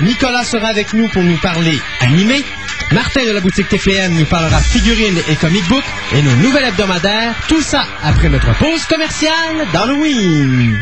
Nicolas sera avec nous pour nous parler animé. Martin de la boutique TFM nous parlera figurines et comic book et nos nouvelles hebdomadaires. Tout ça après notre pause commerciale d'Halloween.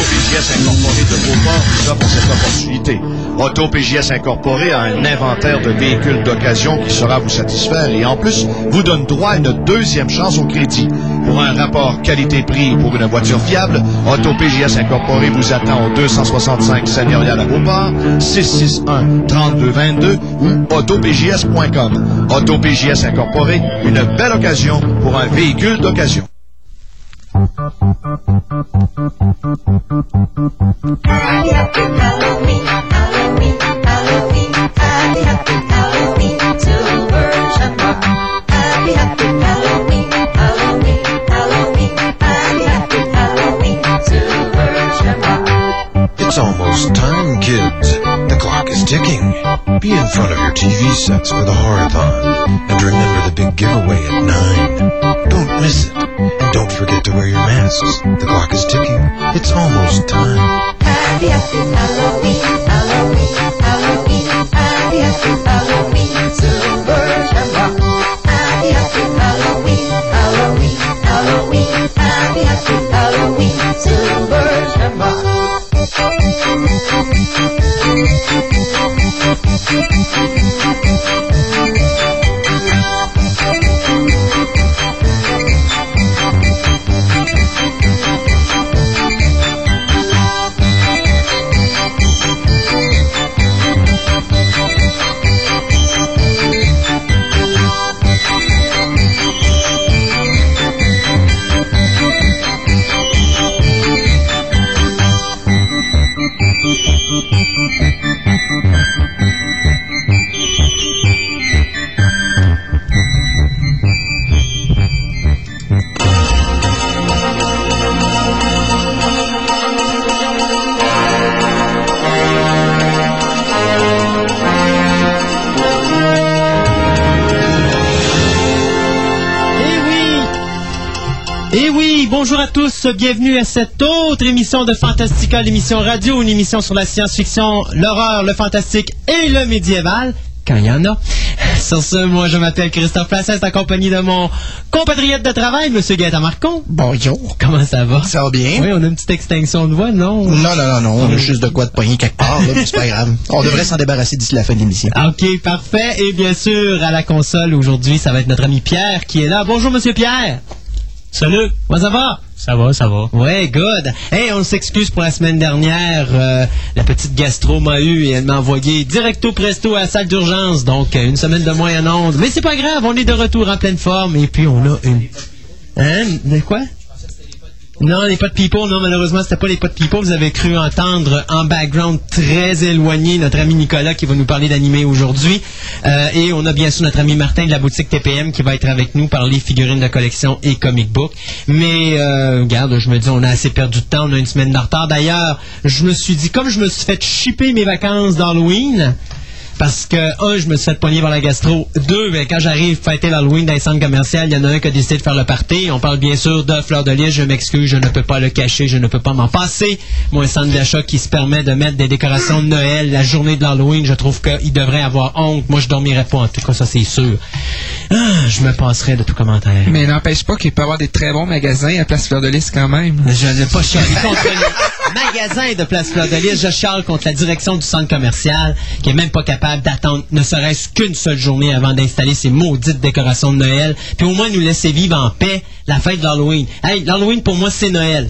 AutoPGS Incorporé de Beauport vous offre cette opportunité. AutoPGS Incorporé a un inventaire de véhicules d'occasion qui saura vous satisfaire et en plus vous donne droit à une deuxième chance au crédit. Pour un rapport qualité-prix pour une voiture fiable, AutoPGS Incorporé vous attend au 265 Seigneurial à Beauport, 661-3222 ou autopgs.com. AutoPGS Incorporé, une belle occasion pour un véhicule d'occasion. It's almost time, kids. The clock is ticking. Be in front of your TV sets for the Horathon. And remember the big giveaway at 9. Don't miss it. And don't forget to wear your masks. The clock is ticking. It's almost time. Happy, happy Halloween, tous, bienvenue à cette autre émission de Fantastica, l'émission radio, une émission sur la science-fiction, l'horreur, le fantastique et le médiéval, quand il y en a. Sur ce, moi je m'appelle Christophe Placesse, accompagné de mon compatriote de travail, Monsieur Gaëtan Marcon. Bonjour. Comment ça va? Ça va bien? Oui, on a une petite extinction de voix, non? Non, non, non, non. On a juste de quoi de poignet quelque part, là, mais c'est pas grave. On devrait s'en débarrasser d'ici la fin de l'émission. OK, parfait. Et bien sûr, à la console aujourd'hui, ça va être notre ami Pierre qui est là. Bonjour, Monsieur Pierre. Salut. Comment ça va? Ça va, ça va. Ouais, good. Hey, on s'excuse pour la semaine dernière. euh, la petite gastro m'a eu et elle m'a envoyé directo presto à la salle d'urgence. Donc, euh, une semaine de moins en. Mais c'est pas grave, on est de retour en pleine forme et puis on a une... Hein? De quoi? Non, les potes people, non, malheureusement, c'était pas les potes people. Vous avez cru entendre en background très éloigné notre ami Nicolas qui va nous parler d'animé aujourd'hui. Euh, et on a bien sûr notre ami Martin de la boutique TPM qui va être avec nous parler figurines de collection et comic book. Mais, euh, regarde, je me dis, on a assez perdu de temps, on a une semaine de retard. D'ailleurs, je me suis dit, comme je me suis fait shipper mes vacances d'Halloween, parce que, un, je me suis fait poigner par la gastro. Deux, ben, quand j'arrive fêter l'Halloween dans les centres commerciaux, il y en a un qui a décidé de faire le party. On parle bien sûr de Fleur de Lys. Je m'excuse, je ne peux pas le cacher, je ne peux pas m'en passer. Moi, un centre d'achat qui se permet de mettre des décorations de Noël la journée de l'Halloween, je trouve qu'il devrait avoir honte. Moi, je dormirais pas, en tout cas, ça, c'est sûr. Ah, je me passerai de tout commentaire. Mais n'empêche pas qu'il peut y avoir des très bons magasins à Place Fleur de Lys quand même. Je n'ai pas contre le magasin de Place Fleur de Lys. Je chiale contre la direction du centre commercial qui est même pas capable d'attendre ne serait-ce qu'une seule journée avant d'installer ces maudites décorations de Noël. Puis au moins nous laisser vivre en paix la fête d'Halloween. Hey, l'Halloween pour moi c'est Noël.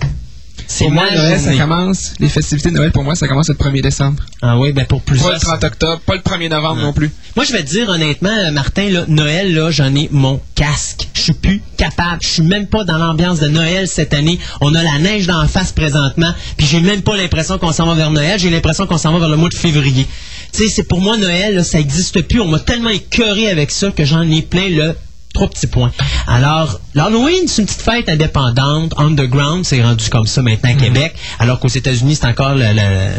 C'est Pour moi, Noël, ça commence. Les festivités de Noël, pour moi, ça commence le 1er décembre. Ah oui, ben pour Pas plusieurs. le 30 octobre, pas le 1er novembre non plus. Moi, je vais te dire honnêtement, euh, Martin, là, Noël, là, j'en ai mon casque. Je suis plus capable. Je suis même pas dans l'ambiance de Noël cette année. On a la neige d'en face présentement, puis j'ai même pas l'impression qu'on s'en va vers Noël. J'ai l'impression qu'on s'en va vers le mois de février. Tu sais, c'est pour moi Noël, là, ça existe plus. On m'a tellement écœuré avec ça que j'en ai plein le trop petit point. Alors, L'Halloween, c'est une petite fête indépendante, underground, c'est rendu comme ça maintenant à Québec, alors qu'aux États-Unis, c'est encore la, la-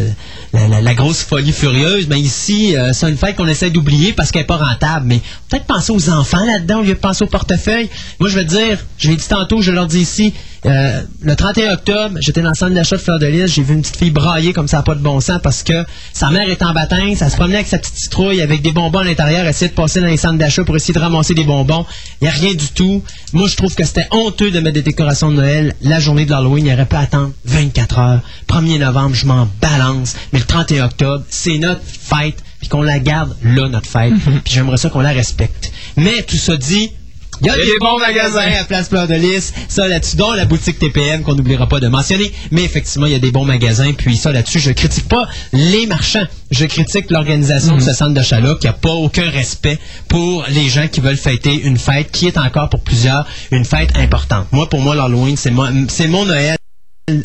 la- grosse folie furieuse. Mais ici, euh, c'est une fête qu'on essaie d'oublier parce qu'elle n'est pas rentable. Mais peut-être penser aux enfants là-dedans au lieu de penser au portefeuille. Moi, je veux dire, je l'ai dit tantôt, je leur dis ici, euh, le 31 octobre, j'étais dans le centre d'achat de Fleur de Lys, j'ai vu une petite fille brailler comme ça, n'a pas de bon sens, parce que sa mère est en baptême, ça se promenait avec sa petite citrouille, avec des bonbons à l'intérieur, essayer de passer dans les centres d'achat pour essayer de ramasser des bonbons. Il n'y a rien du tout. Moi, je trouve que c'était honteux de mettre des décorations de Noël la journée de l'Halloween. Il aurait pu attendre 24 heures. 1er novembre, je m'en balance. Le 31 octobre, c'est notre fête, puis qu'on la garde là, notre fête. Puis j'aimerais ça qu'on la respecte. Mais tout ça dit, il y a des bons magasins à Place Fleur de Lys. Ça là-dessus, dont la boutique TPM qu'on n'oubliera pas de mentionner. Mais effectivement, il y a des bons magasins. Puis ça là-dessus, je critique pas les marchands. Je critique l'organisation de ce centre d'achat-là qui a pas aucun respect pour les gens qui veulent fêter une fête qui est encore pour plusieurs une fête importante. Moi, pour moi, l'Halloween, c'est mon, c'est mon Noël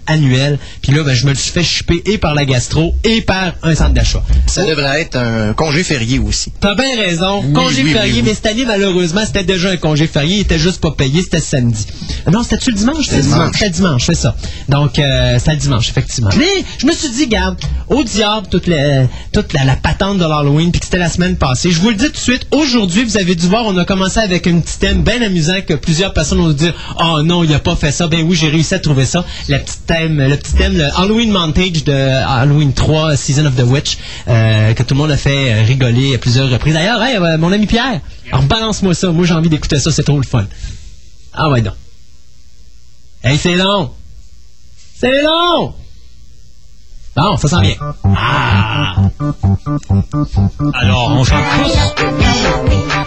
annuel. Puis là, ben, je me le suis fait chipper et par la gastro et par un centre d'achat. Ça devrait être un congé férié aussi. T'as bien raison. congé oui, férié, oui, mais cette année, malheureusement, c'était déjà un congé férié. Il était juste pas payé. C'était samedi. Non, c'était-tu le dimanche? C'était dimanche. C'était dimanche, c'est ça. Donc, euh, c'était le dimanche, effectivement. Mais je me suis dit, garde, au diable, toute, la, toute la, la patente de l'Halloween, puis que c'était la semaine passée. Je vous le dis tout de suite, aujourd'hui, vous avez dû voir, on a commencé avec un petit thème bien amusant que plusieurs personnes vont se dire, oh non, il a pas fait ça. Ben oui, j'ai réussi à trouver ça. Le petit thème, le Halloween Montage de Halloween 3, Season of the Witch, euh, que tout le monde a fait euh, rigoler à plusieurs reprises. D'ailleurs, euh, mon ami Pierre, alors balance-moi ça. Moi, j'ai envie d'écouter ça, c'est trop le fun. Ah ouais, donc. Hey, c'est long! C'est long! Bon, ça sent bien. Ah! Alors, on chante tous.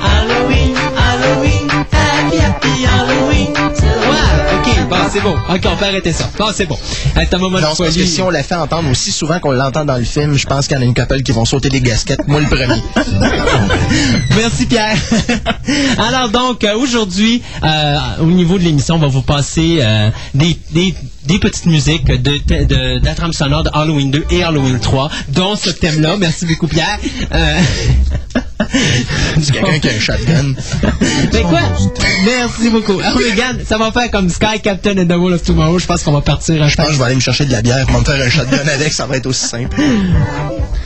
Halloween, Halloween, happy, happy Halloween. Bon, c'est bon. Ok, on peut arrêter ça. Bon, c'est bon. C'est un moment de Non, c'est parce que folie. si on la fait entendre aussi souvent qu'on l'entend dans le film, je pense qu'il y en a une couple qui vont sauter des gasquettes. Moi, le premier. Merci Pierre. Alors donc euh, aujourd'hui, euh, au niveau de l'émission, on va vous passer euh, des, des, des petites musiques de, de, de, de la trame sonore de Halloween 2 et Halloween 3, dont ce thème-là. Merci beaucoup Pierre. Euh, C'est quelqu'un qui a un shotgun. Mais quoi? Merci beaucoup. Alors, regarde, ça va faire comme Sky Captain and the Wall of Tomorrow. Je pense qu'on va partir Je pense que je vais aller me chercher de la bière pour me faire un shotgun avec, ça va être aussi simple.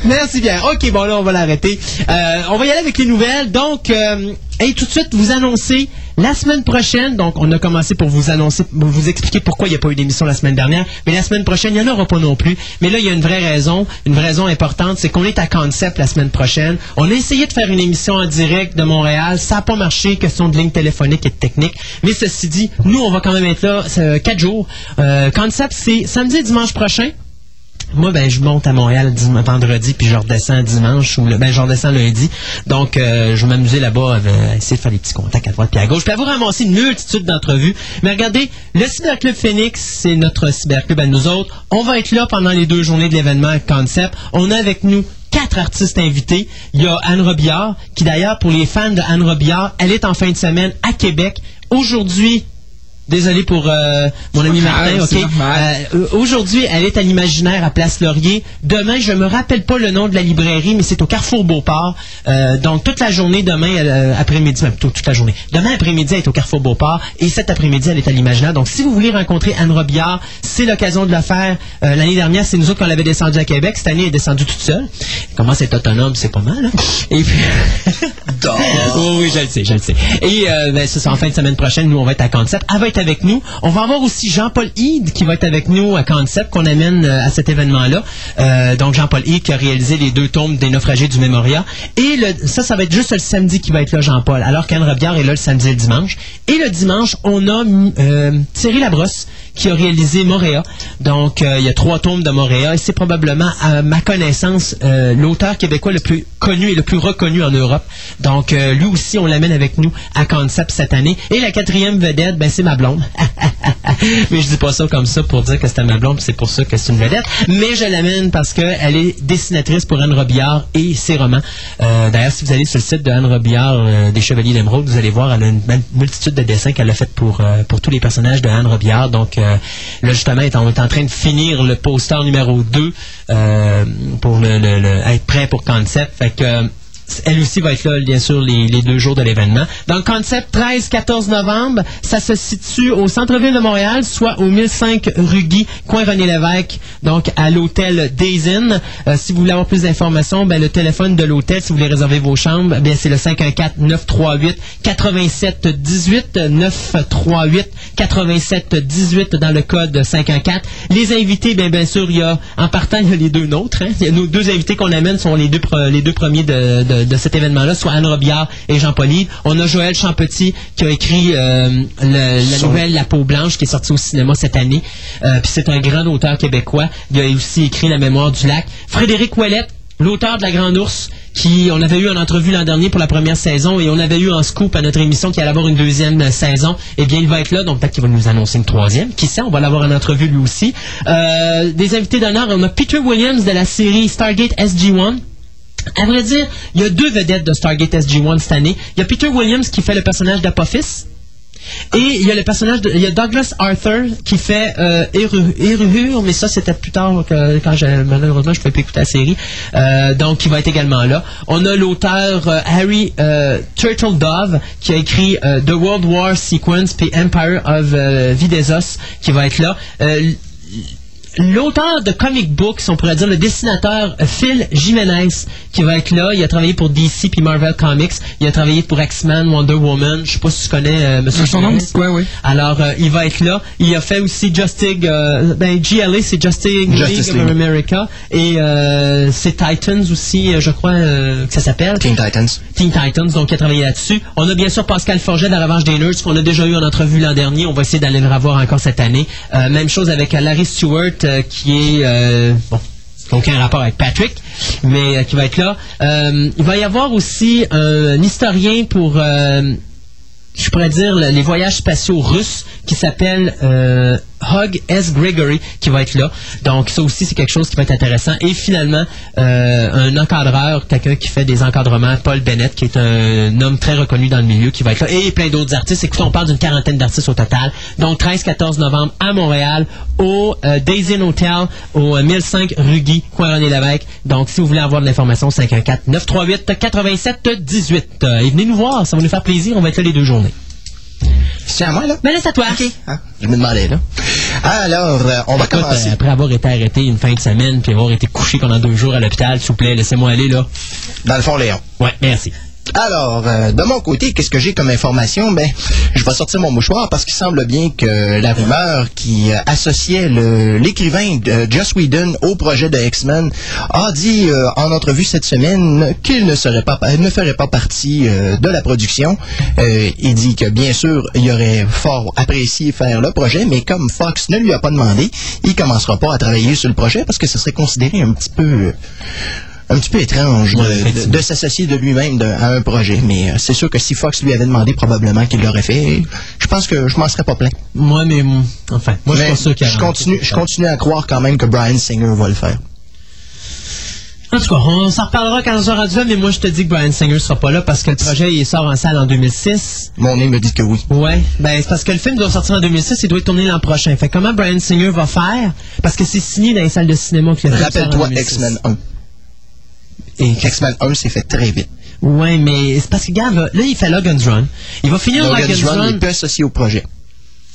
Merci bien. OK, bon là, on va l'arrêter. Euh, on va y aller avec les nouvelles. Donc, euh, hey, tout de suite, vous annoncer la semaine prochaine. Donc, on a commencé pour vous annoncer, vous expliquer pourquoi il n'y a pas eu d'émission la semaine dernière. Mais la semaine prochaine, il n'y en aura pas non plus. Mais là, il y a une vraie raison, une vraie raison importante, c'est qu'on est à Concept la semaine prochaine. On a essayé de faire une émission en direct de Montréal. Ça n'a pas marché, question de ligne téléphonique et de technique. Mais ceci dit, nous, on va quand même être là euh, quatre jours. Euh, Concept, c'est samedi et dimanche prochain. Moi, ben, je monte à Montréal vendredi, puis je redescends dimanche, ou le, ben, je redescends lundi. Donc, euh, je vais m'amuser là-bas euh, à essayer de faire des petits contacts à droite puis à gauche. Puis à vous ramasser une multitude d'entrevues. Mais regardez, le Cyberclub Phoenix, c'est notre cyberclub à nous autres. On va être là pendant les deux journées de l'événement Concept. On a avec nous quatre artistes invités. Il y a Anne Robillard, qui d'ailleurs, pour les fans de Anne Robillard, elle est en fin de semaine à Québec. Aujourd'hui, Désolé pour euh, mon ami Martin, ok? normal. Euh, Aujourd'hui, elle est à l'imaginaire à Place Laurier. Demain, je me rappelle pas le nom de la librairie, mais c'est au Carrefour Beauport. Euh, donc toute la journée, demain euh, après-midi, même plutôt toute la journée. Demain après-midi, elle est au Carrefour Beauport et cet après-midi, elle est à l'imaginaire. Donc si vous voulez rencontrer Anne Robillard, c'est l'occasion de le faire. Euh, L'année dernière, c'est nous autres qu'on l'avait descendue à Québec. Cette année, elle est descendue toute seule. Elle commence à être autonome, c'est pas mal. Hein? Et puis. Oh oui, je le sais, je le sais. Et euh, ben, ça, c'est en fin de semaine prochaine. Nous, on va être à Concept. Elle va être avec nous. On va avoir aussi Jean-Paul Hyde qui va être avec nous à Concept, qu'on amène euh, à cet événement-là. Euh, donc, Jean-Paul Hyde qui a réalisé les deux tomes des naufragés du Mémoria. Et le, ça, ça va être juste le samedi qui va être là, Jean-Paul. Alors qu'Anne Robillard est là le samedi et le dimanche. Et le dimanche, on a euh, Thierry Labrosse qui a réalisé Moréa. Donc, euh, il y a trois tomes de Moréa et c'est probablement, à ma connaissance, euh, l'auteur québécois le plus connu et le plus reconnu en Europe. Donc, euh, lui aussi, on l'amène avec nous à Concept cette année. Et la quatrième vedette, ben, c'est ma blonde. Mais je dis pas ça comme ça pour dire que c'était ma blonde, c'est pour ça que c'est une vedette. Mais je l'amène parce qu'elle est dessinatrice pour Anne Robillard et ses romans. D'ailleurs, si vous allez sur le site de Anne Robillard des Chevaliers d'Émeraude, vous allez voir, elle a une multitude de dessins qu'elle a fait pour, pour tous les personnages de Anne Robillard. Donc, là, justement, en, est en train de finir le poster numéro 2 euh, pour le, le- le- être prêt pour Concept. Fait que... elle aussi va être là, bien sûr, les, deux jours de l'événement. Donc, concept 13-14 novembre, ça se situe au centre-ville de Montréal, soit au 1005 rue Guy, coin René Lévesque, donc à l'hôtel Days Inn. Euh, si vous voulez avoir plus d'informations, ben, le téléphone de l'hôtel, si vous voulez réserver vos chambres, ben, c'est le 514-938-8718, 938-8718 dans le code 514. Les invités, bien, bien sûr, il y a, en partant, il y a les deux nôtres. hein. Nos deux invités qu'on amène sont les deux, pre- les deux premiers de, de- de cet événement-là, soit Anne Robillard et Jean Pauly. On a Joël Champetit qui a écrit euh, le- la nouvelle La peau blanche qui est sortie au cinéma cette année. Euh, Puis c'est un grand auteur québécois. Il a aussi écrit La mémoire du lac. Frédéric Ouellette, l'auteur de La Grande Ours, qui on avait eu en entrevue l'an dernier pour la première saison et on avait eu en scoop à notre émission qu'il allait avoir une deuxième euh, saison. Eh bien, il va être là, donc peut-être qu'il va nous annoncer une troisième. Qui sait, on va l'avoir en entrevue lui aussi. Euh, des invités d'honneur, on a Peter Williams de la série Stargate SG-1. À vrai dire, il y a deux vedettes de Stargate SG-1 cette année. Il y a Peter Williams qui fait le personnage d'Apophis. Et il y a le personnage de, il y a Douglas Arthur qui fait euh, Eru- Eruhur, mais ça c'était plus tard que, quand j'ai, malheureusement je pouvais pas écouter la série. Euh, donc il va être également là. On a l'auteur euh, Harry euh, Turtle Dove qui a écrit euh, The World War Sequence puis Empire of Videzos qui va être là. L'auteur de comic books, on pourrait dire le dessinateur euh, Phil Jimenez, qui va être là. Il a travaillé pour DC puis Marvel Comics. Il a travaillé pour X-Men, Wonder Woman. Je sais pas si tu connais euh, Monsieur Son nom? Quoi, oui. Alors, euh, il va être là. Il a fait aussi Justice, euh, ben, GLA, c'est Justice Justice League of League. America. Et euh, c'est Titans aussi, je crois euh, que ça s'appelle. Teen Titans. Teen Titans, donc il a travaillé là-dessus. On a bien sûr Pascal Forget de la Revanche des Nerds, qu'on a déjà eu en entrevue l'an dernier. On va essayer d'aller le revoir encore cette année. Euh, même chose avec Larry Stewart, euh, qui est... euh, bon, aucun rapport avec Patrick, mais euh, qui va être là. Il va y avoir aussi un historien pour... je pourrais dire le- les voyages spatiaux russes qui s'appelle Hug S. Gregory qui va être là. Donc ça aussi c'est quelque chose qui va être intéressant. Et finalement euh, un encadreur, quelqu'un qui fait des encadrements, Paul Bennett qui est un homme très reconnu dans le milieu qui va être là. Et plein d'autres artistes. Écoutez, on parle d'une quarantaine d'artistes au total. Donc 13-14 novembre à Montréal au euh, Daisy Inn Hotel au euh, 1005 rue Guy, coin René Lévesque. Donc si vous voulez avoir de l'information 514 938 87 18. Euh, et venez nous voir, ça va nous faire plaisir. On va être là les deux journées. C'est à moi, là? Mais laisse à toi. Ah, je me demandais, là. Alors, euh, on va Écoute, commencer. euh, après avoir été arrêté une fin de semaine puis avoir été couché pendant deux jours à l'hôpital, s'il vous plaît, laissez-moi aller là. Dans le fond, Léon. Ouais, merci. Alors, euh, de mon côté, qu'est-ce que j'ai comme information? Ben, je vais sortir mon mouchoir parce qu'il semble bien que la rumeur qui euh, associait l'écrivain de Joss Whedon au projet de X-Men a dit euh, en entrevue cette semaine qu'il ne serait pas ne ferait pas partie de la production. Il dit que bien sûr, il aurait fort apprécié faire le projet, mais comme Fox ne lui a pas demandé, il commencera pas à travailler sur le projet parce que ce serait considéré un petit peu un petit peu étrange de, s'associer de lui-même à un projet. Mais euh, c'est sûr que si Fox lui avait demandé, probablement qu'il l'aurait fait. Je pense que je m'en serais pas plaint. Moi, mais enfin, moi, je suis Mais pas sûr qu'il y a je continue, je continue à croire quand même que Brian Singer va le faire. En tout cas, on s'en reparlera quand on sera rendu là, mais moi, je te dis que Brian Singer sera pas là parce que le projet, il sort en salle en 2006. Mon nez me dit que oui. Ouais, ben c'est parce que le film doit sortir en 2006, il doit être tourné l'an prochain. Fait que comment Brian Singer va faire? Parce que c'est signé dans les salles de cinéma que le Rappelle-toi 2006. X-Men 1. Et X-Men 1 s'est fait très vite. Ouais, mais c'est parce que regarde, là, là, il fait Logan's Run. Il va finir Logan's Logan's, Run Run. n'est pas associé au projet.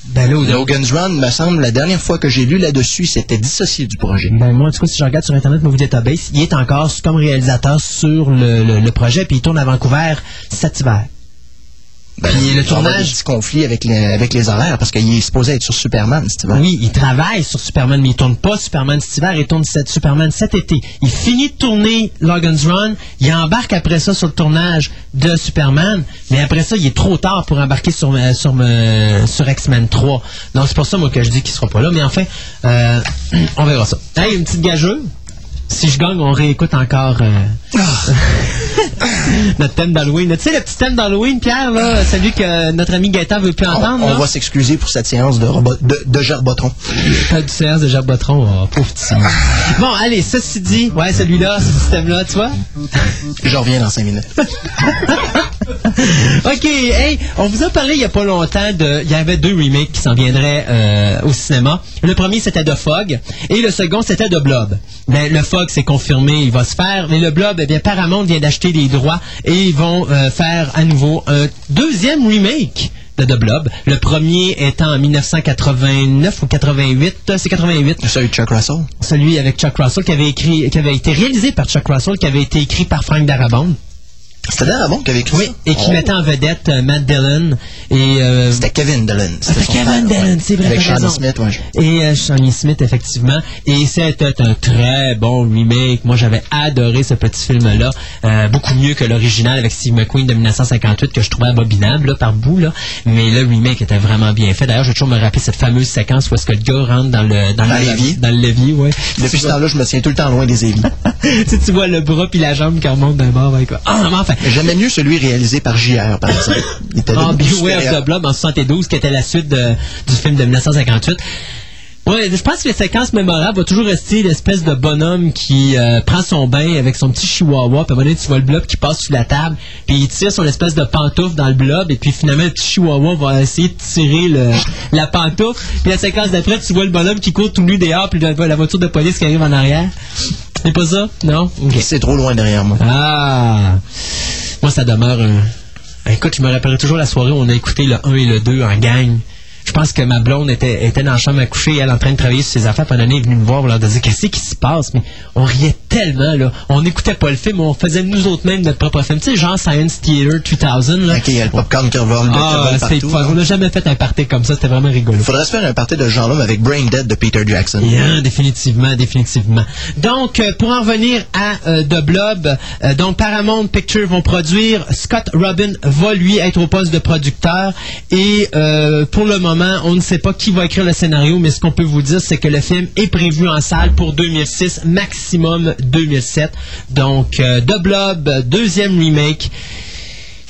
Ben là, Logan's Run, me semble, la dernière fois que j'ai lu là-dessus, c'était dissocié du projet. Ben moi, en tout cas, si je regarde sur Internet Movie Database, il est encore comme réalisateur sur le, le- le projet, puis il tourne à Vancouver cet hiver. Ben, Puis le tournage- petits conflits avec les, avec les horaires parce qu'il est supposé être sur Superman, c'est vrai. Oui, il travaille sur Superman, mais il tourne pas Superman cet hiver, il tourne cet Superman cet été. Il finit de tourner Logan's Run, il embarque après ça sur le tournage de Superman, mais après ça, il est trop tard pour embarquer sur, euh, sur, euh, sur X-Men 3. Donc c'est pour ça, moi, que je dis qu'il sera pas là, mais enfin, euh, on verra ça. Hey, une petite gageuse? Si je gagne, on réécoute encore euh, notre thème d'Halloween. Tu sais, le petit thème d'Halloween, Pierre, là, celui que notre ami Gaëtan veut plus entendre. on va s'excuser pour cette séance de, de, de Gerbotron. Pas du séance de Jabotron, oh, pauvre petit. Bon, allez, ceci dit, ouais, celui-là, ce système-là, tu vois? Je reviens dans cinq minutes. OK, hey, on vous a parlé il y a pas longtemps de... Il y avait deux remakes qui s'en viendraient euh, au cinéma. Le premier, c'était de Fog, et le second, c'était de Blob. Ben, le Fog, c'est confirmé, il va se faire, mais le Blob, eh bien, Paramount vient d'acheter des droits, et ils vont euh, faire à nouveau un deuxième remake de The Blob. Le premier étant en 1989 ou 88, c'est 88. Celui de Chuck Russell. Celui avec Chuck Russell qui avait écrit, qui avait été réalisé par Chuck Russell, qui avait été écrit par Frank Darabont. C'était Darabont qui avait écrit Oui, ça? et qui Oh. mettait en vedette euh, Matt Dillon et euh, C'était Kevin Dillon. C'était Kevin Dillon, ouais. c'est vrai, Avec Shawnee. Smith, ouais. et euh, Shawnee Smith effectivement et c'était un très bon remake. Moi j'avais adoré ce petit film là, beaucoup mieux que l'original avec Steve McQueen de 1958 que je trouvais abominable là, par bout là, mais le remake était vraiment bien fait. D'ailleurs, je vais toujours me rappeler cette fameuse séquence où est-ce que le gars rentre dans le dans, Dans le l'évier. dans le levier, ouais. Depuis ce temps-là, je me tiens tout le temps loin des éviers. tu sais, tu vois le bras puis la jambe qui remonte d'un bord avec quoi. Ah, enfin, J'aimais mieux celui réalisé par JR, par exemple. Il était Ah, Beware of the Blob en 72, qui était la suite de- du film de 1958. Ouais, je pense que les séquences mémorables va toujours rester l'espèce de bonhomme qui euh, prend son bain avec son petit chihuahua, puis à un moment donné, tu vois le blob qui passe sous la table, puis il tire son espèce de pantoufle dans le blob, et puis finalement, le petit chihuahua va essayer de tirer le, la pantoufle, puis la séquence d'après, tu vois le bonhomme qui court tout nu dehors, puis la, la voiture de police qui arrive en arrière. C'est pas ça? Non? Ok. C'est trop loin derrière moi. Ah! Moi, ça demeure un... Écoute, je me rappellerai toujours la soirée où on a écouté le 1 et le 2 en gang. Je pense que ma blonde était, était dans la chambre à coucher, elle en train de travailler sur ses affaires, puis un année, elle est venue me voir, pour leur dire qu'est-ce qui se passe, mais on riait tellement, là. On n'écoutait pas le film, on faisait nous autres mêmes notre propre film. Tu sais, genre Science Theater 2000, là. Ok, il y a le popcorn qui revole, Ah, fun. On n'a jamais fait un party comme ça, c'était vraiment rigolo. Il faudrait se faire un party de genre-là mais avec Brain Dead de Peter Jackson. Bien, définitivement, définitivement. Donc, euh, pour en venir à euh, The Blob, euh, donc Paramount Pictures vont produire, Scott Robin va lui être au poste de producteur et euh, pour le moment, on ne sait pas qui va écrire le scénario, mais ce qu'on peut vous dire, c'est que le film est prévu en salle pour 2006, maximum 2007. Donc, euh, The Blob, deuxième remake.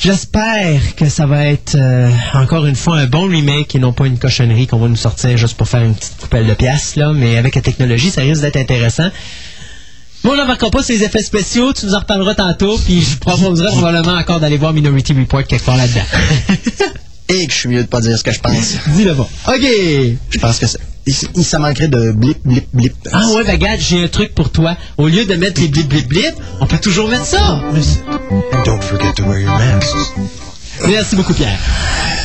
J'espère que ça va être euh, encore une fois un bon remake et non pas une cochonnerie qu'on va nous sortir juste pour faire une petite coupelle de pièces là, mais avec la technologie, ça risque d'être intéressant. Moi, on n'embarquera pas sur les effets spéciaux, tu nous en reparleras tantôt, puis je proposerai probablement encore d'aller voir Minority Report quelque part là-dedans. Et que je suis mieux de pas dire ce que je pense. Dis-le pas. OK! Je pense que ça, ça manquerait de blip, blip, blip. Ah ouais, regarde, j'ai un truc pour toi. Au lieu de mettre les blip blip blip, on peut toujours mettre ça. And don't forget to wear your masks. Merci beaucoup, Pierre.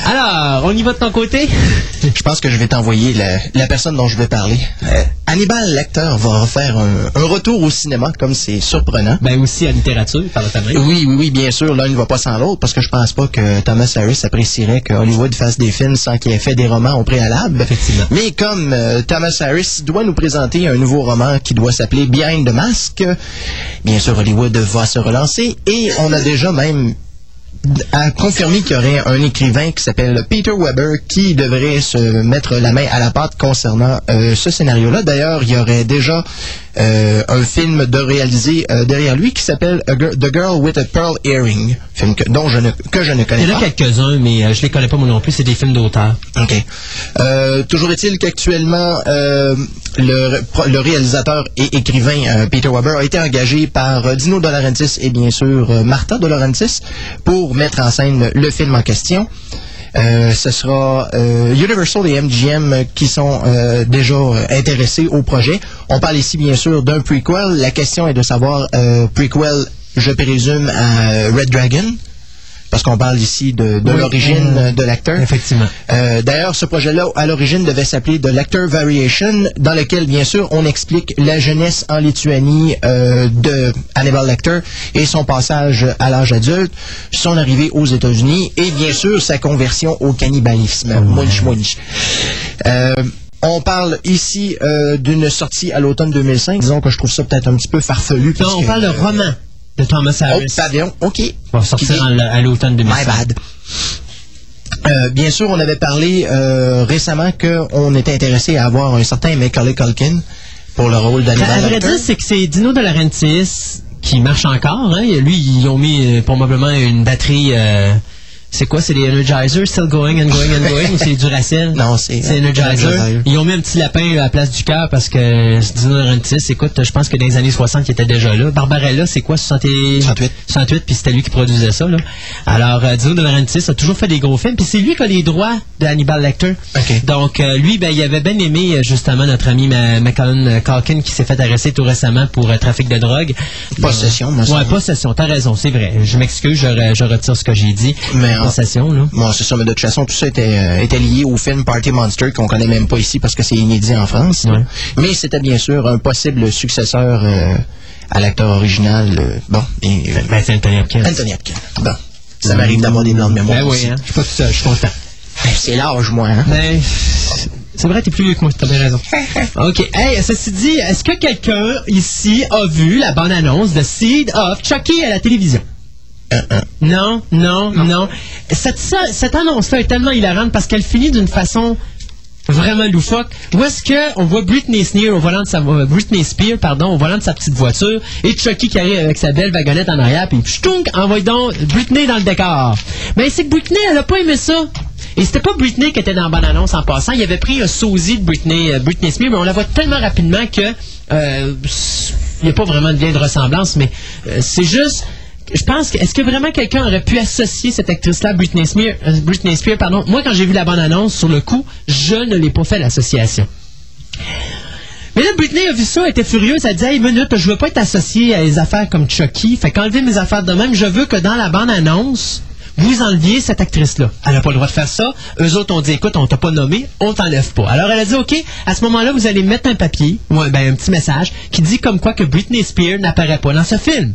Alors, on y va de ton côté? Je pense que je vais t'envoyer la, la personne dont je vais parler. Hannibal Lecter va refaire un, un retour au cinéma, comme c'est surprenant. Ben aussi à littérature, par ta main. Oui, oui, oui, bien sûr, l'un ne va pas sans l'autre, parce que je pense pas que Thomas Harris apprécierait que Hollywood fasse des films sans qu'il ait fait des romans au préalable. Effectivement. Mais comme euh, Thomas Harris doit nous présenter un nouveau roman qui doit s'appeler Behind the Mask, bien sûr, Hollywood va se relancer, et on a déjà même a confirmé qu'il y aurait un écrivain qui s'appelle Peter Weber qui devrait se mettre la main à la pâte concernant euh, ce scénario-là. D'ailleurs, il y aurait déjà euh, un film de réaliser euh, derrière lui qui s'appelle The Girl with a Pearl Earring, film que, dont je ne, que je ne connais Il y en pas. a quelques-uns, mais euh, je les connais pas moi non plus, c'est des films d'auteur. OK. Euh, toujours est-il qu'actuellement, euh, le, le réalisateur et écrivain Peter Weber a été engagé par Dino De Laurentiis et bien sûr Martha De Laurentiis pour mettre en scène le film en question. Euh, ce sera euh, Universal et MGM qui sont euh, déjà euh, intéressés au projet. On parle ici bien sûr d'un prequel. La question est de savoir euh, prequel, je présume, à Red Dragon. Parce qu'on parle ici de, de Oui, l'origine de l'acteur. Effectivement. Euh, D'ailleurs, ce projet-là, à l'origine, devait s'appeler The Lecter Variation, dans lequel, bien sûr, on explique la jeunesse en Lituanie euh, de Hannibal Lecter et son passage à l'âge adulte, son arrivée aux États-Unis et, bien sûr, sa conversion au cannibalisme. Munch, munch. Euh, on parle ici euh, d'une sortie à l'automne 2005. Disons que je trouve ça peut-être un petit peu farfelu. Non, on que- parle de roman de Thomas Oh, Harris. pavillon, OK. va sortir en- à l'automne 2005. My bad. Euh, bien sûr, on avait parlé euh, récemment qu'on était intéressé à avoir un certain Macaulay Culkin pour le rôle d'Hannibal vrai Lecter. dire, c'est que c'est Dino De Laurentiis qui marche encore. Hein. Lui, ils ont mis euh, probablement une batterie euh, C'est quoi? C'est les Energizers, still going and going and going, ou c'est du Duracell? Non, c'est- C'est Energizer. Energizer. Ils ont mis un petit lapin à la place du cœur parce que Dino De Laurentiis, écoute, je pense que dans les années 60, il était déjà là. Barbarella, c'est quoi? 60 et- 68. 68, puis c'était lui qui produisait ça, là. Alors, euh, Dino De Laurentiis a toujours fait des gros films, puis c'est lui qui a les droits de Hannibal Lecter. Donc, euh, lui, ben, il avait bien aimé, euh, justement, notre ami Macaulay Culkin qui s'est fait arrêter tout récemment pour euh, trafic de drogue. Possession, me Ouais, possession, t'as raison, c'est vrai. Je m'excuse, je retire ce que j'ai dit. Mais en- possession, là. Bon, c'est ça, mais de toute façon, tout ça était, euh, était lié au film Party Monster qu'on connaît même pas ici parce que c'est inédit en France. Ouais. Mais c'était bien sûr un possible successeur euh, à l'acteur original. euh, bon, et, euh, Ben, c'est Anthony Hopkins. Anthony Hopkins. Bon, ça m'arrive d'avoir des blancs de mémoire Ben oui, hein. Je suis pas tout seul, je suis content. Ben, c'est l'âge, moi. Hein? Ben, c'est vrai, t'es plus vieux que moi, t'as bien raison. OK. Hey, ceci dit, est-ce que quelqu'un ici a vu la bande-annonce de Seed of Chucky à la télévision? Non, non, non. Cette, cette annonce-là est tellement hilarante parce qu'elle finit d'une façon vraiment loufoque. Où est-ce que on voit Britney Spears au volant de sa euh, Britney Spears, pardon, au volant de sa petite voiture et Chucky qui arrive avec sa belle wagonnette en arrière puis ch'tounk, envoie donc Britney dans le décor. Mais c'est que Britney, elle a pas aimé ça. Et c'était pas Britney qui était dans la bonne annonce en passant. Il avait pris un sosie de Britney, euh, Britney Spears, mais on la voit tellement rapidement que euh, il n'y a pas vraiment de lien de ressemblance, mais euh, c'est juste. Je pense que est-ce que vraiment quelqu'un aurait pu associer cette actrice-là Britney Spears, euh, Britney Spears, pardon? Moi, quand j'ai vu la bonne annonce sur le coup, je ne l'ai pas fait l'association. Mais là, Britney a vu ça, elle était furieuse, elle dit Hey, minute, je veux pas être associée à des affaires comme Chucky. Fait qu'enlever mes affaires de même, je veux que dans la bande-annonce, vous enleviez cette actrice-là. Elle n'a pas le droit de faire ça. Eux autres ont dit Écoute, on t'a pas nommé, on t'enlève pas. Alors elle a dit OK, à ce moment-là, vous allez mettre un papier, ou un, ben, un petit message, qui dit comme quoi que Britney Spears n'apparaît pas dans ce film.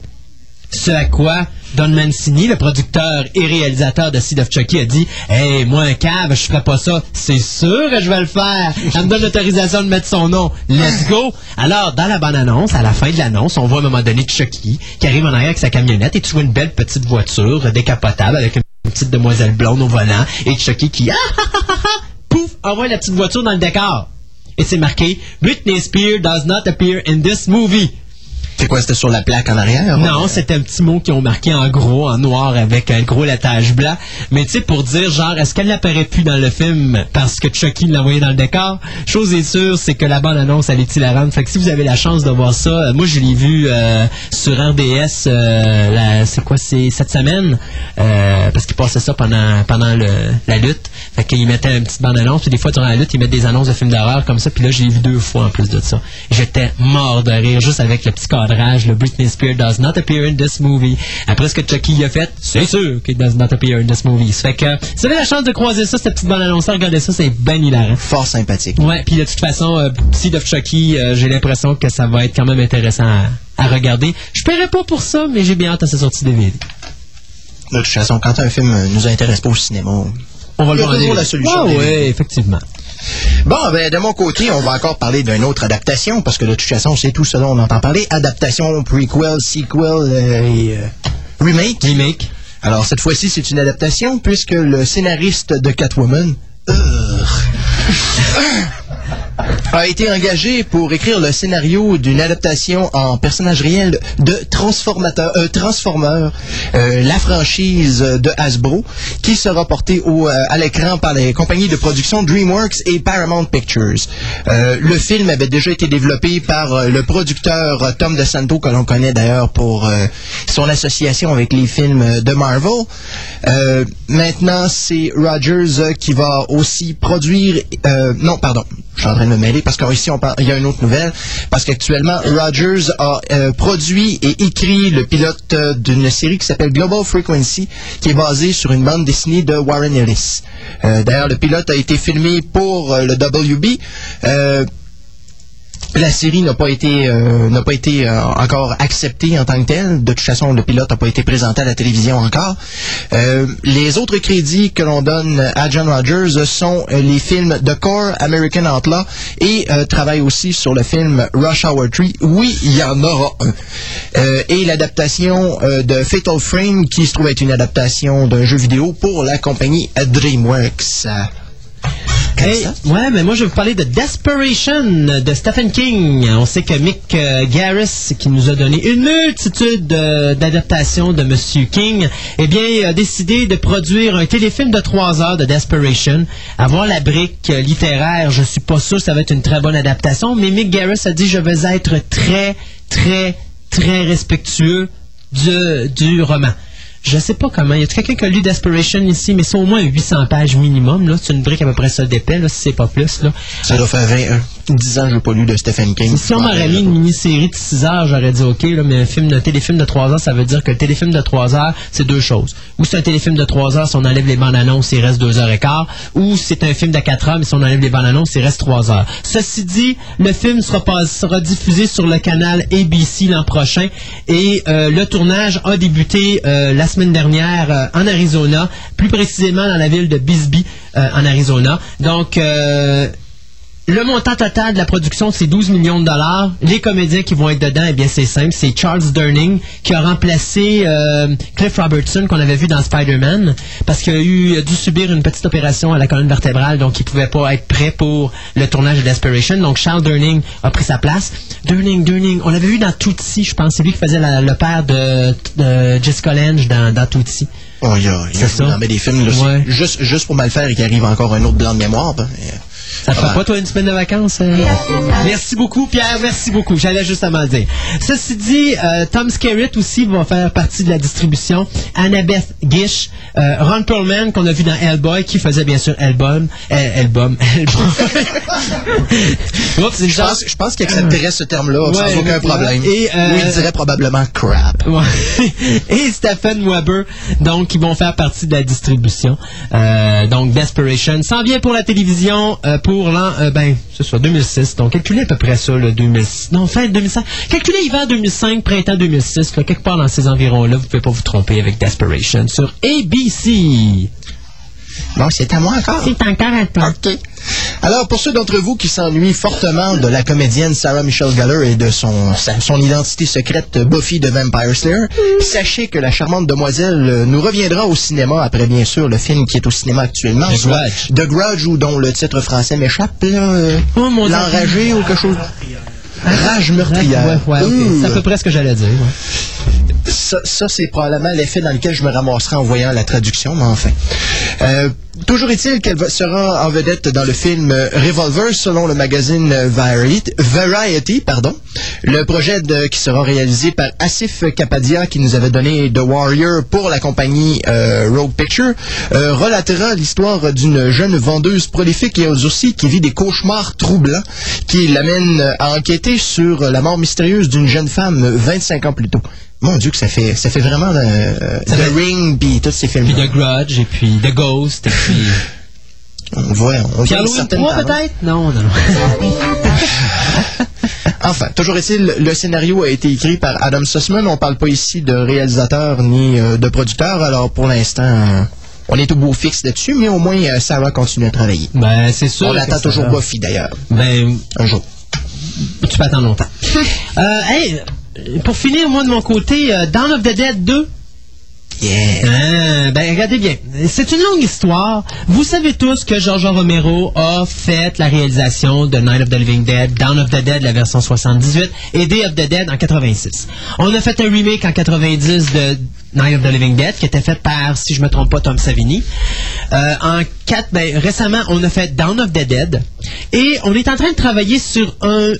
Ce à quoi Don Mancini, le producteur et réalisateur de Seed of Chucky, a dit Hey, moi, un cave, je ferai pas ça. C'est sûr que je vais le faire. Elle me donne l'autorisation de mettre son nom. Let's go. Alors, dans la bande-annonce, à la fin de l'annonce, on voit à un moment donné Chucky qui arrive en arrière avec sa camionnette et tu vois une belle petite voiture décapotable avec une petite demoiselle blonde au volant et Chucky qui, ah, ah, ah, ah, ah, pouf, envoie la petite voiture dans le décor. Et c'est marqué Britney Spears does not appear in this movie. C'est quoi, c'était sur la plaque en arrière? Non, c'était un petit mot qu'ils ont marqué en gros, en noir, avec un gros lettage blanc. Mais tu sais, pour dire, genre, est-ce qu'elle n'apparaît plus dans le film parce que Chucky l'a envoyé dans le décor? Chose est sûre, c'est que la bande-annonce, elle est hilarante. Fait que si vous avez la chance de voir ça, euh, moi, je l'ai vu euh, sur RDS, euh, c'est quoi, c'est cette semaine, parce qu'ils passaient ça pendant, pendant la lutte. Fait qu'ils mettaient une petite bande-annonce, puis des fois, durant la lutte, ils mettent des annonces de films d'horreur comme ça, puis là, je l'ai vu deux fois en plus de ça. J'étais mort de rire, juste avec le petit le Britney Spears does not appear in this movie. Après ce que Chucky a fait, c'est sûr qu'il does not appear in this movie. Ça fait que, si vous avez la chance de croiser ça, cette petite bande-annonce, regardez ça, c'est ben hilarant. Fort sympathique. Ouais, puis de toute façon, euh, Seed of Chucky, euh, j'ai l'impression que ça va être quand même intéressant à, à regarder. Je paierai pas pour ça, mais j'ai bien hâte à sa sortie DVD. De toute façon, quand un film euh, nous intéresse pas au cinéma, On va a voir la solution. Ah ouais, effectivement. Bon, ben, de mon côté, on va encore parler d'une autre adaptation, parce que de toute façon, c'est tout ce dont on entend parler. Adaptation, prequel, sequel euh, et euh, remake. Remake. Alors, cette fois-ci, c'est une adaptation, puisque le scénariste de Catwoman euh, a été engagé pour écrire le scénario d'une adaptation en personnage réel de Transformateur, euh, Transformer, euh, la franchise de Hasbro, qui sera portée au, euh, à l'écran par les compagnies de production DreamWorks et Paramount Pictures. Le film avait déjà été développé par le producteur Tom DeSanto, que l'on connaît d'ailleurs pour son association avec les films de Marvel. Maintenant, c'est Rogers qui va aussi produire... non, pardon, je suis en train de me mêler parce qu'ici, il y a une autre nouvelle. Parce qu'actuellement, Rogers a euh, produit et écrit le pilote euh, d'une série qui s'appelle Global Frequency, qui est basée sur une bande dessinée de Warren Ellis. Euh, D'ailleurs, le pilote a été filmé pour le WB. La série n'a pas été euh, n'a pas été euh, encore acceptée en tant que telle. De toute façon, le pilote n'a pas été présenté à la télévision encore. Euh, les autres crédits que l'on donne à John Rogers sont euh, les films The Core, American Outlaw et euh, travaille aussi sur le film Rush Hour 3. Oui, il y en aura un. Euh, et l'adaptation de Fatal Frame qui se trouve être une adaptation d'un jeu vidéo pour la compagnie DreamWorks. Hey, ouais, mais moi je vais vous parler de Desperation de Stephen King. On sait que Mick euh, Garris, qui nous a donné une multitude euh, d'adaptations de Monsieur King, eh bien, a décidé de produire un téléfilm de trois heures de Desperation. Avoir la brique euh, littéraire, je suis pas sûr que ça va être une très bonne adaptation, mais Mick Garris a dit je vais être très, très, très respectueux du, du roman. Je sais pas comment. Y a quelqu'un qui a lu Desperation ici, mais c'est au moins 800 pages minimum. Là, c'est une brique à peu près ça d'épais, là, si c'est pas plus. Là. Ça doit faire 20, 10 ans que je n'ai pas lu de Stephen King. Si on m'aurait mis une mini-série de 6 heures, j'aurais dit OK, là, mais un film de téléfilm de 3 heures, ça veut dire que le téléfilm de 3 heures, c'est deux choses. Ou c'est un téléfilm de 3 heures, si on enlève les bandes annonces, il reste 2 heures et quart. Ou c'est un film de 4 heures, mais si on enlève les bandes annonces, il reste 3 heures. Ceci dit, le film sera, pas- sera diffusé sur le canal ABC l'an prochain et euh, le tournage a débuté euh, la semaine dernière euh, en Arizona, plus précisément dans la ville de Bisbee, euh, en Arizona. Donc, euh, le montant total de la production, c'est 12 millions de dollars. Les comédiens qui vont être dedans, eh bien, c'est simple. C'est Charles Durning qui a remplacé euh, Cliff Robertson qu'on avait vu dans Spider-Man parce qu'il a, eu, a dû subir une petite opération à la colonne vertébrale, donc il pouvait pas être prêt pour le tournage de Desperation. Donc Charles Durning a pris sa place. Durning, Durning, on l'avait vu dans Tootsie, je pense. C'est lui qui faisait la- le père de, de Jessica Lange dans, dans Tootsie. Oh, il y a, il y a des films, là, Ouais. juste, juste pour mal faire et qu'il arrive encore un autre blanc de mémoire. ben, euh, Ça te fait pas, toi, une semaine de vacances? euh? Merci beaucoup, Pierre. Merci beaucoup. J'allais justement dire. Ceci dit, euh, Tom Skerritt aussi va faire partie de la distribution. Annabeth Gish, euh, Ron Perlman, qu'on a vu dans Hellboy, qui faisait bien sûr. Oups, c'est le Je genre- pense, je pense qu'il accepterait ce terme-là Ouais, sans aucun problème. Et, il dirait probablement crap. Et Stephen Weber, donc, qui vont faire partie de la distribution. Donc, Desperation s'en vient pour la télévision pour l'an, euh, ben, c'est ça, 2006. Donc, calculez à peu près ça, le 2006. Non, fin 2005. Calculez hiver 2005, printemps 2006, là, quelque part dans ces environs-là, vous pouvez pas vous tromper avec Desperation sur ABC. Bon, c'est à moi encore. C'est encore à toi. OK. Alors, pour ceux d'entre vous qui s'ennuient fortement de la comédienne Sarah Michelle Gellar et de son, sa- son identité secrète Buffy de Vampire Slayer, sachez que la charmante demoiselle euh, nous reviendra au cinéma après, bien sûr, le film qui est au cinéma actuellement. The Grudge. The Grudge, ou dont le titre français m'échappe, là. euh, Oh, mon Dieu. L'enragé ou quelque chose. Rage meurtrière. Ouais, ouais, ok. Ouh. C'est à peu près ce que j'allais dire. ouais. Ça, ça, c'est probablement l'effet dans lequel je me ramasserai en voyant la traduction, mais enfin. Euh, toujours est-il qu'elle sera en vedette dans le film Revolver, selon le magazine Variety. Variety pardon. Le projet de- qui sera réalisé par Asif Kapadia, qui nous avait donné The Warrior pour la compagnie euh, Rogue Picture, euh, relatera l'histoire d'une jeune vendeuse prolifique et aussi qui vit des cauchemars troublants, qui l'amène euh, à enquêter sur la mort mystérieuse d'une jeune femme euh, 25 ans plus tôt. Mon Dieu, que ça fait, ça fait vraiment euh, Ça The fait- Ring puis tous ces Puis films. The Grudge, et puis The Ghost, et puis... On voit, on Puis voit une Halloween certaine 3, tendance. peut-être? Non, non. Enfin, toujours est-il, le scénario a été écrit par Adam Sussman. On parle pas ici de réalisateur ni euh, de producteur. Alors pour l'instant, euh, on est au beau fixe là-dessus, mais au moins euh, Sarah continue à travailler. Ben, c'est sûr. On que attend ça toujours. Buffy d'ailleurs, Ben, un jour. Tu peux attendre longtemps. euh, hey, pour finir, moi, de mon côté, euh, Dawn of the Dead 2. Yeah. Ah, ben, regardez bien. C'est une longue histoire. Vous savez tous que George Romero a fait la réalisation de Night of the Living Dead, Dawn of the Dead, la version 78, et Day of the Dead en 86. On a fait un remake en 90 de Night of the Living Dead, qui était fait par, si je me trompe pas, Tom Savini. Euh, en 4, ben, récemment, on a fait Dawn of the Dead, et on est en train de travailler sur un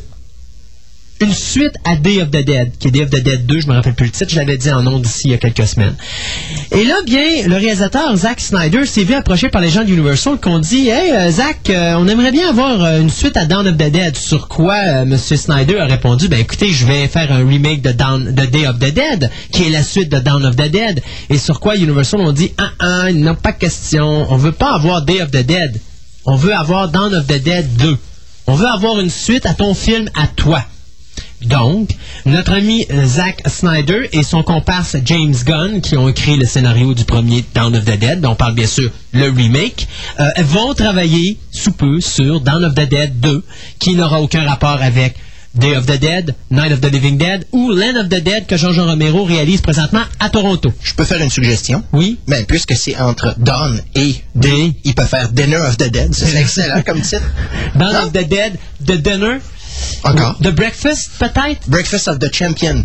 une suite à Day of the Dead, qui est Day of the Dead 2, je me rappelle plus le titre, je l'avais dit en ondes ici il y a quelques semaines. Et là, bien, le réalisateur Zack Snyder s'est vu approché par les gens d'Universal qui ont dit Hey, euh, Zack, euh, on aimerait bien avoir euh, une suite à Dawn of the Dead. Sur quoi euh, M. Snyder a répondu Ben écoutez, je vais faire un remake de, Day of the Dead, qui est la suite de Dawn of the Dead. Et sur quoi Universal ont dit Ah, ah, non, pas question, on veut pas avoir Day of the Dead. On veut avoir Dawn of the Dead 2. On veut avoir une suite à ton film à toi. Donc, notre ami Zack Snyder et son comparse James Gunn, qui ont écrit le scénario du premier Dawn of the Dead, dont on parle bien sûr le remake, euh, vont travailler sous peu sur Dawn of the Dead 2, qui n'aura aucun rapport avec Day of the Dead, Night of the Living Dead ou Land of the Dead que Jean-Jean Romero réalise présentement à Toronto. Je peux faire une suggestion? Oui. Ben, puisque c'est entre Dawn et Day, il peut faire Dinner of the Dead. C'est excellent comme titre. Dawn Non? of the Dead, The Dinner, Encore. The Breakfast peut-être? Breakfast of the Champion.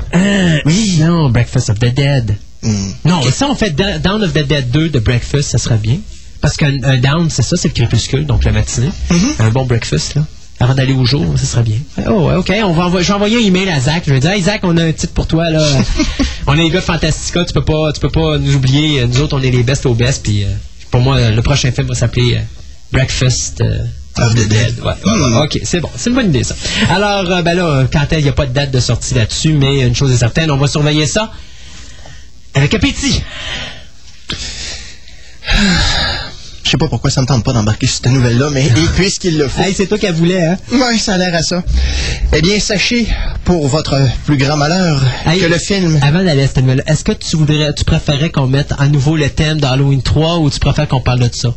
oui. Non, Breakfast of the Dead. Hmm. Non, si on fait Down of the Dead 2 de Breakfast, ça serait bien. Parce qu'un un Down, c'est ça, c'est le crépuscule, donc la matinée. Un bon breakfast, là. Avant d'aller au jour, ça serait bien. Oh, OK. On va je vais envoyer un email à Zach. Je vais dire, hey, Zach, on a un titre pour toi, là. on est les gars Fantastica. Tu peux pas, tu peux pas nous oublier. Nous autres, on est les best au best. Puis, euh, pour moi, le prochain film va s'appeler euh, Breakfast euh, Of the Dead. Ouais, ouais, ouais, OK, c'est bon. C'est une bonne idée, ça. Alors, euh, ben là, euh, quand il n'y a pas de date de sortie là-dessus, mais une chose est certaine, on va surveiller ça avec appétit. Je sais pas pourquoi ça me tente pas d'embarquer sur cette nouvelle-là, mais puisqu'il le faut. Hey, c'est toi qui voulais, hein? Ouais, ça a l'air à ça. Eh bien, sachez, pour votre plus grand malheur, Hey, que le film... Avant d'aller à cette nouvelle, est-ce que tu voudrais, tu préférais qu'on mette à nouveau le thème d'Halloween 3 ou tu préfères qu'on parle de ça?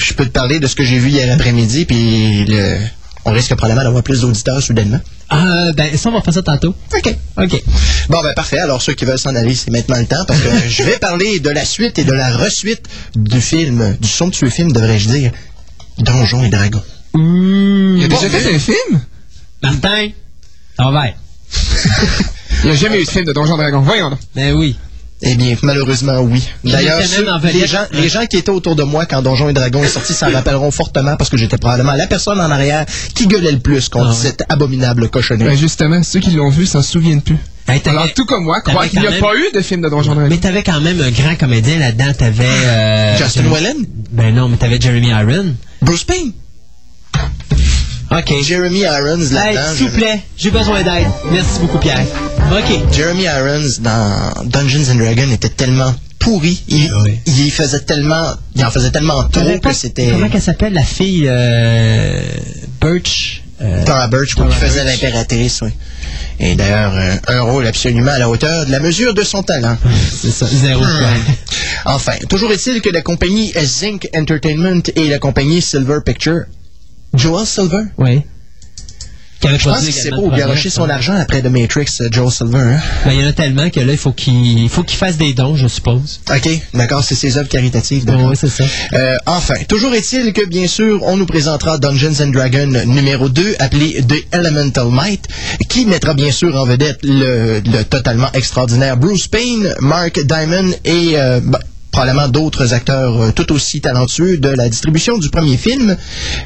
Je peux te parler de ce que j'ai vu hier après-midi, puis le... on risque probablement d'avoir plus d'auditeurs soudainement. Ah, ben, ça, on va faire ça tantôt. OK. OK. Bon, ben parfait. Alors, ceux qui veulent s'en aller, c'est maintenant le temps, parce que je vais parler de la suite et de la resuite du film, du somptueux film, devrais-je dire, Donjons et Dragons. Il a déjà fait un film? Martin, ça va. Il n'y a jamais eu de film de Donjon Dragon. Voyons donc. Ben oui. Eh bien, malheureusement, oui. Il D'ailleurs, les gens, les gens qui étaient autour de moi quand Donjons et Dragons est sorti s'en rappelleront fortement parce que j'étais probablement la personne en arrière qui gueulait le plus contre Ah ouais. cette abominable cochonnerie. Ben justement, ceux qui l'ont vu s'en souviennent plus. Hey, t'avais- Alors, tout comme moi, croient qu'il n'y a même- pas eu de film de Donjon Dragon. Mais t'avais quand même un grand comédien là-dedans. T'avais. euh, Justin Whalen? Ben non, mais t'avais Jeremy Iron. Bruce Payne? OK. Jeremy Irons là-dedans. s'il vous plaît, j'ai besoin d'aide. Merci beaucoup, Pierre. OK. Jeremy Irons dans Dungeons and Dragons était tellement pourri. Il, Oui. il faisait tellement, il en faisait tellement trop pas- que c'était Comment qu'elle s'appelle, la fille euh, Birch? euh, Tara Birch oui, Tara qui faisait l'impératrice, oui. Et d'ailleurs, un, un rôle absolument à la hauteur de la mesure de son talent. C'est ça, zéro point. Enfin, toujours est-il que la compagnie Zinc Entertainment et la compagnie Silver Picture, Joel Silver, Oui. Avait je pense qu'il s'est garoché premier, son argent après The Matrix, euh, Joel Silver. Hein? Ben, il y en a tellement que là, il faut qu'il il faut qu'il fasse des dons, je suppose. OK, d'accord, c'est ses œuvres caritatives. d'accord. Oui, c'est ça. Euh, enfin, toujours est-il que, bien sûr, on nous présentera Dungeons and Dragons numéro 2, appelé The Elemental Might, qui mettra bien sûr en vedette le, le totalement extraordinaire Bruce Payne, Mark Diamond et euh, bah, probablement d'autres acteurs euh, tout aussi talentueux de la distribution du premier film.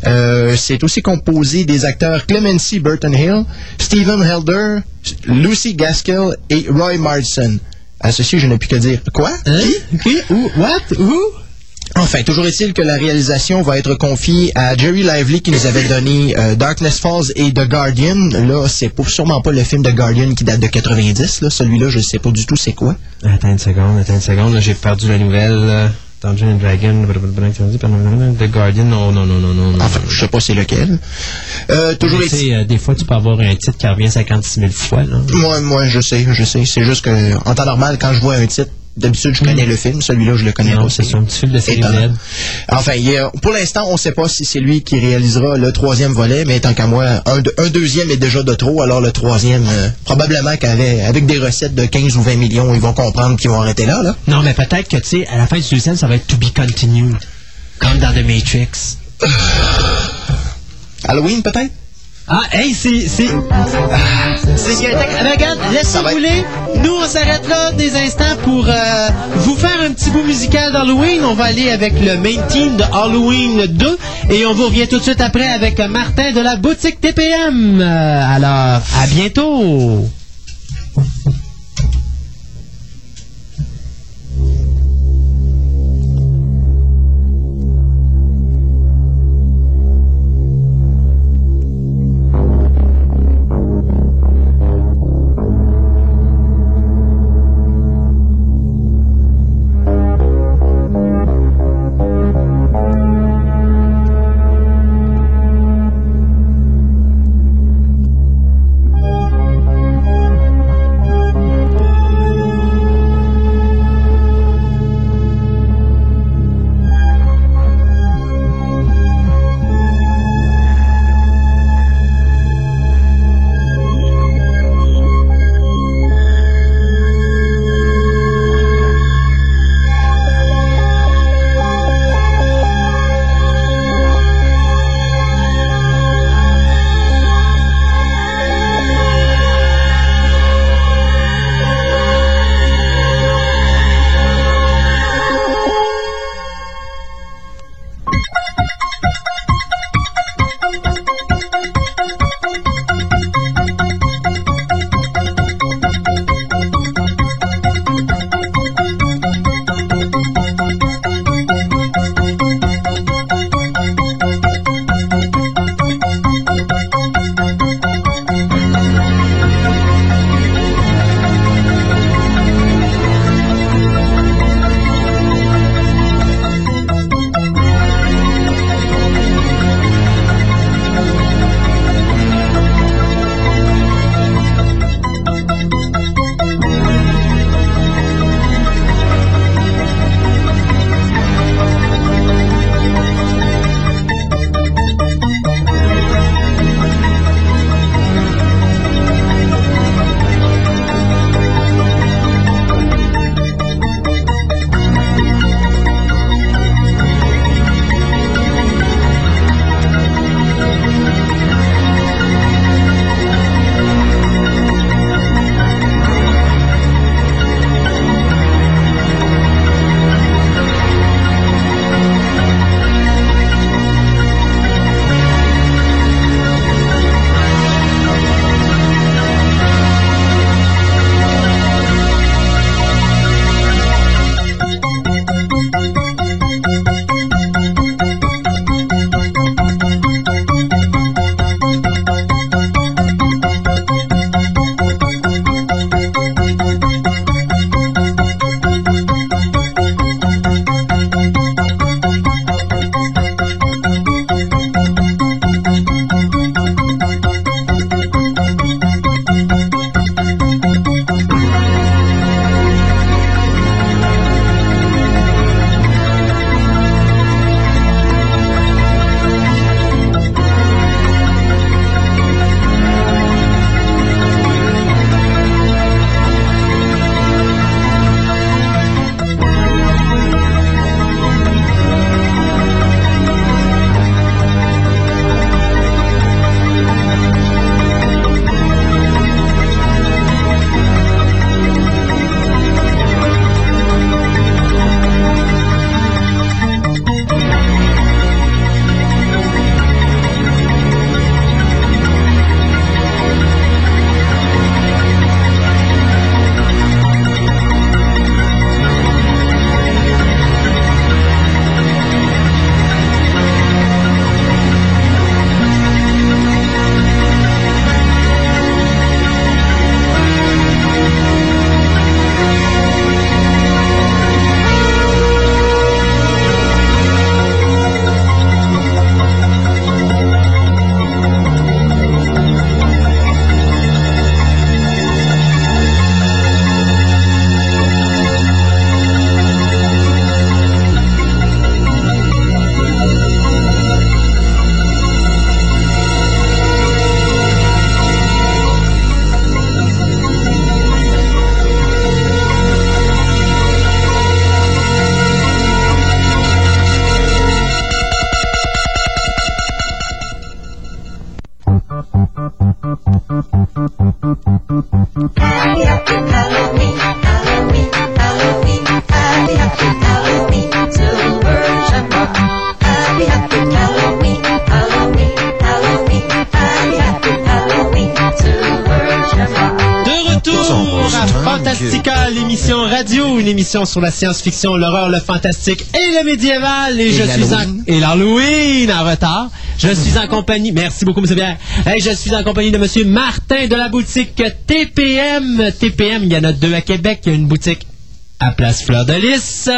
Euh, C'est aussi composé des acteurs Clemency Burton Hill, Stephen Helder, Lucy Gaskell et Roy Marsden. À ceci, je n'ai plus que dire. Quoi? Hein? Qui? Qui? What? Où? Enfin, toujours est-il que la réalisation va être confiée à Jerry Lively qui nous avait donné euh, Darkness Falls et The Guardian. Là, c'est sûrement pas le film The Guardian qui date de 90. Là. Celui-là, je sais pas du tout c'est quoi. Attends une seconde, attends une seconde, là, j'ai perdu la nouvelle. là. Dungeon and Dragon, The Guardian, non, non, non, non, non. Enfin, je sais pas c'est lequel. Euh, toujours tu sais, euh, des fois, tu peux avoir un titre qui revient 56 000 fois, là. Moi, moi, je sais, je sais. C'est juste que, en temps normal, quand je vois un titre, d'habitude, je connais le film. Celui-là, je le connais Mm. Non, pas. c'est un petit film de série. Enfin, pour l'instant, on ne sait pas si c'est lui qui réalisera le troisième volet, mais tant qu'à moi, un, de- un deuxième est déjà de trop, alors le troisième, euh, probablement qu'avec avec des recettes de 15 ou 20 millions, ils vont comprendre qu'ils vont arrêter là, là. Non, mais peut-être que, tu sais, à la fin du deuxième, ça va être To Be Continued. Comme dans The Matrix. Halloween, peut-être? Ah, hey, c'est. C'est. Ah, Ah, regarde, laisse Ça ça va être- rouler. Nous, on s'arrête là des instants pour euh, vous faire un petit bout musical d'Halloween. On va aller avec le main team de Halloween 2 et on vous revient tout de suite après avec Martin de la boutique TPM. Euh, alors, à bientôt. Émission sur la science-fiction, l'horreur, le fantastique et le médiéval. Et, Et je suis en... l'Halloween. Et l'Halloween en retard. Je suis en compagnie... Merci beaucoup, M. Pierre. Et je suis en compagnie de M. Martin de la boutique TPM. TPM, il y en a deux à Québec. Il y a une boutique à Place Fleur de Lys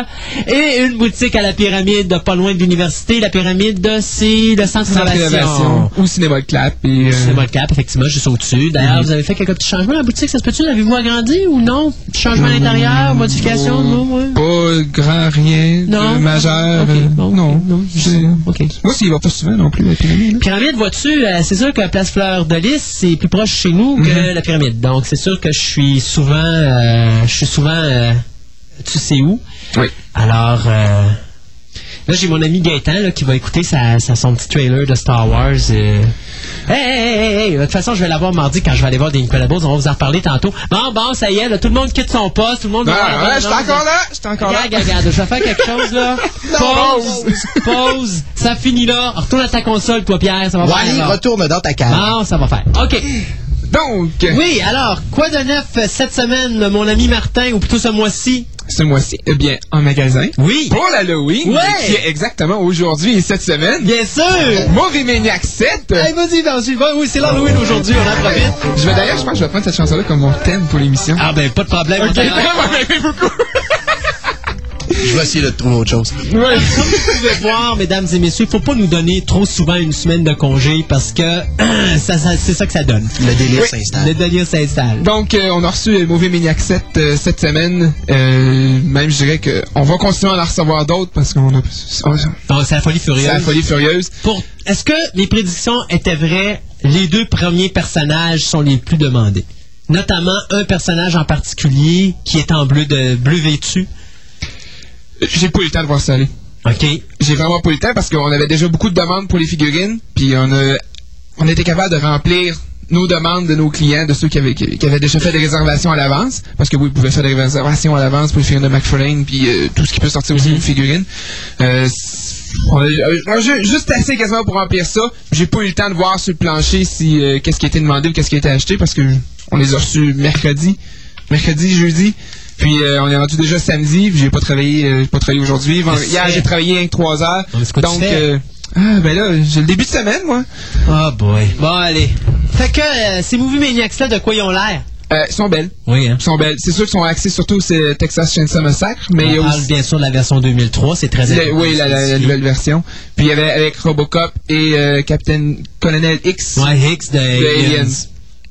et une boutique à la pyramide, pas loin de l'université. La pyramide, c'est le centre d'innovation. Ou Cinéma Clap. Et, euh, le cap, effectivement, juste au-dessus. D'ailleurs, vous avez fait quelques petits changements à la boutique, ça se peut-tu? L'avez-vous agrandi ou non? Petit changement à l'intérieur, modification? Non, ouais. Pas grand rien Non? de majeur. Ok, euh, bon, non. ok, non, C'est- ok. Moi, s'il va pas souvent non plus, la pyramide. Pyramide, vois-tu, euh, c'est sûr que Place Fleur de Lys, c'est plus proche chez nous que la pyramide. Donc, c'est sûr que je suis souvent, euh, je suis souvent, euh, tu sais où. Oui. Alors, euh, là, j'ai mon ami Gaëtan là, qui va écouter sa, sa- son petit trailer de Star Wars. euh. Hey, hey, hey, hey, de toute façon, je vais l'avoir mardi quand je vais aller voir des Incredibles. On va vous en reparler tantôt. Bon, bon, ça y est, là, tout le monde quitte son poste, tout le monde... Ouais, va- ouais, j'étais encore là. J'étais encore là. Regarde, regarde, je vais faire quelque chose, là. Pause, pause, ça finit là. Retourne à ta console, toi, Pierre, ça va Wally, faire. retourne dans ta cave. Non, ça va faire. OK. Donc, Oui, alors, quoi de neuf euh, cette semaine, mon ami Martin, ou plutôt ce mois-ci? Ce mois-ci, eh bien, en magasin. Oui. Pour l'Halloween, Ouais. qui est exactement aujourd'hui et cette semaine. Bien sûr! Movie Maniac 7. Hey, vas-y, vas-y, va. Oui, c'est l'Halloween aujourd'hui, on en profite. Je vais d'ailleurs, je pense que je vais prendre cette chanson-là comme mon thème pour l'émission. Ah, ben, pas de problème. Ok, on beaucoup. Je vais essayer de trouver autre chose. Ouais. Comme vous pouvez voir, mesdames et messieurs, il faut pas nous donner trop souvent une semaine de congé parce que ça, ça- c'est ça que ça donne. Le délire Oui. s'installe. Le délire s'installe. Donc, euh, on a reçu euh, Movie Maniac 7 euh, cette semaine. Euh, même, je dirais qu'on va continuer à en recevoir d'autres parce qu'on a. Donc, c'est la folie furieuse. C'est la folie furieuse. Pour... Est-ce que les prédictions étaient vraies? Les deux premiers personnages sont les plus demandés. Notamment un personnage en particulier qui est en bleu de bleu vêtu. J'ai pas eu le temps de voir ça aller. OK. J'ai vraiment pas eu le temps parce qu'on avait déjà beaucoup de demandes pour les figurines. Puis on a, on était capable de remplir nos demandes de nos clients, de ceux qui avaient, qui, qui avaient déjà fait des réservations à l'avance. Parce que oui, ils pouvaient faire des réservations à l'avance pour les figurines de McFarlane, puis euh, tout ce qui peut sortir aussi d'une figurine. Euh, on a, euh, juste assez quasiment pour remplir ça. J'ai pas eu le temps de voir sur le plancher si euh, qu'est-ce qui a été demandé ou qu'est-ce qui a été acheté parce que on les a reçus mercredi, mercredi, jeudi. Puis euh, on est rendu déjà samedi, puis j'ai pas travaillé, euh, j'ai pas travaillé aujourd'hui. Hier j'ai travaillé rien que 3 heures. Donc euh, ah ben là, j'ai le début de semaine moi. Oh boy. Bon, allez. Fait que euh, ces Movie Maniacs-là, de quoi ils ont l'air? Euh, ils sont belles. Oui, hein. Ils sont belles. C'est sûr qu'ils sont axés surtout c'est Texas Chainsaw Massacre, mais il y a On parle aussi bien sûr de la version 2003, c'est très le- important. oui, la, la- la nouvelle version. Puis il y avait avec Robocop et euh, Captain Colonel X Ouais, Hicks de, de Aliens. Aliens.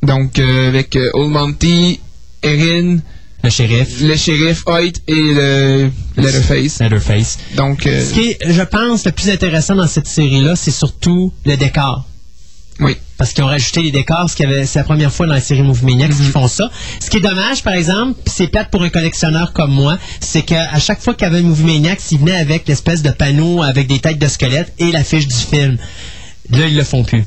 Donc euh, avec euh, Old Monty, Erin, Le shérif. le shérif Hoyt et le Leatherface. Leatherface. Donc euh, Ce qui est, je pense, le plus intéressant dans cette série-là, c'est surtout le décor. oui. Parce qu'ils ont rajouté les décors, ce qui avait- c'est la première fois dans la série Movie Maniacs Mhm. qu'ils font ça. Ce qui est dommage, par exemple, c'est plate pour un collectionneur comme moi, c'est qu'à chaque fois qu'il y avait un Movie Maniacs, il venait avec l'espèce de panneau avec des têtes de squelettes et l'affiche du film. Là, ils le font plus.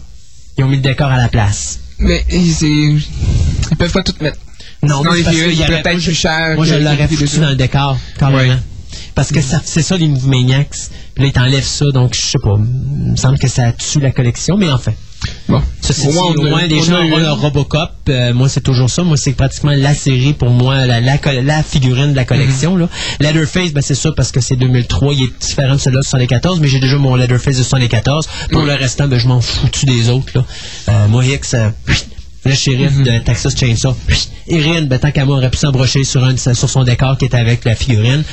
Ils ont mis le décor à la place. Mais c'est ils peuvent pas tout mettre. Non, mais c'est figurines, qu'il y ils aurait- peuvent être moi, je- plus chers Moi, je l'aurais foutu dans le décor, carrément. Parce que ça- c'est ça, les Movie Maniacs. Puis là, ils t'enlèvent ça, donc je sais pas. Il me semble que ça tue la collection, mais enfin. Bon. Au dit, moins, au les gens ont leur Robocop. Euh, moi, c'est toujours ça. Moi, c'est pratiquement la série pour moi, la, la, co- la figurine de la collection. Mhm. là. Leatherface, ben, c'est ça parce que c'est 2003. Il est différent de celui-là de 74, mais j'ai déjà mon Leatherface de 74. Pour le restant, ben, je m'en foutu des autres. Là. Euh, moi, Hicks, euh, le shérif Mhm. de Texas Chainsaw. Erin, ben, tant qu'à moi, aurait pu s'embrocher sur, un, sur son décor qui était avec la figurine.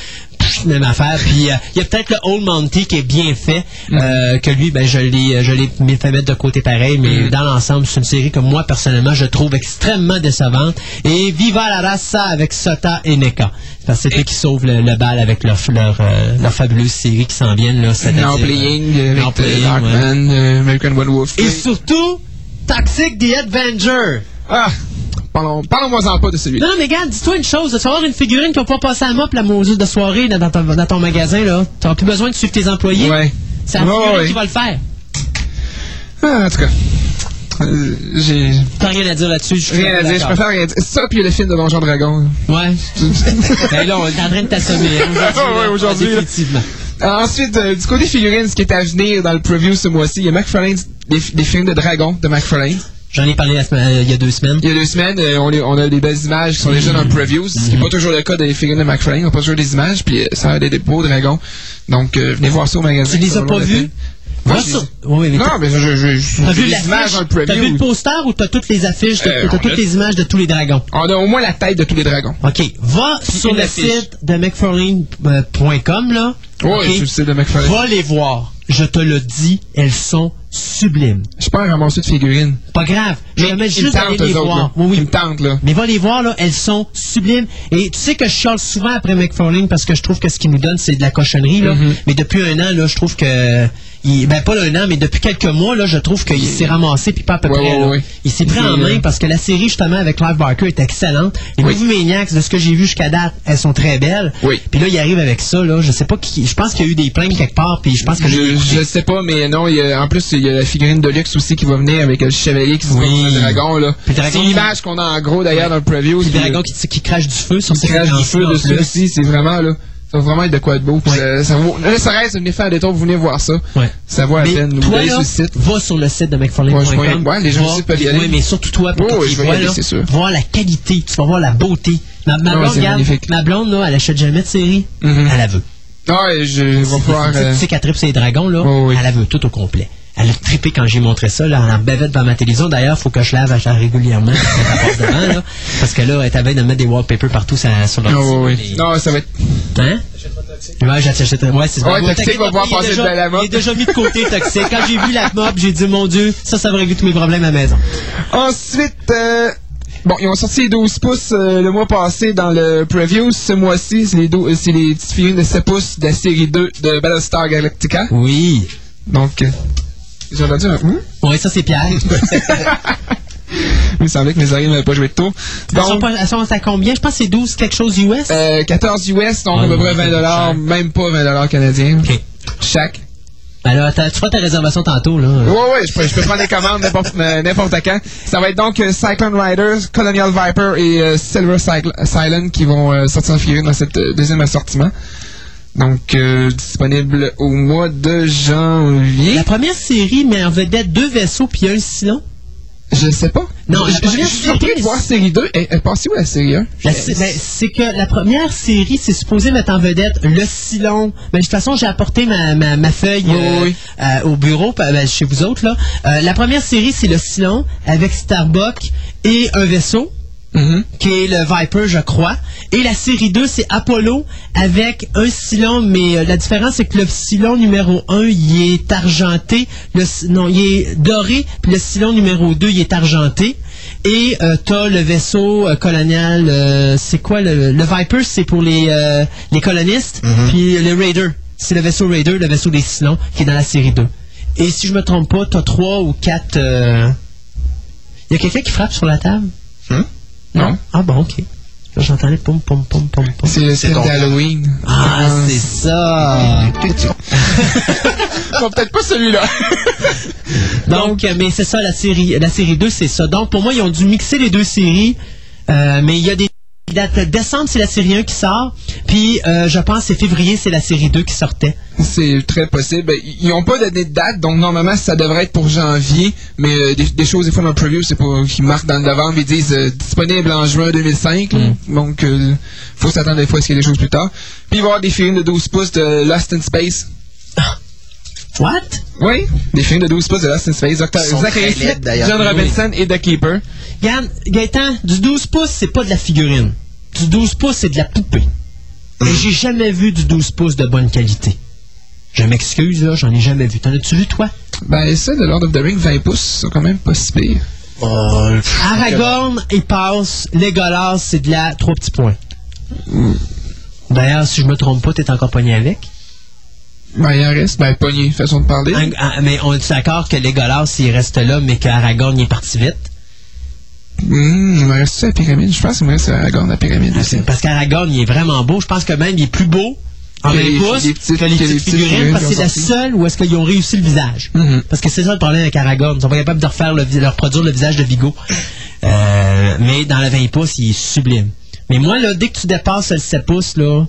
Même affaire. Puis, euh, il y a peut-être le Old Monty qui est bien fait. Mhm. euh, que lui, ben, je l'ai, je l'ai mis- fait mettre de côté pareil. Mais Mhm. dans l'ensemble, c'est une série que moi, personnellement, je trouve extrêmement décevante. Et viva la raza avec Sota et Neka. Parce que c'est eux qui sauvent le, le bal avec leur, leur, euh, leur fabuleuse série qui s'en viennent. Là, Now Playing avec Playing. Darkman, American Werewolf. Et surtout, Toxic the Avenger. Ah! Parlons- Parlons-moi-en pas de celui-là. Non, non, mais regarde, dis-toi une chose. Tu vas avoir une figurine qui va pas passer à mop la mouseuse de soirée là, dans, ton, dans ton magasin. là. Tu n'auras plus besoin de suivre tes employés. Ouais. C'est la figurine ouais. qui va le faire. Ah, en tout cas. Euh, J'ai T'as rien à dire là-dessus. je suis rien à dire. Je préfère rien dire. Ça, puis le film de Donjon Dragon. Ouais. ben là, on est en train de t'assommer. hein, aujourd'hui, Ouais, aujourd'hui, là. Définitivement. Euh, Ensuite, euh, du côté figurines, ce qui est à venir dans le preview ce mois-ci, il y a McFarlane, des, des films de dragon de McFarlane. J'en ai parlé la semaine- euh, il y a deux semaines. Il y a deux semaines, euh, on, les- on a des belles images qui sont déjà dans le preview, ce qui n'est pas toujours le cas des figurines de McFarlane. On a pas toujours des images, puis euh, ça a des beaux dragons. Donc, venez voir ça au magasin. Tu les as pas vus? Moi, je- Oui, mais Non, mais je, je, je, T'as vu des images dans le l'affiche? T'as vu le poster ou t'as toutes les affiches, de- Euh, t'as toutes a- les images de tous les dragons? On a au moins la tête de tous les dragons. OK. Va sur le affiche. site de McFarlane.com, là. Ouais, OK? sur le site de McFarlane. Va les voir. Je te le dis, elles sont sublimes. Je pas un ramasseur de figurines. Pas grave. Mais juste d'aller les autres, voir. Oui, oui. me tentent, là. Mais va les voir, là, elles sont sublimes. Et tu sais que je chiale souvent après McFarlane parce que je trouve que ce qu'il nous donne, c'est de la cochonnerie, là. Mm-hmm. Mais depuis un an, là, je trouve que. Il, ben, pas un an, mais depuis quelques mois, là, je trouve qu'il s'est ramassé, puis pas à peu Ouais, près. ouais, là. ouais. Il s'est pris en main parce que la série, justement, avec Clive Barker est excellente. Les Oui. Movie Maniacs, de ce que j'ai vu jusqu'à date, elles sont très belles. Oui. Puis là, il arrive avec ça, là. Je sais pas qui. Je pense qu'il y a eu des plaintes quelque part, puis je pense que. Je, je sais pas, mais non, il y a- en plus, il y a la figurine de luxe aussi qui va venir avec le chevalier qui se Oui. Le dragon, là. C'est l'image qu'on a en gros d'ailleurs dans le preview. Le dragon qui, crache du feu sur qui crache du feu dessus aussi, c'est vraiment, là. Ça va vraiment être de quoi de beau. Ouais. euh, ça vaut, là, ça reste, venez faire des tours, vous venez voir ça. Ouais. Ça vaut la Mais peine. Toi, là, sur le site. va sur le site de Ouais, McFarlane.com. ouais, les gens aussi peuvent y aller. Ouais, mais surtout toi, pour Ouais, que ouais, tu je vais y vois, aller, là, c'est sûr. voir la qualité, tu vas voir la beauté. Ma, ma Ouais, blonde, regarde, ma blonde, là, elle achète jamais de série. Mhm. Elle la veut. Ouais, je vais pouvoir. Tu sais- euh, Tu sais qu'elle tripe ses dragons, là, Ouais, ouais. elle la veut tout au complet. Elle a trippé quand j'ai montré ça, là, en bavette devant ma télévision. D'ailleurs, faut que je lave régulièrement elle passe devant, là, parce que là, elle est à de mettre des wallpapers partout sur, sur ouais. Les- Non, ça va être. Hein? Ouais, j'achèterai. Ouais, c'est Ouais, t'inquiète va il est passer de la. Il est déjà mis de côté, Toxic. Quand j'ai vu la mop, j'ai dit, mon Dieu, ça, ça va régler tous mes problèmes à la maison. Ensuite, euh, bon, ils ont sorti les 12 pouces euh, le mois passé dans le preview. Ce mois-ci, c'est les, euh, c'est les petites figurines de 7 pouces de la série 2 de Battlestar Galactica. Oui. Donc, euh, j'ai entendu un hum? Oui, ça, c'est Pierre. Il me semblait que mes oreilles n'avaient pas joué de sont Donc, elles sont à combien? Je pense que c'est 12 quelque chose US. euh, 14 US, donc à peu près non, 20 c'est dollars, cher. même pas 20 dollars canadiens. OK. Chaque. Ben là, t'as- tu feras ta réservation tantôt, là. Ouais, ouais, je peux, je peux prendre des commandes n'importe euh, n'importe quand. Ça va être donc euh, Cyclone Riders, Colonial Viper et euh, Silver Cycl- Silent qui vont sortir en figurine dans cette deuxième assortiment. Donc, euh, disponible au mois de janvier. La première série met en vedette deux vaisseaux puis un silon. Je sais pas. Non, je, la je- première je suis surpris de voir série 2. Elle, elle passe où la série 1? La sé- ben, c'est que la première série, c'est supposé mettre en vedette le Silon. Mais de toute façon, j'ai apporté ma, ma, ma feuille Oui, euh, oui. euh, au bureau, ben, chez vous autres. Là. Euh, la première série, c'est le Silon avec Starbuck et un vaisseau. Mhm. qui est le Viper, je crois. Et la série 2, c'est Apollo avec un Silon, mais euh, la différence, c'est que le Silon numéro 1, il est argenté. Le, non, il est doré, puis le Silon numéro 2, il est argenté. Et euh, t'as le vaisseau euh, colonial, c'est quoi le, le Viper, c'est pour les, euh, les colonistes, puis le Raider, c'est le vaisseau Raider, le vaisseau des Silons, qui est dans la série 2. Et si je me trompe pas, t'as trois ou quatre... euh, Il y a quelqu'un qui frappe sur la table? Non. Ah bon, ok. Là, j'entendais pom pom pom pom pom. C'est le thème d'Halloween. Ah, c'est ça. Bon, peut-être pas celui-là. Donc, mais c'est ça, la série, la série 2, c'est ça. Donc, pour moi, ils ont dû mixer les deux séries, euh, mais il y a des dates. Décembre, c'est la série 1 qui sort, puis euh, je pense c'est février, c'est la série 2 qui sortait. C'est très possible. Ben, Ils n'ont pas donné de date, donc normalement ça devrait être pour janvier, mais euh, des, des choses des fois dans le preview, c'est pas qu'ils marquent dans le novembre, ils disent euh, disponible en juin 2005. là. Donc euh, faut s'attendre des fois à ce qu'il y ait des choses plus tard. Puis il va y avoir des films de 12 pouces de Lost in Space. What? Oui, des films de 12 pouces de Lost in Space. Zachary d'ailleurs. John Robinson et The Keeper. Regarde, Gaëtan, du 12 pouces, c'est pas de la figurine. Du 12 pouces, c'est de la poupée. Et j'ai jamais vu du 12 pouces de bonne qualité. Je m'excuse, là, j'en ai jamais vu. T'en as-tu vu, toi? Ben ça, de Lord of the Rings, 20 pouces, c'est quand même pas si pire. Oh, Aragorn, il passe. Legolas, c'est de la trois petits points. D'ailleurs, si je me trompe pas, t'es encore pogné avec. Ben il en reste, ben pogné, façon de parler. Ah, mais on est d'accord que Legolas, il reste là, mais qu'Aragorn, il est parti vite? Hum, il me reste la pyramide, je pense qu'il me reste Aragorn la pyramide aussi. Parce qu'Aragorn, il est vraiment beau. Je pense que même, il est plus beau en Que 20 les- pouces les petites- que les petites petites figurines, parce que c'est la seule où est-ce qu'ils ont réussi le visage. Mhm. Parce que c'est ça le problème avec Aragorn. Ils sont pas capables de refaire le, vi- de reproduire le visage de Vigo. Euh, mais dans le 20 pouces, il est sublime. Mais moi, là, dès que tu dépasses le 7 pouces, là,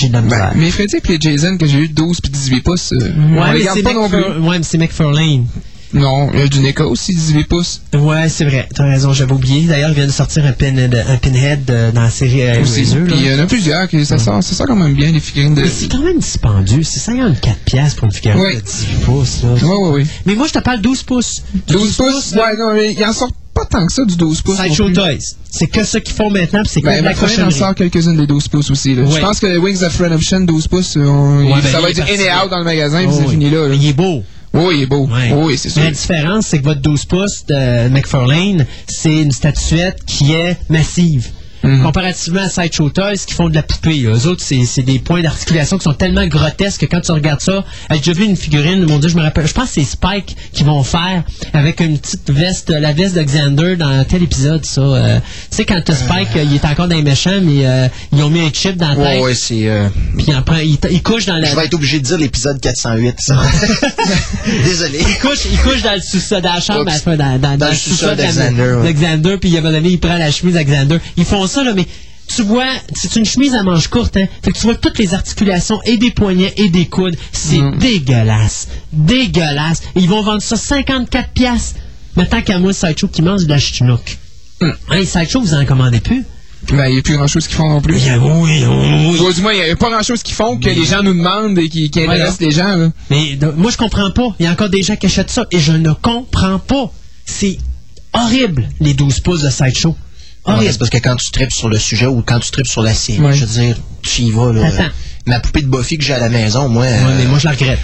j'ai de la Ben, misère. mais Freddy et les Jason que j'ai eu 12 puis 18 pouces, euh, on Ouais, les mais garde c'est pas non plus. McFar- ouais, mais c'est McFarlane. Non, il y a du NECA aussi, 18 pouces. Ouais, c'est vrai. T'as raison, j'avais oublié. D'ailleurs, il vient de sortir un, pinhead, un pinhead euh, dans la série euh, Aussi. Puis il y en a plusieurs, qui, ça, sort, ça sort quand même bien, les figurines de... Mais c'est quand même dispendieux. C'est 54 piastres pour une figurine Oui. de 18 pouces. Là. Ouais, ouais, ouais. Mais moi, je te parle 12 pouces. 12 pouces, ouais, non, mais il en sort pas tant que ça, du 12 pouces. Sideshow. Toys. C'est que ça qu'ils font maintenant, puis c'est que Ben, la McFarlane en sort quelques-unes des 12 pouces aussi. Là. Ouais. Je pense que Wings of Redemption 12 pouces, euh, on- Ouais, il- ben, ça va être in et out dans le magasin, puis Oh, c'est oui. fini là. il est beau. Oui, il est beau. Ouais. Oui, c'est sûr. Mais la différence, c'est que votre 12 pouces de McFarlane, c'est une statuette qui est massive. Mhm. Comparativement à Sideshow Toys qui font de la poupée. Eux autres, c'est c'est des points d'articulation qui sont tellement grotesques que quand tu regardes ça, j'ai déjà vu une figurine, mon Dieu, je me rappelle, je pense que c'est Spike qui vont faire avec une petite veste, la veste de Xander dans tel épisode, ça. euh, tu sais, quand Spike, euh, il est encore dans les méchants, mais euh, ils ont mis un chip dans la Ouais, tête, ouais, c'est. euh, puis il, en prend- il, il couche dans la... je vais être obligé de dire l'épisode 408. ça. Désolé. il couche, il couche dans le sous-sol, dans la chambre, Oups. à dans, dans, dans le sous-sol ouais. d'Alexander, puis il a donné, il prend la chemise d'Alexander. Ils font ça, là, mais tu vois, c'est une chemise à manches courtes, hein. Fait que tu vois toutes les articulations et des poignets et des coudes. C'est Mm. dégueulasse. Dégueulasse. Et ils vont vendre ça 54 piastres. Mais tant qu'à moi, Sideshow qui mange de la ch'tounouk. Mm. Hey, Sideshow, vous en commandez plus? Ben, il n'y a plus grand chose qu'ils font non plus. A- oui, oui, oui. Ou du moins, il n'y a pas grand chose qu'ils font que les gens nous demandent et qui, qui intéressent les gens. Là. Mais moi, je comprends pas. Il y a encore des gens qui achètent ça et je ne comprends pas. C'est horrible, les 12 pouces de Sideshow. Non, Horrible. c'est parce que quand tu tripes sur le sujet ou quand tu tripes sur la série, Ouais. je veux dire, tu y vas, là. Attends. Ma poupée de Buffy que j'ai à la maison, moi. Ouais, euh, mais moi, je la regrette.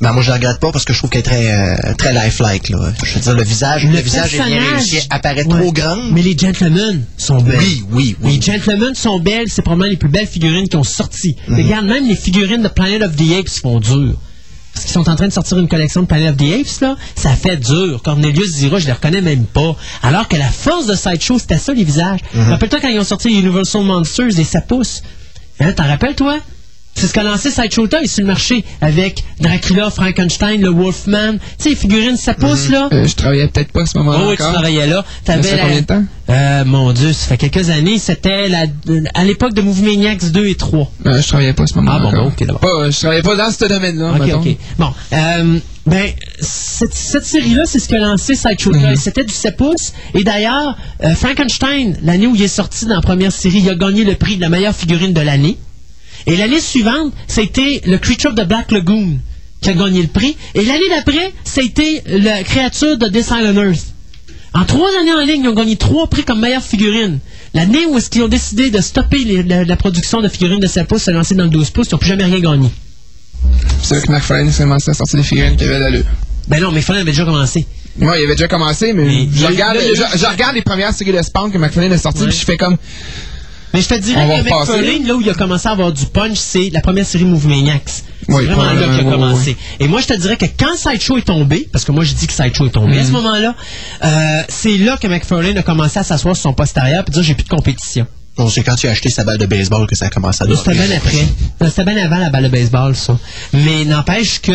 ben, moi, je la regrette pas parce que je trouve qu'elle est très, euh, très lifelike, là. Je veux dire, le visage, le, visage est bien réussi. Apparaît Ouais. trop grande. Mais les gentlemen sont belles. Oui, oui, oui. Les gentlemen sont belles. C'est probablement les plus belles figurines qui ont sorti. Mhm. Regarde, même les figurines de Planet of the Apes font dur. Parce qu'ils sont en train de sortir une collection de Planet of the Apes, là. Ça fait dur. Cornelius dira, je les reconnais même pas. Alors que la force de Sideshow, c'était ça, les visages. Mhm. Rappelle-toi quand ils ont sorti Universal Monsters, les sapous. Hein, t'en rappelles, toi? C'est ce qu'a lancé Sideshow Toys sur le marché avec Dracula, Frankenstein, le Wolfman. Tu sais, les figurines sapous, là. Euh, je travaillais peut-être pas à ce moment-là Oh, oui, tu travaillais là. Ça fait la- combien de temps? Euh, mon Dieu, ça fait quelques années. C'était la... à l'époque de Movie Maniacs 2 et 3. Euh, je travaillais pas à ce moment-là Ah, bon, ok, d'abord. Pas, je travaillais pas dans ce domaine-là, Ok, mettons. ok. Bon, euh, ben, cette, cette série-là, c'est ce qu'a lancé Sideshow Toys. C'était du 7 pouces. Et d'ailleurs, euh, Frankenstein, l'année où il est sorti dans la première série, il a gagné le prix de la meilleure figurine de l'année. Et l'année suivante, c'était le Creature of the Black Lagoon qui a gagné le prix. Et l'année d'après, c'était la créature de This Island Earth. En trois années en ligne, ils ont gagné trois prix comme meilleure figurine. L'année où est-ce qu'ils ont décidé de stopper les- la, la production de figurines de 7 pouces, se lancer dans le 12 pouces, ils n'ont plus jamais rien gagné. C'est là que McFarlane s'est commencé à sortir des figurines qui avaient l'allure. Ben non, mais avait déjà commencé. Moi, il avait déjà commencé, mais, Mais je, regarde, le- je, je regarde les premières séries de Spawn que McFarlane a sorties, puis je fais comme, Mais je te dirais repasser. McFarlane, là où il a commencé à avoir du punch, c'est la première série Movie Maniacs. C'est Oui, vraiment là qu'il a oui, commencé. Et moi, je te dirais que quand Sideshow est tombé, parce que moi, je dis que Sideshow est tombé à Mm. ce moment-là, euh, c'est là que McFarlane a commencé à s'asseoir sur son poste arrière et dire j'ai plus de compétition. Bon, c'est quand tu as acheté sa balle de baseball que ça a commencé à C'était dropper. bien après. C'était bien avant la balle de baseball, ça. Mais n'empêche que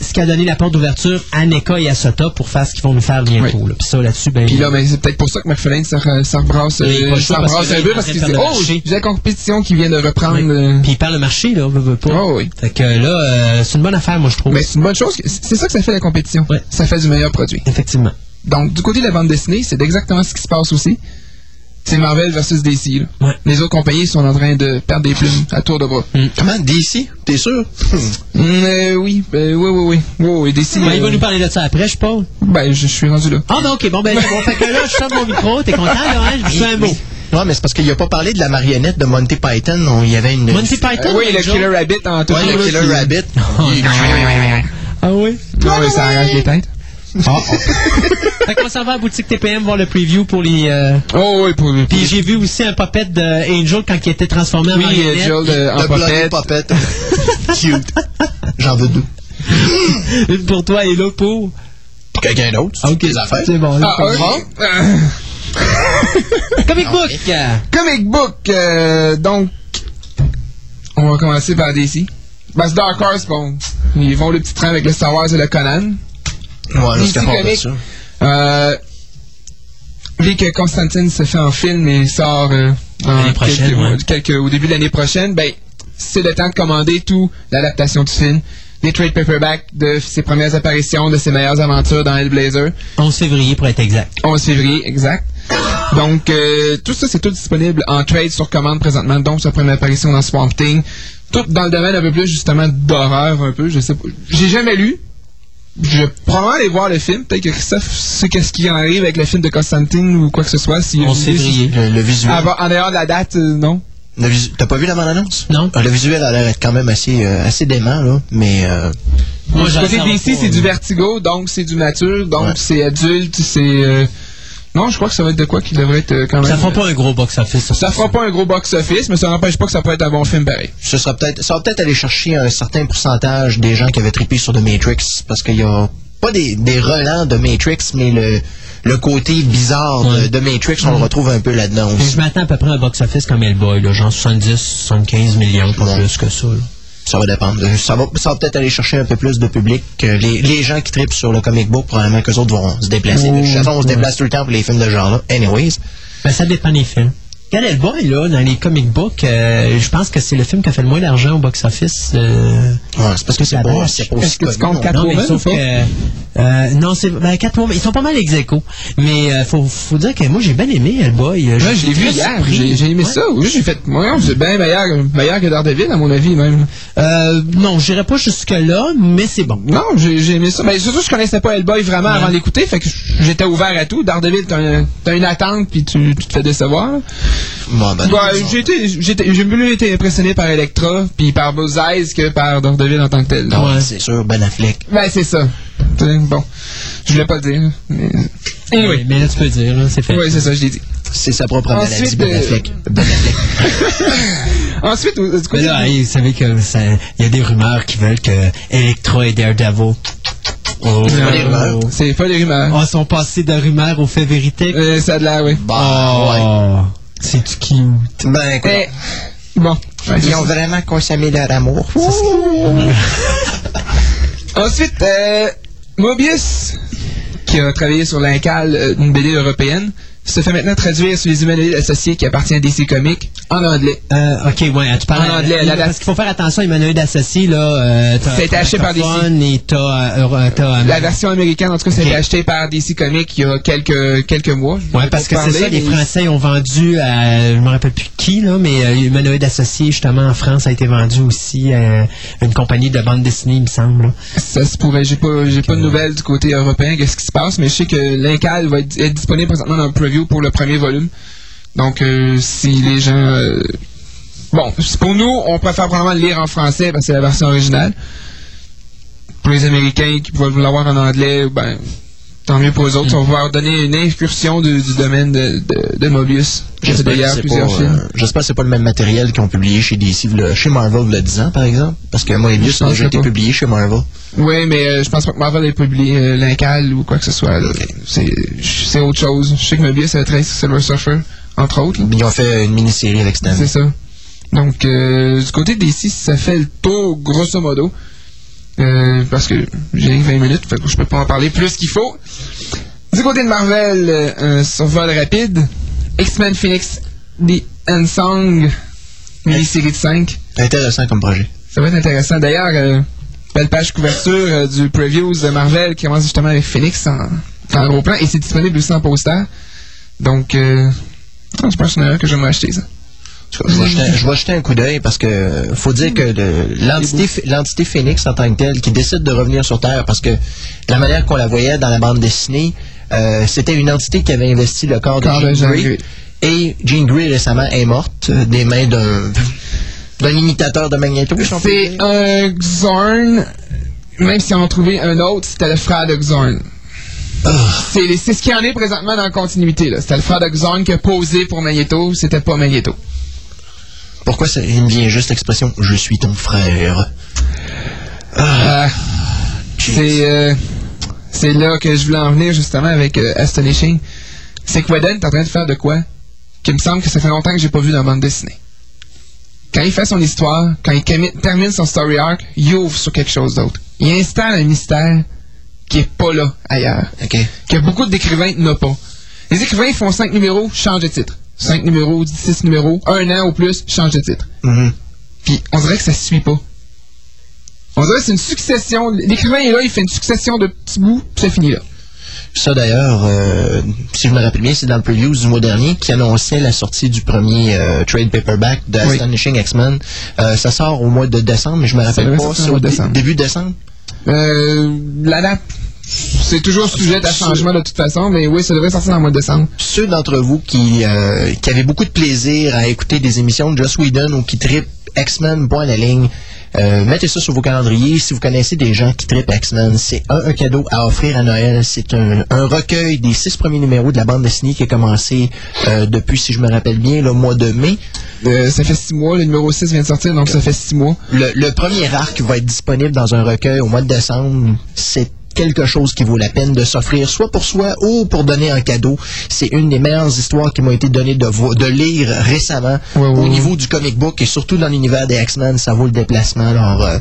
ce qui a donné la porte d'ouverture à NECA et à SOTA pour faire ce qu'ils vont nous faire bientôt. Oui. là. Puis ça, là-dessus, ben. Puis là, mais c'est peut-être pour ça que McFarlane re- se rebrasse, euh, parce rebrasse un peu qu'il dit, oh, j'ai la compétition qui vient de reprendre. Oui. euh, Puis il perd le marché, là, veut, veut pas. Oh, oui. Fait que là, euh, c'est une bonne affaire, moi, je trouve. Mais c'est une bonne chose. C'est ça que ça fait la compétition. Ouais. Ça fait du meilleur produit. Effectivement. Donc, du côté de la bande dessinée, c'est exactement ce qui se passe aussi. C'est Marvel versus DC. là. Ouais. Les autres compagnies sont en train de perdre des plumes à tour de bras. Comment? DC? T'es sûr? Mm, euh, oui, euh, oui, oui, oui. Oui, oui, DC. Ben, il va euh, nous parler de ça après, je pense. Ben, je, je suis rendu là. Ah, ben, ok, bon, ben, bon, fait que là, je ferme mon micro, t'es content, là, hein? Je fais un mot. Ouais, mais c'est parce qu'il a pas parlé de la marionnette de Monty Python. On- Il y avait une. Monty Python? Euh, oui, le? Killer Rabbit en tout Ouais, le Killer Rabbit. Ah oui? Non, mais ça arrache les têtes. Fait qu'on s'en va à boutique TPM voir le preview pour les. euh, Oh, oui, pour Puis j'ai vu aussi un puppet de Angel quand il était transformé en Oui, euh, marionnette. Joel de- en. Puppet. Cute. J'en veux deux. Une pour toi et l'autre pour. Quelqu'un d'autre? Ok, Des affaires? c'est bon. Ah, c'est bon. ok. Euh, Comic book! Comic book, euh, donc, on va commencer par DC. Ben, c'est Dark Horse, bon, ils vont le petit train avec le Star Wars et le Conan. Ouais, jusqu'à ça. Euh, vu que Constantine se fait en film et sort euh, dans L'année prochaine, quelques- ouais. quelques- au début de l'année prochaine, ben, c'est le temps de commander tout l'adaptation du film. des trade paperbacks de ses premières apparitions, de ses meilleures aventures dans Hellblazer. 11 février pour être exact. 11 février, exact. Donc, euh, tout ça, c'est tout disponible en trade sur commande présentement, donc sa première apparition dans Swamp Thing. Tout dans le domaine un peu plus, justement, d'horreur un peu, je sais pas. J'ai jamais lu. Je vais probablement aller voir le film. Peut-être que Christophe sait qu'est-ce qui en arrive avec le film de Constantine ou quoi que ce soit. Si 11 février. Le, le visuel. Ah, bah, en dehors de la date, euh, non. T'as pas vu la bande-annonce? Non. Ah, le visuel a l'air d'être quand même assez, euh, assez dément, là. Mais, euh, Moi, côté DC, c'est du euh, vertigo, donc c'est du mature, donc Ouais. c'est adulte, c'est... Non, je crois que ça va être de quoi qui devrait être euh, quand même... Ça fera pas un gros box-office. Ça fera pas un gros box-office, mais ça n'empêche pas que ça peut être un bon film pareil. ce sera peut-être, ça va peut-être aller chercher un certain pourcentage des gens qui avaient trippé sur The Matrix, parce qu'il y a pas des, des relents de Matrix, mais le, le côté bizarre de, Ouais. de Matrix, on le retrouve un peu là-dedans aussi. Je m'attends à peu près à un box-office comme Hellboy, là, genre 70, 75 millions, pas Ouais. plus que ça. là. Ça va dépendre. Ça va, ça va peut-être aller chercher un peu plus de public. que les, les gens qui trippent sur le comic book, probablement qu'eux autres vont se déplacer. De toute façon, on se déplace tout le temps pour les films de genre-là. Anyways. Ben, ça dépend des films. Regarde Hellboy, là, dans les comic books, euh, je pense que c'est le film qui a fait le moins d'argent au box-office. euh, Ouais, c'est parce que c'est vache. c'est pas Est-ce aussi que tu comptes non. quatre- non, mais. Euh, non, c'est... Ben, Catwoman, ils sont pas mal ex aequo. Mais euh, faut, faut dire que moi, j'ai bien aimé Hellboy. Euh, Ouais, je l'ai vu hier, j'ai aimé Ouais. ça. Oui, j'ai fait... Moi, c'est bien meilleur, meilleur que Daredevil, à mon avis, même. Euh, non, j'irai pas jusque-là, mais c'est bon. Non, j'ai aimé ça. Mais surtout, je connaissais pas Hellboy vraiment avant d'écouter, fait que j'étais ouvert à tout. Daredevil, t'as un- t'as une attente, puis tu, tu te fais décevoir. Bon, ben, Ouais, j'ai été, j'ai mieux été impressionné par Electra, puis par Bullseye que par Daredevil en tant que tel. Ouais. c'est sûr, Ben Affleck. Ben, c'est ça. Bon, je voulais pas le dire. Mais... Anyway. Ouais, mais là, tu peux le dire, là, c'est fait. Oui, c'est ça, je l'ai dit. C'est sa propre maladie, Ensuite, Ben euh, Affleck. Ben Affleck. Ensuite, du Mais côté là, vous savez que ça- il y a des rumeurs qui veulent que Electra et Daredevil oh, C'est pas des rumeurs. c'est pas des rumeurs. oh, sont passés de rumeurs aux faits vérités. Euh, ça a de l'air, oui. Bah, ouais. C'est du cute? Ben, écoute, Eh, bon. Ouais, ils ont vraiment consommé leur amour. Ensuite, euh, Mobius, qui a travaillé sur l'Incal, euh, une BD européenne, se fait maintenant traduire sur les humanoïdes associés qui appartient à DC Comics en anglais. Euh, ok, ouais, tu parles En anglais, la- parce qu'il faut faire attention, Emmanuel Associé, là, euh, été acheté par francophone Et euh, euh, euh, La version américaine, en tout cas, ça a Ok. été acheté par DC Comics il y a quelques, quelques mois. Ouais, parce que c'est ça, les Français ont vendu à, je me rappelle plus qui, là, mais euh, Humanoïde Associé, justement, en France, a été vendu aussi à une compagnie de bande dessinée, il me semble. là. Ça se pourrait. J'ai pas, j'ai pas de nouvelles du côté européen, qu'est-ce qui se passe, mais je sais que l'Incal va être, être disponible présentement dans le preview pour le premier volume. Donc, euh, si les gens. euh, Bon, pour nous, on préfère probablement le lire en français parce que c'est la version originale. Pour les Américains qui veulent l'avoir en anglais, ben, tant mieux pour eux autres. On va pouvoir donner une incursion du, du domaine de, de, de Mobius. J'espère que c'est pas, euh, c'est pas le même matériel qu'ils ont publié chez DC, v'là- chez Marvel il y a 10 ans, par exemple. Parce que Moebius Je a déjà été publié chez Marvel. Oui, mais euh, je pense pas que Marvel ait publié euh, l'Incal ou quoi que ce soit. C'est autre chose. Je sais que Mobius a sur Silver Surfer, entre autres. là. Ils ont fait une mini-série avec Stan. C'est ça. Donc, euh, du côté d'ici, ça fait le tour, grosso modo. Euh, parce que j'ai 20 minutes, fait que je peux pas en parler plus qu'il faut. Du côté de Marvel, euh, un survol rapide. X-Men Phoenix, The Unsung, mini-série de 5. Intéressant comme projet. Ça va être intéressant. D'ailleurs, euh, belle page couverture du previews de Marvel qui commence justement avec Phoenix en, en gros plan et c'est disponible aussi en poster. Donc, euh, que c'est un que j'aimerais acheter ça. Je vais, jeter, je vais jeter un coup d'œil parce que faut dire que le- l'entité Phoenix en tant que telle qui décide de revenir sur Terre parce que de la manière qu'on la voyait dans la bande dessinée, euh, c'était une entité qui avait investi le corps de Jean Grey. Et Jean Grey récemment est morte euh, des mains d'un d'un imitateur de Magneto. C'est un Xorn, même si on a trouvé un autre, c'était le frère de Xorn. C'est c'est ce qu'il y en est présentement dans la continuité. C'était le frère de Xorn qui a posé pour Magneto, c'était pas Magneto. Pourquoi ça, il me vient juste l'expression je suis ton frère. Ah, c'est euh, c'est là que je voulais en venir justement avec euh, Astonishing. C'est que Whedon est en train de faire de quoi Qui me semble que ça fait longtemps que j'ai pas vu dans bande dessinée. Quand il fait son histoire, quand il termine son story arc, il ouvre sur quelque chose d'autre. Il installe un mystère qui est pas là ailleurs. Que beaucoup d'écrivains n'ont pas. Les écrivains font 5 numéros, changent de titre. 5 numéros, 6 numéros, un an ou plus, change de titre. Mhm. Puis on dirait que ça se suit pas. On dirait que c'est une succession. L'écrivain est là, il fait une succession de petits bouts, puis ça finit là. Ça d'ailleurs, euh, si je me rappelle bien, c'est dans le preview du mois dernier qui annonçait la sortie du premier euh, trade paperback de Oui. Astonishing X-Men. Euh, ça sort au mois de décembre, mais je me rappelle pas. C'est au début décembre. Euh, la date, c'est toujours sujet à changement de toute façon, mais oui, ça devrait sortir dans le mois de décembre. Ceux d'entre vous qui, euh, qui avaient beaucoup de plaisir à écouter des émissions de Joss Whedon ou qui trippent X-Men, point la ligne, euh, mettez ça sur vos calendriers. Si vous connaissez des gens qui trippent X-Men, c'est un, un cadeau à offrir à Noël. C'est un, un recueil des six premiers numéros de la bande dessinée qui a commencé euh, depuis, si je me rappelle bien, le mois de mai. Euh, ça fait six mois, le numéro 6 vient de sortir, donc ça fait six mois. Le, le premier arc va être disponible dans un recueil au mois de décembre. C'est quelque chose qui vaut la peine de s'offrir, soit pour soi ou pour donner un cadeau. C'est une des meilleures histoires qui m'ont été données de, de lire récemment au niveau du comic book et surtout dans l'univers des X-Men. Ça vaut le déplacement. Alors, euh,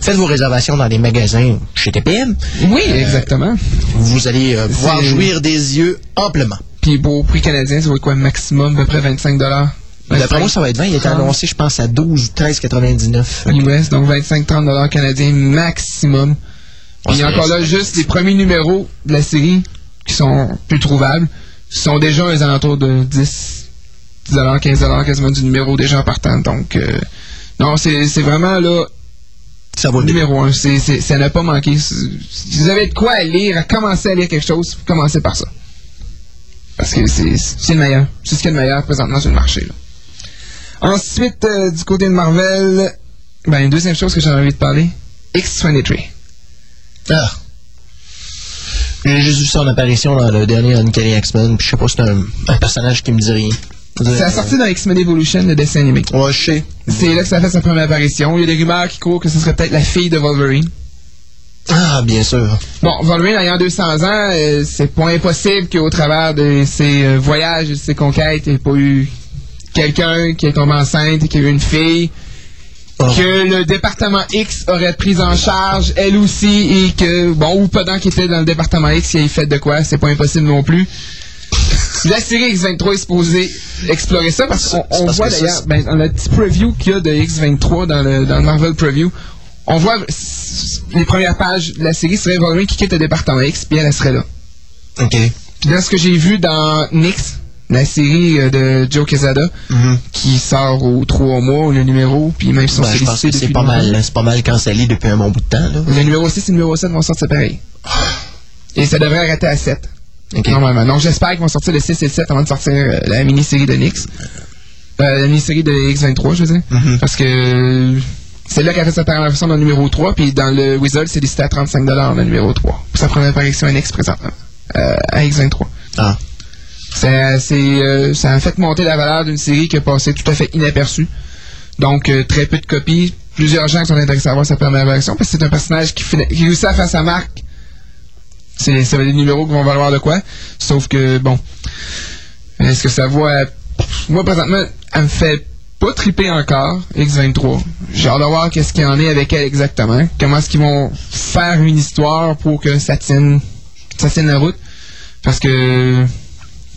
faites vos réservations dans les magasins chez TPM. Oui, exactement. Vous allez euh, pouvoir jouir des yeux amplement. Puis pour prix canadien, ça va être quoi, maximum, à peu près 25 dollars? D'après moi, ça va être 20. Il a été annoncé, je pense, à 12, 13,99. US, donc 25-30 dollars canadiens maximum. Puis Ouais, c'est encore là, juste les premiers numéros de la série qui sont plus trouvables sont déjà aux alentours de 10, 10 dollars, 15 dollars quasiment du numéro déjà en partant. Donc, euh, non, c'est c'est vraiment là Ça vaut le numéro un. C'est c'est- ça n'a pas manqué. Si vous avez de quoi à lire, à commencer à lire quelque chose, commencez par ça. Parce que c'est c'est le meilleur. C'est ce qu'il y a de meilleur présentement sur le marché. là. Ensuite, euh, du côté de Marvel, ben, une deuxième chose que j'ai envie de parler, X-23. Ah. J'ai juste vu son apparition dans le dernier Uncanny X-Men, puis je sais pas, c'est un, un personnage qui me dit rien. C'est la sortie dans X-Men Evolution, le dessin animé. Ouais, je sais. C'est là que ça a fait sa première apparition. Il y a des rumeurs qui courent que ce serait peut-être la fille de Wolverine. Ah, bien sûr. Bon, Wolverine ayant 200 ans, euh, c'est pas impossible qu'au travers de ses euh, voyages et de ses conquêtes, il n'y ait pas eu quelqu'un qui est tombé enceinte et qui a eu une fille. Oh. Que le département X aurait pris en charge, elle aussi, et que, bon, ou pendant qu'il était dans le département X, il ait fait de quoi, c'est pas impossible non plus. La série X23 est supposée explorer ça parce qu'on voit d'ailleurs, ben, dans le petit preview qu'il y a de X23 dans le, dans le Marvel Preview, on voit les premières pages de la série serait Wolverine qui quitte le département X, puis elle, elle serait là. OK. Puis dans ce que j'ai vu dans Nix, la série euh, de Joe Quesada, Mhm. qui sort aux trois mois, le numéro, puis même si on Ben, je pense que c'est pas mal, c'est pas mal cancellé depuis un bon bout de temps, là. Le numéro 6 et le numéro 7 vont sortir pareil. Et ça devrait arrêter à 7. OK. Normalement. Donc j'espère qu'ils vont sortir le 6 et le 7 avant de sortir euh, la mini-série de Nix. Euh, la mini-série de X23, je veux dire. Mhm. Parce que c'est là qu'elle fait sa première apparition dans le numéro 3, puis dans le Wizard, c'est listé à 35$ le numéro 3. Pour sa première apparition à Nix présentement. Euh, à X23. Ah. Ça, c'est, euh, ça a fait monter la valeur d'une série qui a passé tout à fait inaperçue. Donc, euh, très peu de copies. Plusieurs gens qui sont intéressés à voir sa première apparition parce que c'est un personnage qui, qui réussit à faire sa marque. C'est, ça va des numéros qui vont valoir de quoi. Sauf que, bon, est-ce que ça à- Moi, présentement, elle me fait pas triper encore, X23. J'ai hâte de voir qu'est-ce qu'il en est avec elle exactement. Comment est-ce qu'ils vont faire une histoire pour que ça tienne, ça tienne la route. Parce que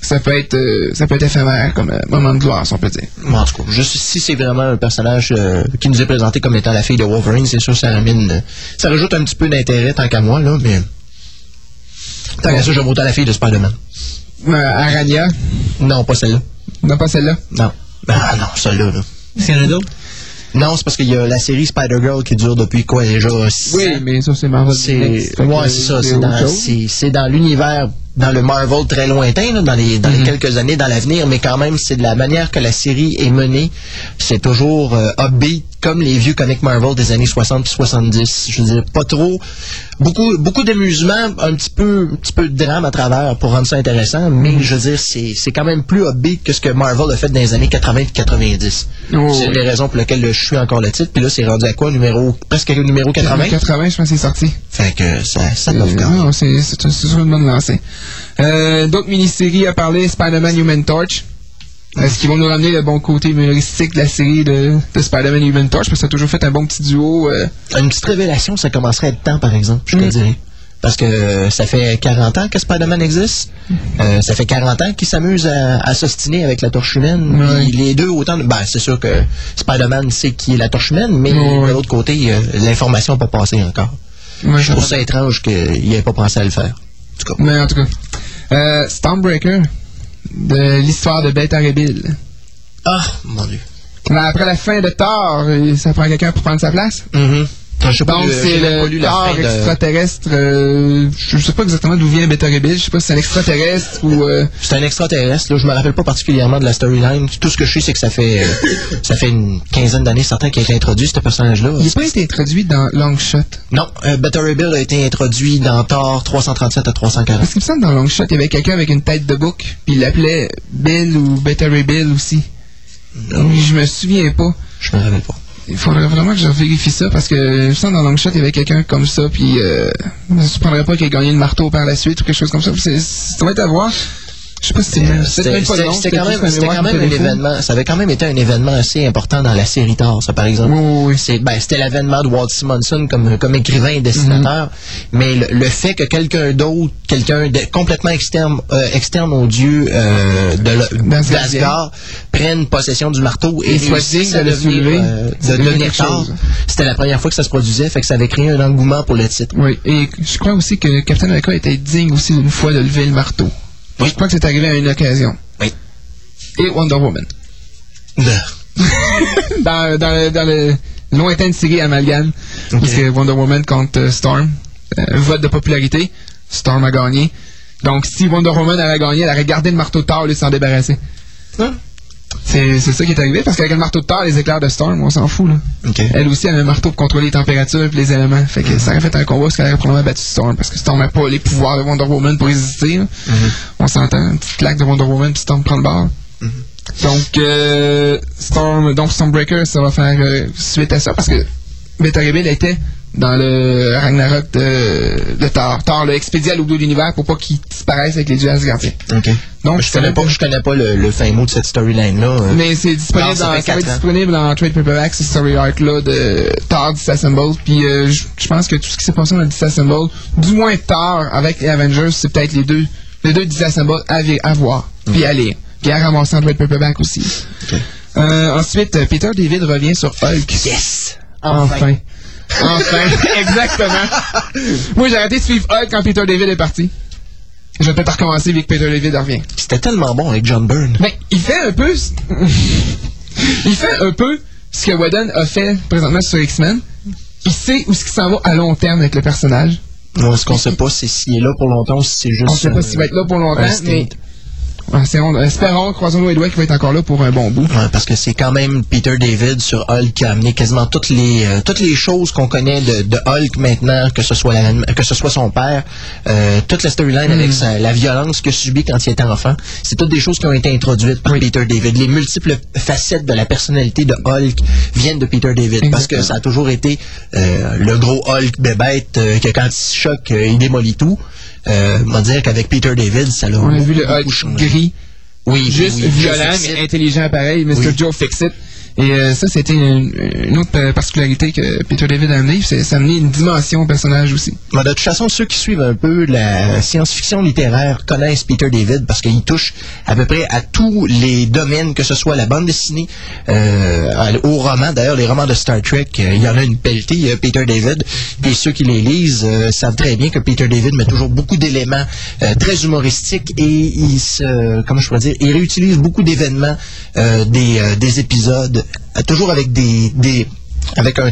ça peut être euh, ça peut être éphémère comme euh, moment de gloire, si on peut dire. Bon, en tout cas, juste si c'est vraiment un personnage euh, qui nous est présenté comme étant la fille de Wolverine, c'est sûr ça ramène, euh, ça rajoute un petit peu d'intérêt tant qu'à moi, là, mais... Tant qu'à ça, j'aime autant la fille de Spider-Man. Euh, Arania, Non, pas celle-là. non pas celle-là? Non. Ah non, celle-là, là. Est-ce qu'il y en a d'autres? Non, c'est parce qu'il y a la série Spider-Girl qui dure depuis quoi déjà six Oui, mais ça c'est Marvel. C'est que, ouais, c'est ça, c'est dans c'est c'est dans l'univers dans le Marvel très lointain là, dans les dans les Mhm. quelques années dans l'avenir, mais quand même c'est de la manière que la série est menée, c'est toujours euh, upbeat comme les vieux comics Marvel des années 60 puis 70. Je veux dire pas trop beaucoup beaucoup d'amusement, un petit peu un petit peu de drame à travers pour rendre ça intéressant, mais Mhm. je veux dire c'est c'est quand même plus upbeat que ce que Marvel a fait dans les années 80 et 90. Oh, c'est une des raisons pour lesquelles je suis encore le titre, puis là c'est rendu à quoi? Numéro presque numéro 80. 80, je pense que c'est sorti. Fait que ça ça Euh, l'offre quand même. non, c'est c'est une bonne lancée. Euh, D'autres mini-séries à parler, Spider-Man Human Torch. Est-ce qu'ils vont nous ramener le bon côté humoristique de la série de, de Spider-Man Human Torch? Parce que ça a toujours fait un bon petit duo. euh, Une petite révélation, ça commencerait à être temps, par exemple, je te Mm. dirais. Parce que euh, ça fait 40 ans que Spider-Man existe. Euh, ça fait 40 ans qu'il s'amuse à, à s'ostiner avec la torche humaine. Les deux, autant de... Ben, c'est sûr que Spider-Man sait qui est la torche humaine, mais de l'autre côté, l'information n'a pas passé encore. Je trouve ça étrange qu'il n'ait pas pensé à le faire. En tout cas. Mais en tout cas. Stormbreaker, de l'histoire de Ray Bill. Ah, mon Dieu. Mais après la fin de Thor, euh, ça prend quelqu'un pour prendre sa place? Mhm. Je sais pas, Donc, lu- c'est le de- extraterrestre. euh, je sais pas exactement d'où vient Beta Bill. Je sais pas si c'est un extraterrestre ou. euh, C'est un extraterrestre, là. Je me rappelle pas particulièrement de la storyline. Tout ce que je sais, c'est que ça fait, euh, ça fait une quinzaine d'années, certain, qu'il a été introduit, ce personnage-là. il n'a pas été introduit dans Longshot. Non, euh, Beta Bill a été introduit dans Thor 337 à 340. Parce qu'il me semble dans Longshot, il y avait quelqu'un avec une tête de bouc, puis il l'appelait Bill ou Beta Bill aussi. Je me souviens pas. Je me rappelle pas. Il faudrait vraiment que je vérifie ça parce que me semble dans Longshot, il y avait quelqu'un comme ça, puis euh, je ne prendrais pas qu'il ait gagné le marteau par la suite ou quelque chose comme ça. C'est- Ça va être à voir. Je sais pas si C'était même pas c'était quand même, quand un événement. Ça avait quand même été un événement assez important dans la série Thor, ça, par exemple. Oui, oui, ben, c'était l'avènement de Walt Simonson comme, comme écrivain et dessinateur. Mhm. Mais le, le fait que quelqu'un d'autre, quelqu'un de complètement externe, euh, externe au dieu euh, de D'Asgard. d'Asgard prenne possession du marteau et à de le soulever, euh, de devenir. C'était la première fois que ça se produisait, fait que ça avait créé un engouement pour le titre. Oui, et je crois aussi que Captain America était digne aussi d'une fois de lever le marteau. Oui. Je crois que c'est arrivé à une occasion. Oui. Et Wonder Woman. dans, dans, le, dans le lointaine série Amalgame, parce que Wonder Woman contre Storm, euh, vote de popularité, Storm a gagné. Donc si Wonder Woman avait gagné, elle aurait gardé le marteau de Thor de s'en débarrasser. Ah. C'est ça qui est arrivé, parce qu'avec le marteau de Thor, les éclairs de Storm, on s'en fout. Là. Elle aussi avait un marteau pour contrôler les températures et les éléments. Fait que ça aurait fait un combat parce qu'elle aurait probablement battu Storm, parce que Storm n'a pas les pouvoirs de Wonder Woman pour résister. là. On s'entend, une petite claque de Wonder Woman puis Storm prend le bord. Donc, euh, Storm, donc Stormbreaker, ça va faire euh, suite à ça parce que Beta Bill était dans le Ragnarok de, de Thor. Thor l'a expédié à l'autre bout de l'univers pour pas qu'il disparaisse avec les dieux Asgardiens. OK. Donc, je connais pas, je connais pas le, le fin mot de cette storyline-là. euh. Mais c'est disponible, dans, ça va être disponible dans Trade Paperback, ce story arc-là de Thor Disassembled. Puis euh, je pense que tout ce qui s'est passé dans Disassembled, du moins Thor avec les Avengers, c'est peut-être les deux, les deux Disassembled à, voir, puis à lire, puis à ramasser en Trade Paperback aussi. Euh, ensuite, Peter David revient sur Hulk. Yes! Enfin. Enfin, exactement. Moi, j'ai arrêté de suivre Hulk quand Peter David est parti. Je vais peut-être recommencer vu que Peter David revient. C'était tellement bon avec John Byrne. Mais il fait un peu. il fait un peu ce que Whedon a fait présentement sur X-Men. Il sait où ce qui s'en va à long terme avec le personnage. Moi, ce qu'on sait pas, c'est s'il est là pour longtemps ou si c'est juste. On sait pas s'il va être là pour longtemps, mais. On- espérons, croisons-nous les doigts qu'il va être encore là pour un bon bout. Ouais, parce que c'est quand même Peter David sur Hulk qui a amené quasiment toutes les euh, toutes les choses qu'on connaît de, de Hulk maintenant, que ce soit la- que ce soit son père, euh, toute la storyline avec sa- la violence qu'il a subie quand il était enfant, c'est toutes des choses qui ont été introduites par Peter David. Les multiples facettes de la personnalité de Hulk viennent de Peter David parce que ça a toujours été euh, le gros Hulk bébête euh, que quand il se choque, euh, il démolit tout. Euh, on va dire qu'avec Peter David, ça l'a On a vu le beaucoup Hulk changé. gris, Oui, juste oui, violent, mais intelligent pareil, Mr. Oui. Joe Fixit. Et euh, ça, c'était une, autre euh, particularité que Peter David a amené. C'est amené une dimension au personnage aussi. Mais de toute façon, ceux qui suivent un peu la science-fiction littéraire connaissent Peter David parce qu'il touche à peu près à tous les domaines, que ce soit la bande dessinée, euh, aux romans. D'ailleurs, les romans de Star Trek, euh, il y en a une pelletée, Peter David. Et ceux qui les lisent euh, savent très bien que Peter David met toujours beaucoup d'éléments très humoristiques et il se, comment je pourrais dire, il réutilise beaucoup d'événements des, des épisodes, toujours avec des, des avec un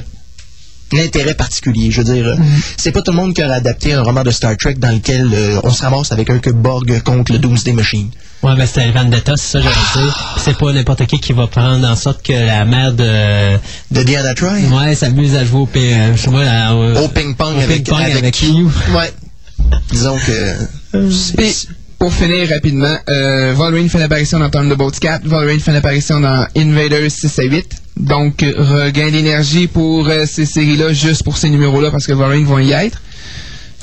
l'intérêt particulier. Je veux dire, euh, c'est pas tout le monde qui aurait adapté un roman de Star Trek dans lequel euh, on se ramasse avec un que Borg contre le Doomsday Machine. Ouais, ben c'était Vendetta, c'est ça, j'allais dire. C'est pas n'importe qui qui va prendre en sorte que la mère de. De Diana Troy. Ouais, s'amuse à jouer au, euh, à- au- Au ping-pong avec, ping-pong avec, avec. Ouais. Disons que. Pour finir rapidement, euh, Wolverine fait l'apparition dans Thunderbolts 4, Wolverine fait l'apparition dans Invaders 6 à 8. Donc, regain d'énergie pour euh, ces séries-là, juste pour ces numéros-là, parce que Wolverine vont y être.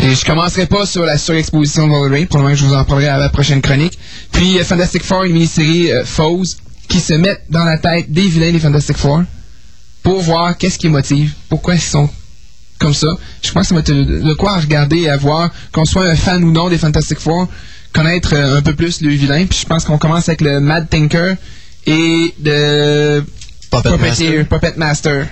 Et je commencerai pas sur la surexposition de Wolverine, probablement que je vous en parlerai à la prochaine chronique. Puis euh, Fantastic Four, une mini-série euh, Foes, qui se mettent dans la tête des vilains des Fantastic Four pour voir qu'est-ce qui motive, pourquoi ils sont comme ça. Je pense que ça va être de quoi à regarder et à voir, qu'on soit un fan ou non des Fantastic Four, connaître euh, un peu plus le vilain. Puis je pense qu'on commence avec le Mad Thinker et de Puppet Master. Puppet Master.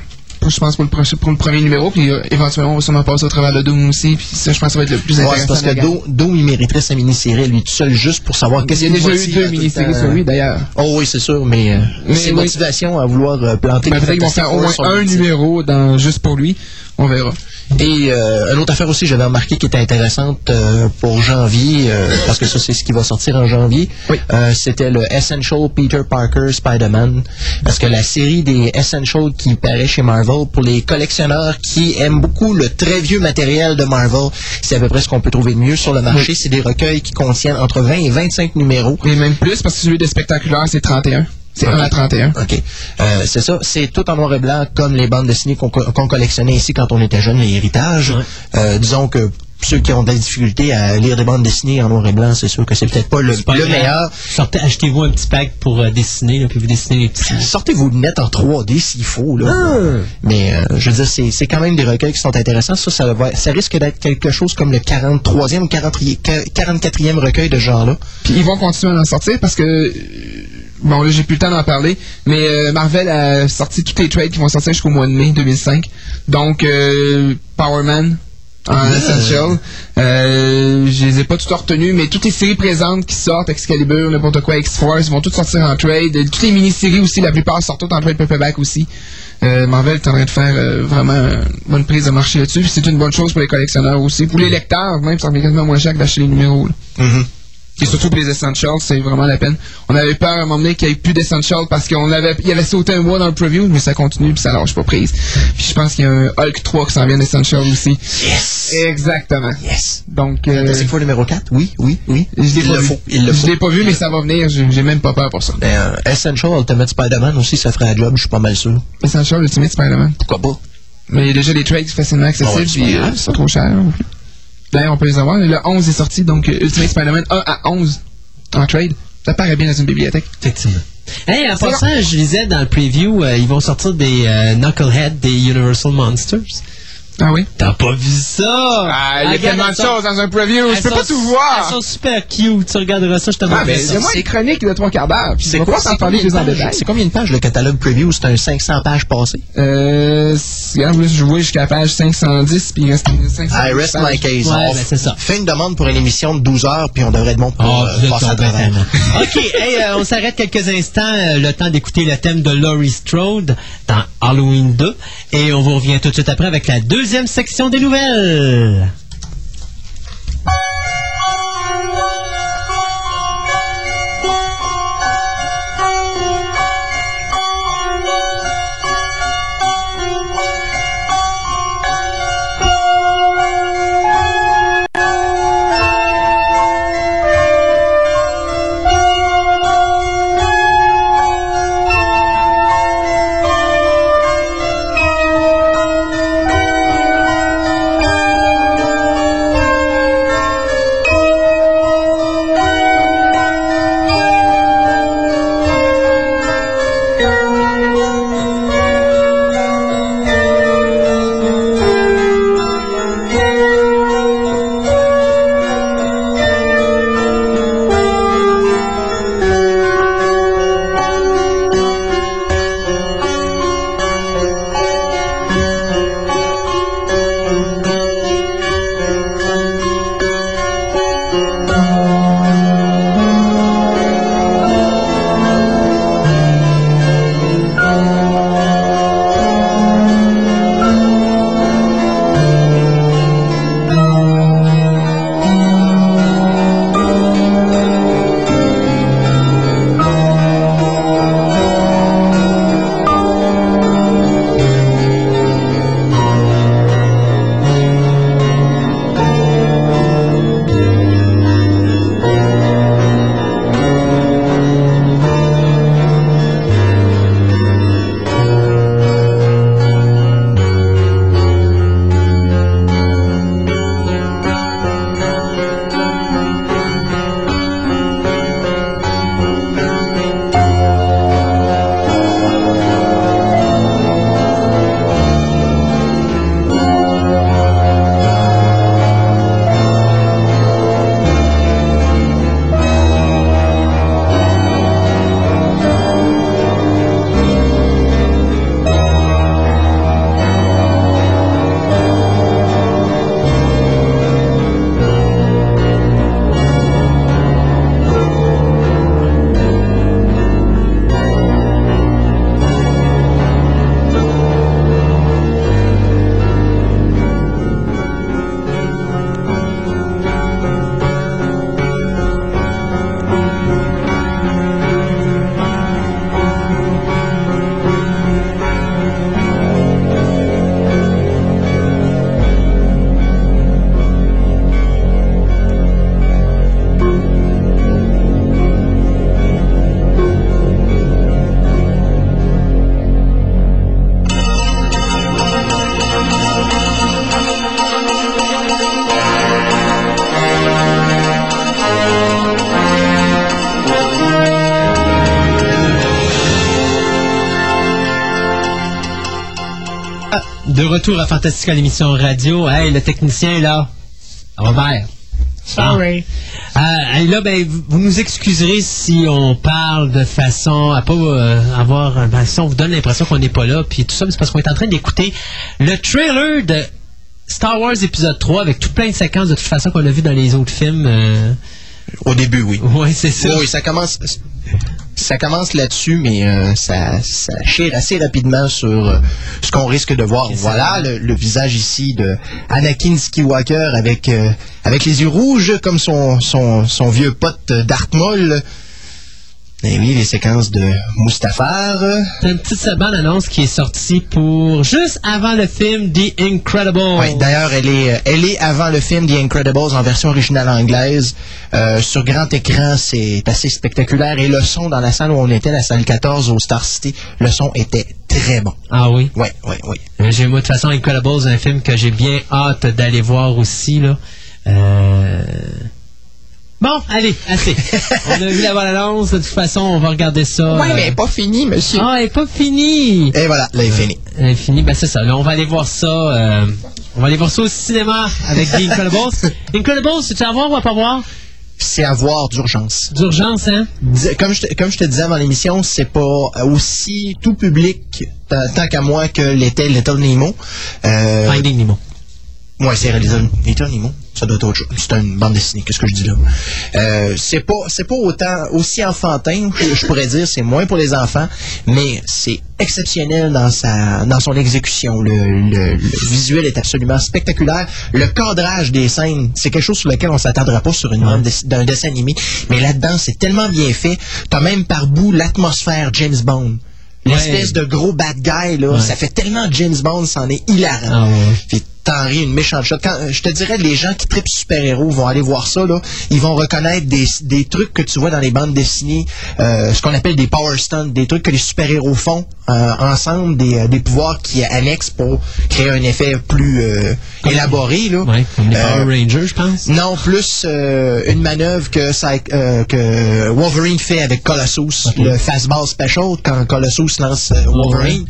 Je pense pour le, proche- pour le premier numéro, puis euh, éventuellement on va sûrement passer au travers de Doom aussi, puis ça je pense que ça va être le plus Ouais, intéressant. c'est parce que. Doom, Doom, il mériterait sa mini-série, lui tout seul, juste pour savoir qu'est-ce Il y a qu'il déjà eu deux le mini-séries sur lui d'ailleurs. Oh oui, c'est sûr, mais, euh, Mais ses oui. motivations à vouloir euh, planter Ben, Peut-être qu'ils vont faire au moins un numéro dans, juste pour lui. On verra. Et euh, une autre affaire aussi, j'avais remarqué qui était intéressante euh, pour janvier, euh, parce que ça, c'est ce qui va sortir en janvier. Oui. Euh, C'était le Essential Peter Parker Spider-Man. Parce que la série des Essential qui paraît chez Marvel, pour les collectionneurs qui aiment beaucoup le très vieux matériel de Marvel, c'est à peu près ce qu'on peut trouver de mieux sur le marché. C'est des recueils qui contiennent entre 20 et 25 numéros. Et même plus, parce que celui de spectaculaire, c'est 31. C'est 1 à 31. OK. Euh, c'est ça. C'est tout en noir et blanc, comme les bandes dessinées qu'on qu'on collectionnait ici quand on était jeune, les héritages. Euh, disons que ceux qui ont de la difficulté à lire des bandes dessinées en noir et blanc, c'est sûr que c'est peut-être pas le, Pas le meilleur. Sortez, achetez-vous un petit pack pour euh, dessiner, là, puis vous dessinez les petits. Sortez vos lunettes en 3D s'il faut. Là. Mais euh, je veux dire, c'est quand même des recueils qui sont intéressants. Ça, ça, va- ça risque d'être quelque chose comme le 43e ou 40e 44e recueil de ce genre-là. Puis ils vont continuer à en sortir parce que. Bon, là, j'ai plus le temps d'en parler, mais euh, Marvel a sorti tous les trades qui vont sortir jusqu'au mois de mai 2005. Donc, euh, Power Man en Essential. Euh, je les ai pas toutes retenues, mais toutes les séries présentes qui sortent, Excalibur, n'importe quoi, X-Force, vont toutes sortir en trade. Toutes les mini-séries aussi, la plupart sortent toutes en trade paperback aussi. Euh, Marvel est en train de faire euh, vraiment une bonne prise de marché là-dessus. C'est une bonne chose pour les collectionneurs aussi. Pour les lecteurs, même, ça revient quasiment moins cher que d'acheter les numéros. là. Et surtout pour les Essentials, c'est vraiment la peine. On avait peur à un moment donné qu'il n'y ait plus d'Essentials parce qu'on avait, il avait sauté un mois dans le preview, mais ça continue puis ça lâche pas prise. Puis je pense qu'il y a un Hulk 3 qui s'en vient d'Essentials aussi. Yes! Exactement. Yes! Donc, euh, Fantastic Four numéro 4? Oui, oui, oui. je l'ai pas le vu. faut. Il le je l'ai pas vu, mais ça va venir. J'ai même pas peur pour ça. Ben, euh, Essential Ultimate Spider-Man aussi, ça ferait un job, je suis pas mal sûr. Essential Ultimate Spider-Man. Pourquoi pas? Mais il y a déjà des trades facilement accessibles, ouais, c'est puis pas c'est trop cher. D'ailleurs, on peut les avoir. Le 11 est sorti, donc euh, Ultimate Spider-Man 1 à 11 en trade. Ça paraît bien dans une bibliothèque. Effectivement. Hey, en passant, je lisais dans le preview, euh, ils vont sortir des euh, Knucklehead des Universal Monsters. Ah oui? T'as pas vu ça? Ah, il y a Regarde, tellement de sont- choses dans un preview, je peux sont- pas tout voir. Elles sont super cute. Tu regarderas ça, je te Ah, mais a moins de trois quarts d'heure. puis C'est quoi, c'est s'en parler combien, plus en de pages? détail. c'est combien de pages le catalogue preview? C'est un 500 pages passé. Euh, c'est- regarde, je vois jusqu'à la page 510, puis il reste 500 I rest my case. Ouais, ben, c'est ça. Fais une demande pour une émission de 12 heures, puis on devrait être bon pour Oh, euh, passer à travers. OK, hey, euh, on s'arrête quelques instants, euh, le temps d'écouter le thème de Laurie Strode dans Halloween 2. Et on vous revient tout de suite après avec la deuxième section des nouvelles. Retour à Fantastica, l'émission radio. Hey, le technicien, là. Robert. Sorry. Ah, et là, ben, vous vous nous excuserez si on parle de façon à pas euh, avoir. Ben, si on vous donne l'impression qu'on n'est pas là, puis tout ça, mais c'est parce qu'on est en train d'écouter le trailer de Star Wars épisode 3 avec tout plein de séquences de toute façon qu'on a vu dans les autres films. euh. Au début, oui. Ouais, c'est ça. Oui, ça commence. Ça commence là-dessus, mais euh, ça, ça chire assez rapidement sur euh, ce qu'on risque de voir. Voilà le, le visage ici de Anakin Skywalker avec euh, avec les yeux rouges comme son son, son vieux pote euh, Darth Maul. Et oui, les séquences de Mustafar. C'est une petite bande-annonce qui est sortie pour juste avant le film The Incredibles. Ouais, D'ailleurs, elle est, euh, elle est avant le film The Incredibles en version originale anglaise. Euh, sur grand écran, c'est assez spectaculaire. Et le son dans la salle où on était, la salle 14 au Star City, le son était très bon. Ah oui? Ouais, ouais. Euh, J'ai moi de toute façon Incredibles, un film que j'ai bien hâte d'aller voir aussi là. Euh... Bon, allez, assez. on a vu la bande-annonce, de toute façon, on va regarder ça. Ouais, euh, mais pas fini, monsieur. Ah, elle est pas finie. Et voilà, là, il fini. Elle est finie, ben c'est ça. Là, on va aller voir ça. euh, on va aller voir ça au cinéma avec The Incredibles. Incredibles, c'est-tu à voir ou à pas voir? C'est à voir d'urgence. D'urgence, hein? Comme je, te, comme je te disais avant l'émission, c'est pas aussi tout public tant, tant qu'à moi que l'était Little Nemo. Euh, Finding Nemo. Ouais, c'est réalisé Little Nemo. Ça doit être autre chose. C'est une bande dessinée. Qu'est-ce que je dis là? Euh, c'est pas, c'est pas autant, aussi enfantin, je, je pourrais dire. C'est moins pour les enfants, mais c'est exceptionnel dans sa, dans son exécution. Le, le- le visuel est absolument spectaculaire. Le cadrage des scènes, c'est quelque chose sur lequel on s'attendra pas sur une bande d'un dessin animé. Mais là-dedans, c'est tellement bien fait. T'as même par bout l'atmosphère James Bond. L'espèce de gros bad guy, là, Ouais. ça fait tellement James Bond, c'en est hilarant. Ah ouais. Puis t'en ris une méchante shot. Quand, je te dirais, les gens qui tripent super-héros vont aller voir ça, là. Ils vont reconnaître des, des trucs que tu vois dans les bandes dessinées, euh, ce qu'on appelle des power stunts, des trucs que les super-héros font euh, ensemble, des, euh, des pouvoirs qui annexent pour créer un effet plus euh, élaboré, là. Ouais, comme les Power Rangers, je pense. non, plus une manœuvre que, ça, que Wolverine fait avec Colossus, le fastball special, quand Colossus lance Wolverine.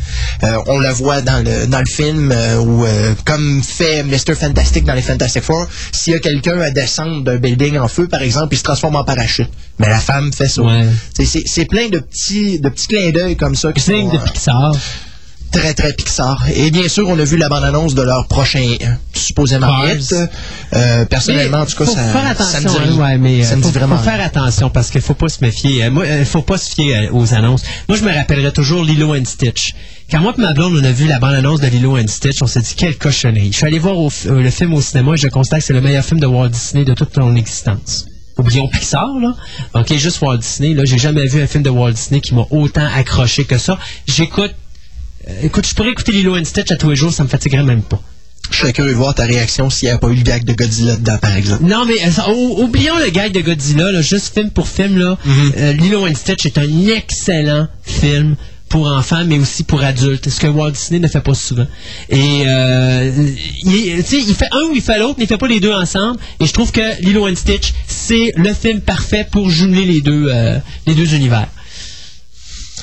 On le voit dans le, dans le film où, euh, fait Mr. Fantastic dans les Fantastic Four, s'il y a quelqu'un à descendre d'un building en feu, par exemple, il se transforme en parachute. Mais la femme fait ça. Ouais. C'est- C'est c'est plein de petits, de petits clins d'œil comme ça qui sont de euh, Pixar. Très très Pixar. Et bien sûr, on a vu la bande-annonce de leur prochain euh, supposément hit. Euh, personnellement, en tout cas, faut ça, faire ça me dit hein, ouais, mais ça euh, me faut, dit vraiment faut faire attention parce qu'il faut pas se méfier. Moi, faut pas se fier aux annonces. Moi, je me rappellerai toujours Lilo and Stitch. Quand moi et ma blonde, on a vu la bande-annonce de Lilo and Stitch, on s'est dit quelle cochonnerie. Je suis allé voir au le film au cinéma et je constate que c'est le meilleur film de Walt Disney de toute son existence. Oublions Pixar, là. OK, juste Walt Disney, là. J'ai jamais vu un film de Walt Disney qui m'a autant accroché que ça. J'écoute écoute, je pourrais écouter Lilo and Stitch à tous les jours, ça me fatiguerait même pas. Je serais curieux de voir ta réaction s'il n'y avait pas eu le gag de Godzilla dedans, par exemple. Non, mais euh, oublions le gag de Godzilla, là, juste film pour film. Là. Euh, Lilo and Stitch est un excellent film pour enfants, mais aussi pour adultes, ce que Walt Disney ne fait pas souvent. Et euh, il, il fait un ou il fait l'autre, mais il fait pas les deux ensemble. Et je trouve que Lilo and Stitch, c'est le film parfait pour jumeler les deux, euh, les deux univers.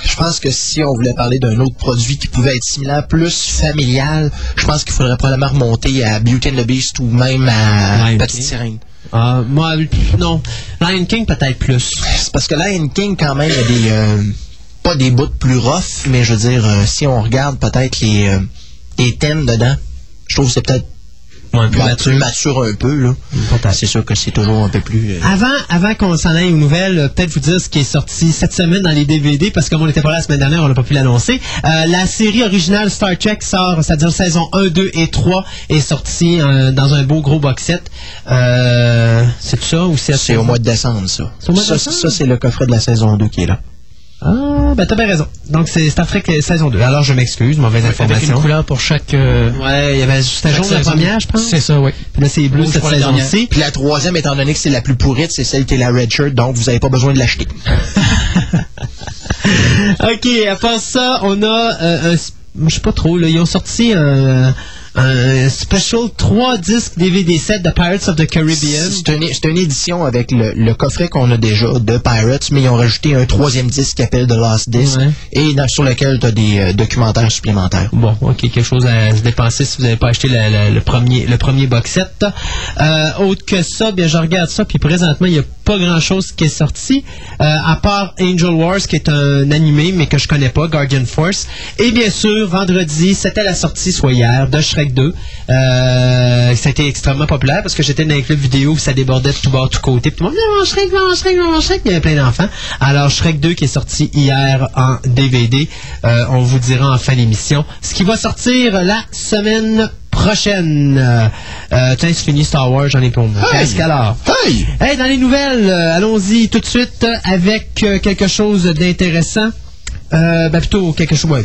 Je pense que si on voulait parler d'un autre produit qui pouvait être similaire, plus familial, je pense qu'il faudrait probablement remonter à Beauty and the Beast ou même à Lion Petite. Sirène. Ah, moi, non. Lion King, peut-être plus. C'est parce que Lion King, quand même, il y a des... euh, pas des bouts plus rough, mais je veux dire, euh, si on regarde peut-être les, euh, les thèmes dedans, je trouve que c'est peut-être Ouais, un peu plus mature. mature un peu. là. Peut-être. C'est sûr que c'est toujours un peu plus... euh, Avant, avant qu'on s'en aille aux nouvelles, euh, peut-être vous dire ce qui est sorti cette semaine dans les DVD, parce que comme on n'était pas là la semaine dernière, on n'a pas pu l'annoncer. Euh, la série originale Star Trek sort, c'est-à-dire saison 1, 2 et 3, est sortie euh, dans un beau gros box set. Euh, c'est tout ça ou c'est C'est au mois de décembre, ça. C'est au mois de ça, décembre? ça, c'est le coffret de la saison 2 qui est là. Ah, ben t'as bien raison. Donc c'est Star Trek euh, saison 2. Alors je m'excuse, mauvaise Avec information. une couleur pour chaque. euh, Ouais, il y avait c'était jaune la première, je pense. C'est ça, oui. Puis là c'est bleu cette saison-ci. Puis la troisième, étant donné que c'est la plus pourrite, c'est celle qui est la red shirt, donc vous n'avez pas besoin de l'acheter. OK, à part ça, on a euh, un, je sais pas trop, là, ils ont sorti un, un special 3 disques DVD set de Pirates of the Caribbean. C'est une, une édition avec le, le coffret qu'on a déjà de Pirates, mais ils ont rajouté un troisième disque qui s'appelle The Lost Disc, Ouais. et dans- sur lequel tu as des euh, documentaires supplémentaires. Bon, ok, quelque chose à se dépenser si vous n'avez pas acheté la- la- le premier le premier box set. Euh, autre que ça, bien je regarde ça, puis présentement il n'y a pas grand chose qui est sorti, euh, à part Angel Wars qui est un animé mais que je connais pas, Guardian Force. Et bien sûr, vendredi, c'était la sortie, soit hier, de Shrek 2. Euh, ça a été extrêmement populaire parce que j'étais dans un club vidéo où ça débordait de tout bord, de tout côté. Puis tout le monde, non, Shrek, non, Shrek, non, Shrek. Il y avait plein d'enfants. Alors, Shrek 2 qui est sorti hier en DVD. Euh, on vous dira en fin d'émission ce qui va sortir la semaine prochaine. Euh, euh, tiens, c'est fini Star Wars, j'en ai pour moi. Hey! Qu'est-ce alors? Hey! Hey, dans les nouvelles, euh, allons-y tout de suite avec euh, quelque chose d'intéressant. Ben plutôt quelque chose. ouais.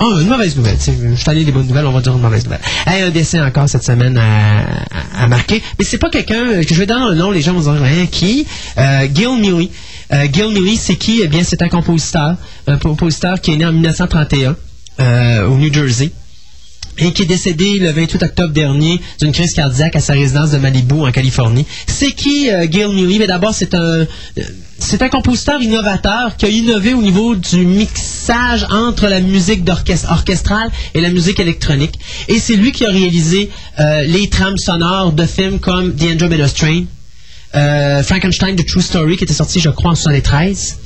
Ah, une mauvaise nouvelle. Je suis allé des bonnes nouvelles, on va dire une mauvaise nouvelle. Hey, un décès encore cette semaine à, marquer. Mais c'est pas quelqu'un euh, que je vais dans le nom, les gens vont dire hein, qui? Euh, Gil Neely. Euh, Gil Neely, c'est qui? Eh bien, c'est un compositeur. Un compositeur qui est né en 1931 euh, au New Jersey et qui est décédé le 28 octobre dernier d'une crise cardiaque à sa résidence de Malibu en Californie. C'est qui euh, Gil Neely? Mais d'abord, c'est un euh, c'est un compositeur innovateur qui a innové au niveau du mixage entre la musique d'orchestre orchestrale et la musique électronique. Et c'est lui qui a réalisé euh, les trames sonores de films comme The Andromeda Strain, euh, Frankenstein The True Story qui était sorti je crois en 73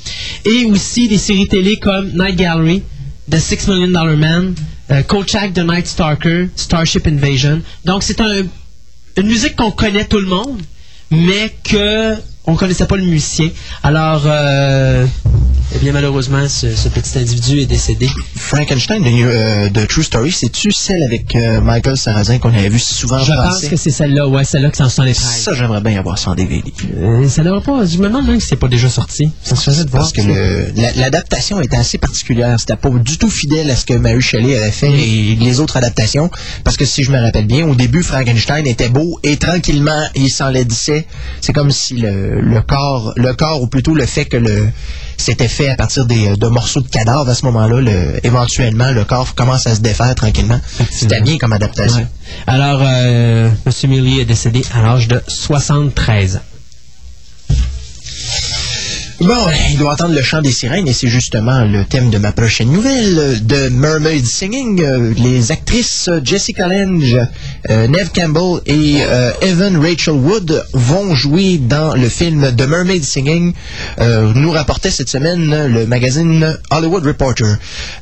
et aussi des séries télé comme Night Gallery The Six Million Dollar Man euh, Kolchak The Night Stalker Starship Invasion. Donc c'est un, une musique qu'on connaît tout le monde mais que on connaissait pas le musicien. Alors euh, eh bien malheureusement ce, ce petit individu est décédé Frankenstein de, euh, de True Story, c'est-tu celle avec euh, Michael Sarrazin qu'on avait vu si souvent en je pense que c'est celle-là ouais celle-là qui est en 73 Ça, j'aimerais bien avoir ça en DVD. Euh, ça n'aurait pas je me demande même si c'est pas déjà sorti ça se faisait de voir Parce que l'adaptation était assez particulière. C'était pas du tout fidèle à ce que Mary Shelley avait fait et les autres adaptations. Parce que si je me rappelle bien, au début, Frankenstein était beau et tranquillement, il s'enlaidissait. C'est comme si le, le corps, le corps, ou plutôt le fait que le c'était fait à partir des, de morceaux de cadavres à ce moment-là, le- éventuellement, le corps commence à se défaire tranquillement. C'était bien comme adaptation. Ouais. Alors, euh, M. Millie est décédé à l'âge de 73 ans. Bon, il doit entendre le chant des sirènes et c'est justement le thème de ma prochaine nouvelle euh, de Mermaid Singing. Euh, Les actrices euh, Jessica Lange, euh, Neve Campbell et Evan Rachel Wood vont jouer dans le film The Mermaid Singing, nous rapportait cette semaine le magazine Hollywood Reporter.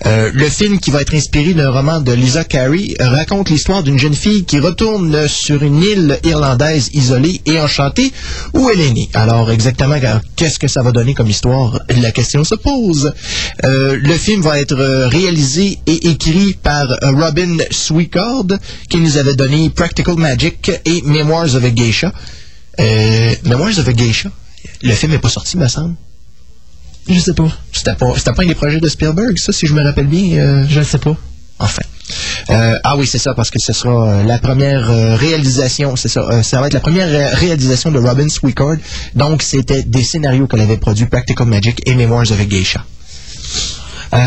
Le film qui va être inspiré d'un roman de Lisa Carey raconte l'histoire d'une jeune fille qui retourne sur une île irlandaise isolée et enchantée où elle est née? Alors exactement, qu'est-ce que ça va donner? Comme histoire La question se pose. Euh, le film va être euh, réalisé et écrit par euh, Robin Sweecord qui nous avait donné Practical Magic et Memoirs of a Geisha. Euh, Memoirs of a Geisha. Le film n'est pas sorti, me semble. Je sais pas. C'était pas, pas un des projets de Spielberg, ça, si je me rappelle bien. euh, Je sais pas. Enfin. Euh, ah oui, c'est ça, parce que ce sera euh, la première euh, réalisation, c'est ça, ça va être la première ré- réalisation de Robin Sweecord. Donc, c'était des scénarios qu'elle avait produits, Practical Magic et Memoirs of a Geisha.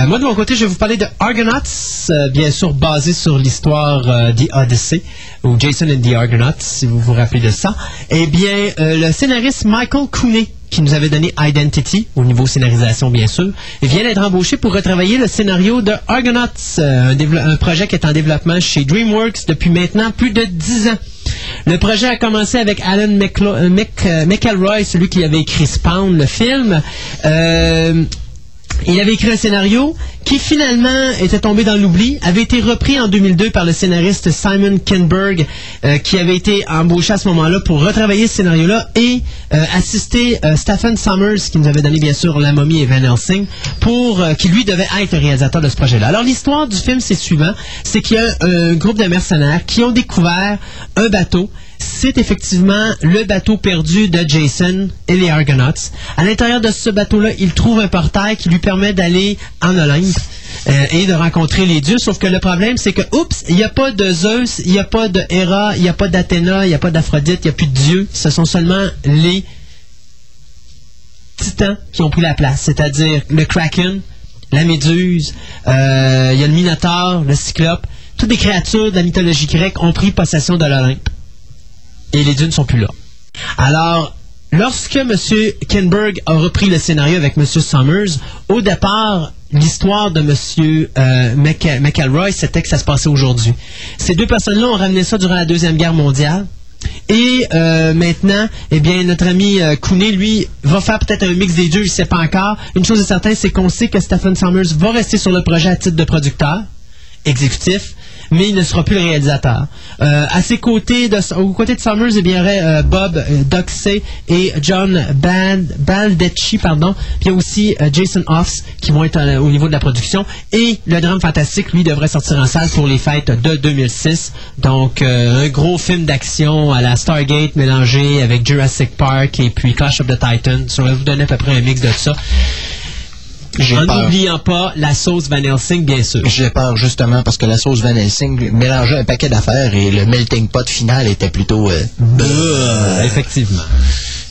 Moi, de mon côté, je vais vous parler de Argonauts, bien sûr basé sur l'histoire The Odyssey, ou Jason and the Argonauts, si vous vous rappelez de ça. Eh bien, le scénariste Michael Cooney, qui nous avait donné Identity, au niveau scénarisation, bien sûr, vient d'être embauché pour retravailler le scénario de Argonauts, euh, un, projet qui est en développement chez DreamWorks depuis maintenant plus de 10 ans. Le projet a commencé avec Alan McLo- euh, euh, McElroy, celui qui avait écrit Spawn, le film. Il avait écrit un scénario qui finalement était tombé dans l'oubli, avait été repris en 2002 par le scénariste Simon Kinberg, euh, qui avait été embauché à ce moment-là pour retravailler ce scénario-là et euh, assister euh, Stephen Summers, qui nous avait donné bien sûr La Momie et Van Helsing, pour euh, qui lui devait être réalisateur de ce projet-là. Alors l'histoire du film, c'est suivant, c'est qu'il y a un groupe de mercenaires qui ont découvert un bateau c'est effectivement le bateau perdu de Jason et les Argonauts. À l'intérieur de ce bateau-là, il trouve un portail qui lui permet d'aller en Olympe euh, et de rencontrer les dieux. Sauf que le problème, c'est que, oups, il n'y a pas de Zeus, il n'y a pas de Héra, il n'y a pas d'Athéna, il n'y a pas d'Aphrodite, il n'y a plus de dieux. Ce sont seulement les titans qui ont pris la place, c'est-à-dire le Kraken, la Méduse, euh, il y a le Minotaure, le Cyclope. toutes les créatures de la mythologie grecque ont pris possession de l'Olympe. Et les dunes sont plus là. Alors, lorsque M. Kinberg a repris le scénario avec M. Summers, au départ, l'histoire de M. Euh, McEl- McElroy, c'était que ça se passait aujourd'hui. Ces deux personnes-là ont ramené ça durant la Deuxième Guerre mondiale. Et euh, maintenant, eh bien, notre ami euh, Cooney, lui, va faire peut-être un mix des deux, il ne sait pas encore. Une chose est certaine, c'est qu'on sait que Stephen Summers va rester sur le projet à titre de producteur exécutif, mais il ne sera plus le réalisateur. Euh, à ses côtés, de, aux côtés de Summers, eh il y aurait euh, Bob euh, Doxey et John Band, Baldacci, pardon, puis il y a aussi euh, Jason Offs qui vont être euh, au niveau de la production. Et le drame fantastique, lui, devrait sortir en salle pour les fêtes de 2006. Donc, euh, un gros film d'action à la Stargate mélangé avec Jurassic Park et puis Clash of the Titans. Ça va vous donner à peu près un mix de ça. En n'oubliant pas la sauce Van Helsing, bien sûr. J'ai peur justement parce que la sauce Van Helsing mélangeait un paquet d'affaires et le melting pot final était plutôt... euh, Euh, effectivement.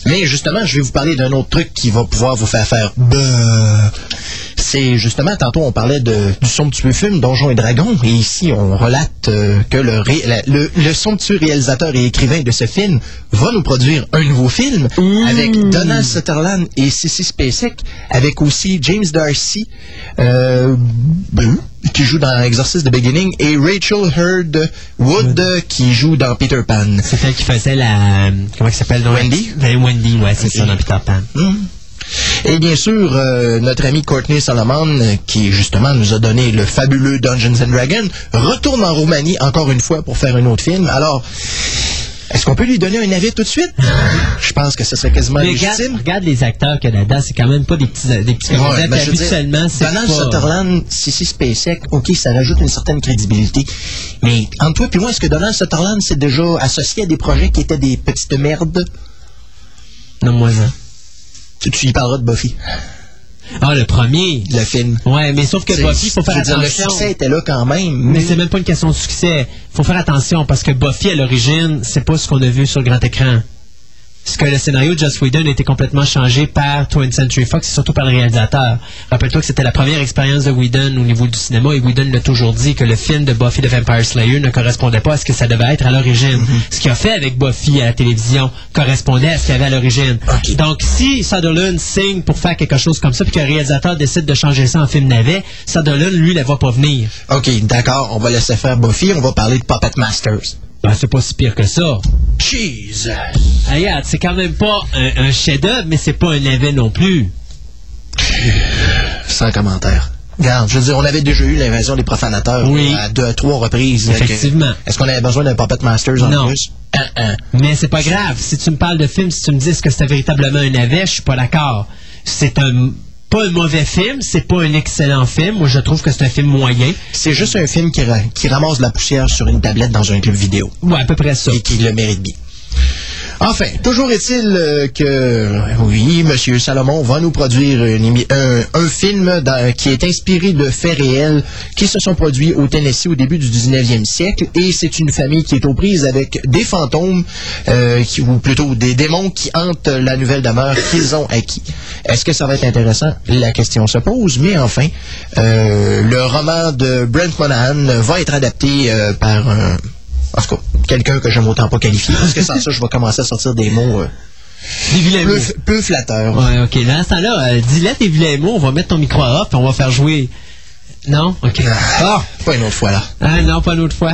Mais justement, je vais vous parler d'un autre truc qui va pouvoir vous faire faire Bah. C'est justement, tantôt on parlait de, du somptueux film Donjons et Dragons, et ici on relate euh, que le, ré- la- le, le somptueux réalisateur et écrivain de ce film va nous produire un nouveau film avec Donald Sutherland et Sissy Spacek, avec aussi James Darcy, euh, ben, qui joue dans Exorcist the Beginning, et Rachel Hurd Wood qui joue dans Peter Pan. C'est elle qui faisait la. Comment elle s'appelle? Wendy? Ben, Wendy, ouais, c'est ça, dans Peter Pan. Et bien sûr, euh, notre ami Courtney Solomon, euh, qui justement nous a donné le fabuleux Dungeons and Dragons, retourne en Roumanie encore une fois pour faire un autre film. Alors, est-ce qu'on peut lui donner un avis tout de suite? Je pense que ce serait quasiment Mais légitime. regarde les acteurs qu'il y a là-dedans, c'est quand même pas des petits, des petits Ouais, ben, puis habituellement, c'est Donald pas... Sutherland, Sissy Spacek, ok, ça rajoute une certaine crédibilité. Mais entre toi et moi, est-ce que Donald Sutherland s'est déjà associé à des projets qui étaient des petites merdes? Non, moi, ça. Tu, tu y parleras de Buffy, Ah, le premier. le film. Ouais, mais sauf que Buffy, faut faire dire, attention. Le succès était là quand même. Mais c'est même pas une question de succès. Faut faire attention parce que Buffy, à l'origine, c'est pas ce qu'on a vu sur le grand écran. Parce que le scénario de Joss Whedon a été complètement changé par 20th Century Fox et surtout par le réalisateur. Rappelle-toi que c'était la première expérience de Whedon au niveau du cinéma et Whedon l'a toujours dit que le film de Buffy the Vampire Slayer ne correspondait pas à ce que ça devait être à l'origine. Ce qu'il a fait avec Buffy à la télévision correspondait à ce qu'il y avait à l'origine. Donc si Sutherland signe pour faire quelque chose comme ça puis que le réalisateur décide de changer ça en film navet, Sutherland, lui, ne va pas venir. OK, d'accord, on va laisser faire Buffy, on va parler de Puppet Masters. Ben, c'est pas si pire que ça. Jesus! Ah, Regarde, c'est quand même pas un, un chef-d'œuvre, mais c'est pas un navet non plus. Sans commentaire. Regarde, je veux dire, on avait déjà eu l'invasion des profanateurs Oui. à deux trois reprises. Effectivement. Est-ce qu'on avait besoin d'un Puppet Masters en Non. plus? Hein, hein. Mais c'est pas grave. Si tu me parles de film, si tu me dis que c'était véritablement un navet, je suis pas d'accord. C'est un pas un mauvais film, c'est pas un excellent film. Moi, je trouve que c'est un film moyen. C'est juste un film qui, ra- qui ramasse de la poussière sur une tablette dans un club vidéo Ouais, à peu près ça. et qui le mérite bien. Enfin, toujours est-il euh, que, oui, M. Salomon va nous produire un, film qui est inspiré de faits réels qui se sont produits au Tennessee au début du 19e siècle. Et c'est une famille qui est aux prises avec des fantômes, euh, ou plutôt des démons qui hantent la nouvelle demeure qu'ils ont acquis. Est-ce que ça va être intéressant? La question se pose. Mais enfin, euh, le roman de Brent Monahan va être adapté euh, par un... En tout cas, quelqu'un que j'aime autant pas qualifier, parce que sans ça, je vais commencer à sortir des mots euh, Des vilains mots. peu, peu flatteurs. Ouais, ok. Dans ce temps-là, euh, dis-le tes vilains mots, on va mettre ton micro à off et on va faire jouer. Non? Ok. Ah, pas une autre fois là. Ah non, pas une autre fois.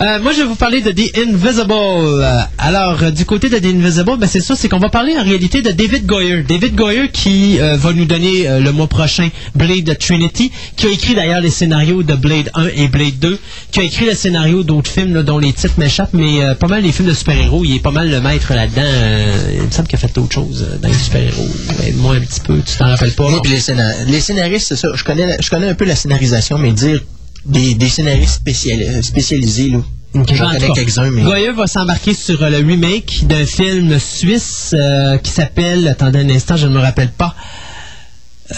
Euh, moi, je vais vous parler de The Invisible. Euh, alors, euh, du côté de The Invisible, ben, c'est ça, c'est qu'on va parler en réalité de David Goyer. David Goyer qui euh, va nous donner euh, le mois prochain Blade Trinity, qui a écrit d'ailleurs les scénarios de Blade 1 et Blade 2, qui a écrit le scénario d'autres films là, dont les titres m'échappent, mais euh, pas mal les films de super-héros. Il est pas mal le maître là-dedans. Euh, il me semble qu'il a fait d'autres choses euh, dans les super-héros. Aide-moi un petit peu, tu t'en rappelles pas? Moi, puis les, scénar- les scénaristes, c'est ça. Je connais, la- je connais un peu la scénarisation, mais dire des, des scénaristes spécial- spécialisés, là. Ok, J'en en tout connais cas, quelques-uns, mais. Goya va s'embarquer sur euh, le remake d'un film suisse euh, qui s'appelle, attendez un instant, je ne me rappelle pas.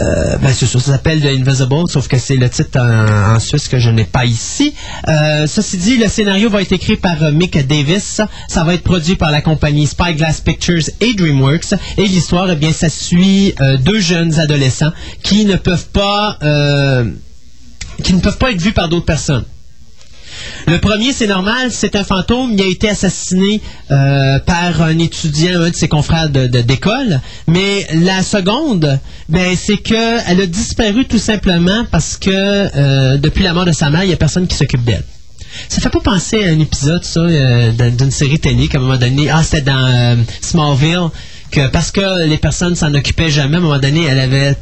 Euh, ben c'est ça, ça s'appelle The Invisible, sauf que c'est le titre en, en suisse que je n'ai pas ici. Euh, ceci dit, le scénario va être écrit par euh, Mick Davis. Ça va être produit par la compagnie Spyglass Pictures et DreamWorks. Et l'histoire, eh bien, ça suit euh, deux jeunes adolescents qui ne peuvent pas, euh, qui ne peuvent pas être vus par d'autres personnes. Le premier, c'est normal, c'est un fantôme. Il a été assassiné euh, par un étudiant, un de ses confrères de- de- d'école. Mais la seconde, ben, c'est que elle a disparu tout simplement parce que euh, depuis la mort de sa mère, il n'y a personne qui s'occupe d'elle. Ça fait pas penser à un épisode, ça, euh, d'un- d'une série télé qu'à un moment donné, ah, c'était dans euh, Smallville, que parce que les personnes s'en occupaient jamais, à un moment donné, elle avait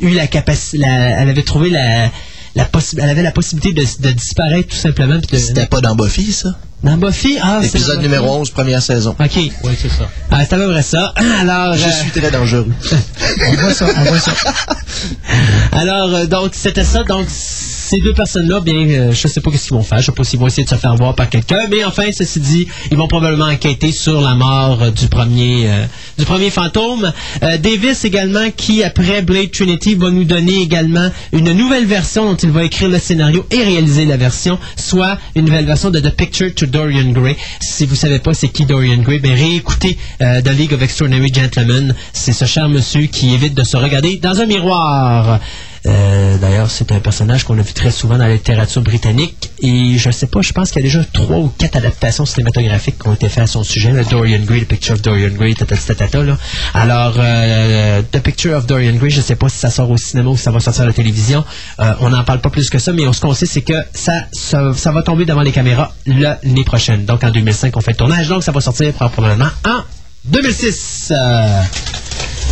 eu la capacité, elle avait trouvé la, la elle avait la possibilité de, de disparaître tout simplement. C'était pas dans Buffy, ça? dans Buffy, ah, c'est Épisode numéro Buffy. 11, première saison. Ok. Oui, c'est ça. Ah, c'est à peu près ça. Alors, Je euh, suis très dangereux. On voit ça, on voit ça. Alors, euh, donc, c'était ça. Donc, ces deux personnes-là, bien, euh, je sais pas qu'est-ce qu'ils vont faire. Je sais pas s'ils vont essayer de se faire voir par quelqu'un. Mais enfin, ceci dit, ils vont probablement enquêter sur la mort euh, du premier, euh, du premier fantôme. Euh, Davis également, qui après Blade Trinity va nous donner également une nouvelle version dont il va écrire le scénario et réaliser la version, soit une nouvelle version de The Picture to Dorian Gray. Si vous savez pas c'est qui Dorian Gray, ben réécoutez euh, The League of Extraordinary Gentlemen. C'est ce cher monsieur qui évite de se regarder dans un miroir. Euh, D'ailleurs, c'est un personnage qu'on a vu très souvent dans la littérature britannique. Et je sais pas, je pense qu'il y a déjà trois ou quatre adaptations cinématographiques qui ont été faites à son sujet. Dorian Gray, The Picture of Dorian Gray, tata, tata, tata, là. Alors, euh, The Picture of Dorian Gray, je sais pas si ça sort au cinéma ou si ça va sortir à la télévision. Euh, on n'en parle pas plus que ça, mais ce qu'on sait, c'est que ça, ça, ça va tomber devant les caméras l'année prochaine. Donc, en 2005, on fait le tournage. Donc, ça va sortir probablement en 2006.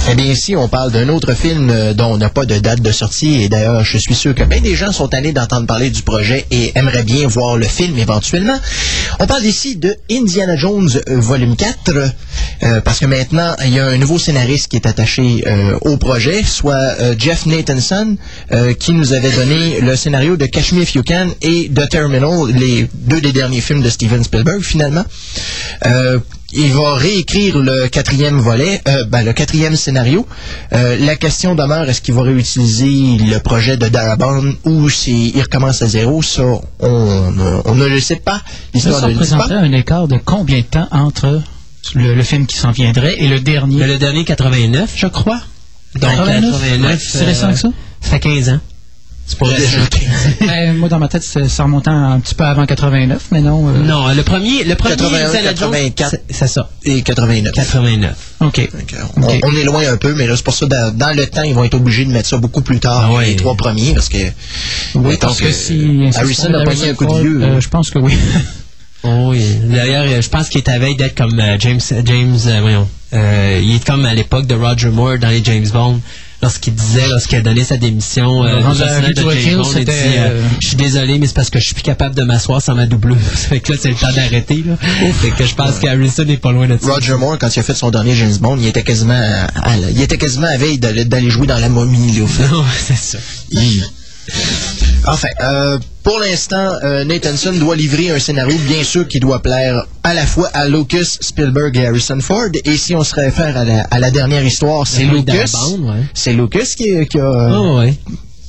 Eh bien, ici, on parle d'un autre film euh, dont on n'a pas de date de sortie. Et d'ailleurs, je suis sûr que bien des gens sont allés d'entendre parler du projet et aimeraient bien voir le film éventuellement. On parle ici de Indiana Jones euh, volume 4, euh, parce que maintenant, il y a un nouveau scénariste qui est attaché au projet, soit Jeff Nathanson, qui nous avait donné le scénario de Catch Me If You Can et The Terminal, les deux des derniers films de Steven Spielberg, finalement. Euh, il va réécrire le quatrième volet, euh, ben, le quatrième scénario. Euh, la question demeure, est-ce qu'il va réutiliser le projet de Darabont ou s'il recommence à zéro? Ça, on, ne- on ne le sait pas. Ça, L'histoire ça représenterait un écart de combien de temps entre le, le film qui s'en viendrait et le dernier? le, le dernier 89, je crois. Donc, 89? 89, C'est récent que ça? Ça fait 15 ans. C'est pas Déjà récent. 15. Ben, moi, dans ma tête, c'est- ça remontait un petit peu avant 89, mais non. euh, Non, le premier, le premier 81, Indiana Jones, 84. c'est- c'est ça. Et 89. 89. OK. Donc, on, est loin un peu, mais là, c'est pour ça, dans, dans le temps, ils vont être obligés de mettre ça beaucoup plus tard Ah ouais. les trois premiers, parce que, Oui, parce que si... Harrison a pogné un coup de vieux. Euh, je pense que oui. Oh, oui. D'ailleurs, euh, je pense qu'il est à veille d'être comme euh, James, James, euh, voyons, euh, il est comme à l'époque de Roger Moore dans les James Bond. Lorsqu'il disait, lorsqu'il a donné sa démission, euh, dit, euh, euh, je suis désolé, mais c'est parce que je suis plus capable de m'asseoir sans ma doubleuse. fait que là, c'est le temps d'arrêter, là. Fait que je pense qu'Harrison n'est pas loin de ça. Roger Moore, quand il a fait son dernier James Bond, il était quasiment à, à- il était quasiment à veille d'aller d'aller jouer dans la momie, là. Non, c'est ça. Il- Enfin, euh, pour l'instant, euh, Nathanson doit livrer un scénario, bien sûr, qui doit plaire à la fois à Lucas, Spielberg et Harrison Ford. Et si on se réfère à la, à la dernière histoire, c'est Lucas. Ouais. C'est Lucas qui, qui a, Oh, ouais.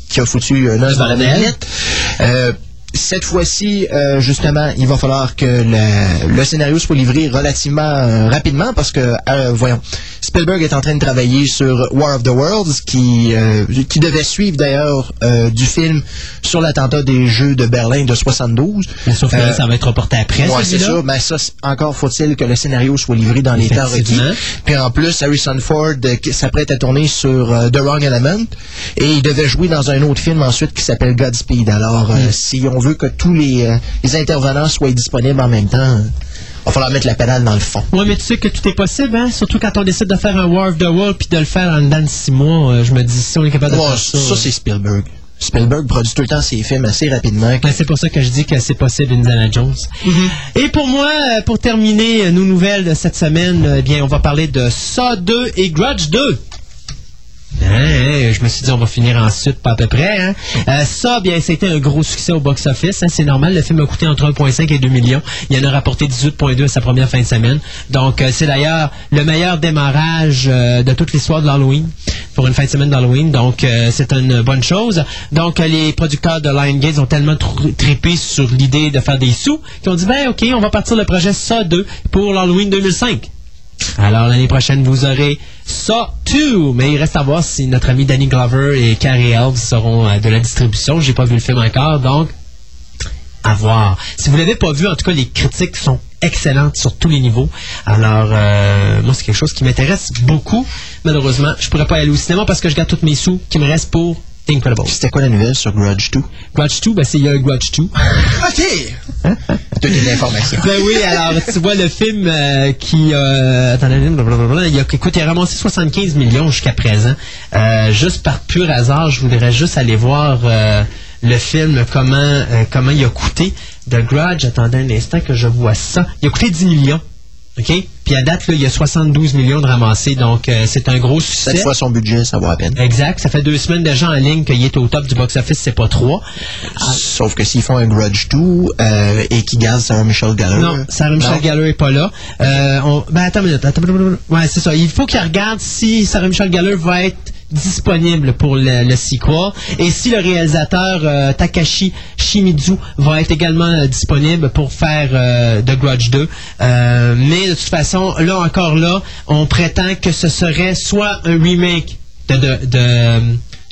qui a foutu un os dans la manette. Euh, cette fois-ci, euh, justement, il va falloir que le, le scénario soit livré relativement euh, rapidement parce que, euh, voyons, Spielberg est en train de travailler sur War of the Worlds, qui, euh, qui devait suivre d'ailleurs euh, du film sur l'attentat des Jeux de Berlin de 72. Mais sauf que là, ça va être reporté après, Ouais, c'est ça. Mais ça, encore faut-il que le scénario soit livré dans les temps requis. Puis en plus, Harrison Ford s'apprête à tourner sur The Wrong Element et il devait jouer dans un autre film ensuite qui s'appelle Godspeed. Alors, Mm. euh, si on veut que tous les, euh, les intervenants soient disponibles en même temps, euh, va falloir mettre la pédale dans le fond. Ouais, mais tu sais que tout est possible, hein? Surtout quand on décide de faire un War of the World puis de le faire en dedans de six mois. euh, je me dis, si on est capable de Ouais, faire ça. ça, c'est Spielberg. Spielberg produit tout le temps ses films assez rapidement. Ben, c'est pour ça que je dis que c'est possible, Indiana Jones. Et pour moi, euh, pour terminer nos nouvelles de cette semaine, eh bien, on va parler de Saw 2 et Grudge 2. Hein, je me suis dit, on va finir en suite, pas à peu près. Hein. Euh, ça, bien, c'était un gros succès au box-office. hein, c'est normal, le film a coûté entre 1,5 et 2 millions. Il en a rapporté 18,2 à sa première fin de semaine. Donc, euh, c'est d'ailleurs le meilleur démarrage euh, de toute l'histoire de l'Halloween pour une fin de semaine d'Halloween. Donc, euh, c'est une bonne chose. Donc, les producteurs de Lionsgate ont tellement tr- trippé sur l'idée de faire des sous qu'ils ont dit, ben, OK, on va partir le projet SA 2 pour l'Halloween 2005. Alors, l'année prochaine, vous aurez ça 2. Mais il reste à voir si notre ami Danny Glover et Carrie Elves seront euh, de la distribution. J'ai pas vu le film encore, donc à voir. Si vous l'avez pas vu, en tout cas, les critiques sont excellentes sur tous les niveaux. Alors, euh, moi, c'est quelque chose qui m'intéresse beaucoup. Malheureusement, je pourrais pas aller au cinéma parce que je garde tous mes sous qui me restent pour Incredible. C'était quoi la nouvelle sur Grudge 2? Grudge 2, ben, c'est il y a un Grudge 2. OK! Toutes les informations. Ben oui, alors tu vois le film euh, qui euh, attendez, blablabla, il a écoute, il a ramassé 75 millions jusqu'à présent. Euh, juste par pur hasard, je voudrais juste aller voir euh, le film comment euh, comment il a coûté. The Grudge, attendez un instant que je vois ça. Il a coûté 10 millions. OK? Puis à date, là, il y a 72 millions de ramassés, donc euh, c'est un gros succès. Cette fois, son budget, ça vaut à peine. Exact. Ça fait deux semaines déjà en ligne qu'il est au top du box-office, c'est pas trois. Sauf que s'ils font un Grudge 2 euh, et qu'ils gardent Sarah Michelle Gellar... Non, Sarah Michelle non. Gellar est pas là. Euh, on- ben attends une minute. Attends, ouais, c'est ça. Il faut qu'il regarde si Sarah Michelle Gellar va être disponible pour le, le sequel et si le réalisateur euh, Takashi Shimizu va être également euh, disponible pour faire euh, The Grudge 2. Euh, mais de toute façon, là encore là, on prétend que ce serait soit un remake de, de, de euh,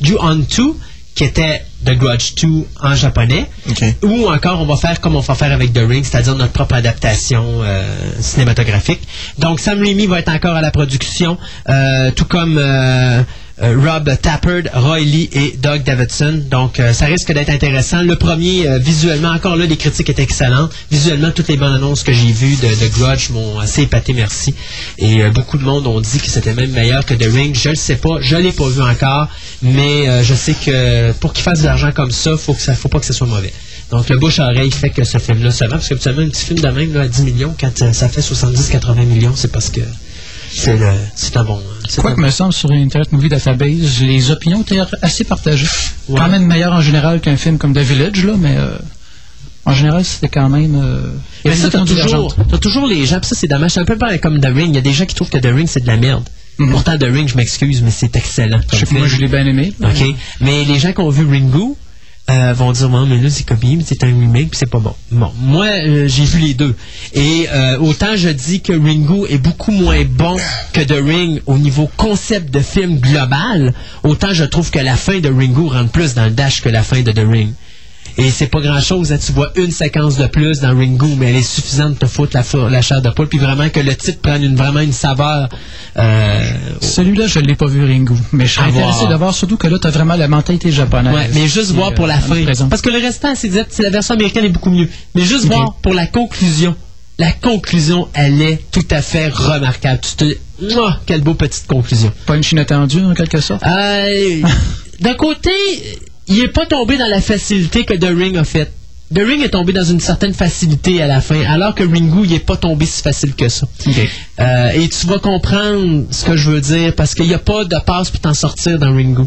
Ju-On 2 qui était The Grudge 2 en japonais, ou encore on va faire comme on va faire avec The Ring, c'est-à-dire notre propre adaptation euh, cinématographique. Donc Sam Raimi va être encore à la production, euh, tout comme euh, Rob Tappert, Roy Lee et Doug Davidson. Donc euh, ça risque d'être intéressant. Le premier, euh, visuellement, encore là, les critiques étaient excellentes. Visuellement, toutes les bandes annonces que j'ai vues de, de Grudge m'ont assez épaté, merci. Et euh, beaucoup de monde ont dit que c'était même meilleur que The Ring. Je le sais pas, je l'ai pas vu encore, mais euh, je sais que pour qu'il fasse de l'argent comme ça, faut que ça, faut pas que ce soit mauvais. Donc le bouche à oreille fait que ce film-là se vend, parce que habituellement, un petit film de même là, à 10 millions, quand euh, ça fait 70-80 millions, c'est parce que c'est un bon. Quoi un que me semble sur Internet Movie Database, les opinions étaient assez partagées. Ouais. Quand même meilleur en général qu'un film comme The Village, là, mais euh, en général, c'était quand même. euh, y Mais ça, t'as toujours, toujours les gens, ça, c'est dommage. C'est un peu pareil comme The Ring. Il y a des gens qui trouvent que The Ring, c'est de la merde. Pourtant, The Ring, je m'excuse, mais c'est excellent. Je sais moi, je l'ai bien aimé. OK. Mais les gens qui ont vu Ringu euh, vont dire, non, mais là, c'est copié, mais c'est un remake, puis c'est pas bon. Bon, moi, euh, j'ai vu les deux. Et euh, autant je dis que Ringu est beaucoup moins bon que The Ring au niveau concept de film global, autant je trouve que la fin de Ringu rentre plus dans le dash que la fin de The Ring. Et c'est pas grand chose, hein. tu vois une séquence de plus dans Ringu, mais elle est suffisante te foutre la, chair de poule, puis vraiment que le titre prenne une, vraiment une saveur. Euh, Celui-là, je ne l'ai pas vu, Ringu. Mais je serais intéressé de voir, surtout que là, tu as vraiment la mentalité japonaise. Ouais, mais juste voir euh, pour la nous fin. Parce que le restant, c'est la version américaine est beaucoup mieux. Mais juste voir pour la conclusion. La conclusion, elle est tout à fait remarquable. Tu te... Mouah, quelle beau petite conclusion. Punch inattendu, en quelque sorte. Euh, D'un côté, il est pas tombé dans la facilité que The Ring a faite. The Ring est tombé dans une certaine facilité à la fin, alors que Ringu, il est pas tombé si facile que ça. Euh, et tu vas comprendre ce que je veux dire, parce qu'il n'y a pas de passe pour t'en sortir dans Ringu.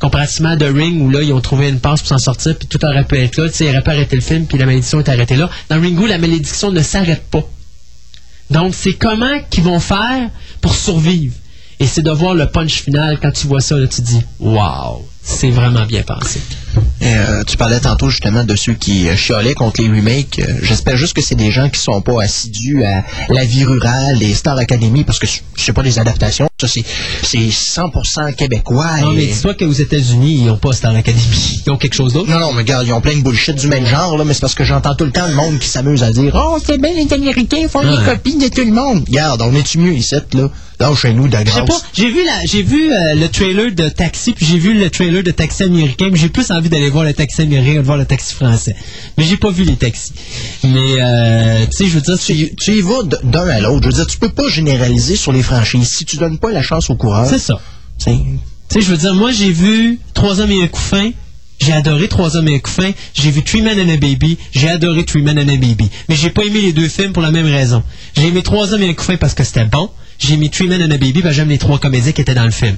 Comparativement à The Ring, où là, ils ont trouvé une passe pour s'en sortir, puis tout aurait pu être là, tu sais, ils auraient pu arrêter le film, puis la malédiction est arrêtée là. Dans Ringu, la malédiction ne s'arrête pas. Donc, c'est comment qu'ils vont faire pour survivre. Et c'est de voir le punch final, quand tu vois ça, là, tu te dis, waouh, c'est vraiment bien pensé. Euh, tu parlais tantôt justement de ceux qui euh, chiolaient contre les remakes. Euh, J'espère juste que c'est des gens qui sont pas assidus à la vie rurale, les Star Academy, parce que c'est pas des adaptations. Ça, c'est, c'est 100% québécois. Non, et- mais dis-toi qu'aux États-Unis, ils n'ont pas Star Academy. Ils ont quelque chose d'autre. Non, non, mais regarde, ils ont plein de bullshit du même genre, là, mais c'est parce que j'entends tout le temps le monde qui s'amuse à dire Oh, c'est bien, les Américains font des copies de tout le monde. Regarde, on est-tu mieux ici, là? Là, chez nous, de Je sais grâce. pas, j'ai vu la, j'ai vu euh, le trailer de Taxi, puis j'ai vu le trailer de Taxi américain, mais j'ai plus envie d'aller voir le Taxi américain que de voir le Taxi français. Mais j'ai pas vu les taxis. Mais euh, tu sais, je veux dire, Tu, tu y vas d'un à l'autre. Je veux dire, tu peux pas généraliser sur les franchises. Si tu donnes pas la chance au coureur, c'est ça. tu sais, Tu sais, je veux dire, moi j'ai vu Trois hommes et un couffin. J'ai adoré Trois hommes et un couffin. J'ai vu Three Men and a Baby. J'ai adoré Three Men and a Baby. Mais j'ai pas aimé les deux films pour la même raison. J'ai aimé Trois hommes et un couffin parce que c'était bon. J'ai aimé Three Men and a Baby que j'aime les trois comédiens qui étaient dans le film.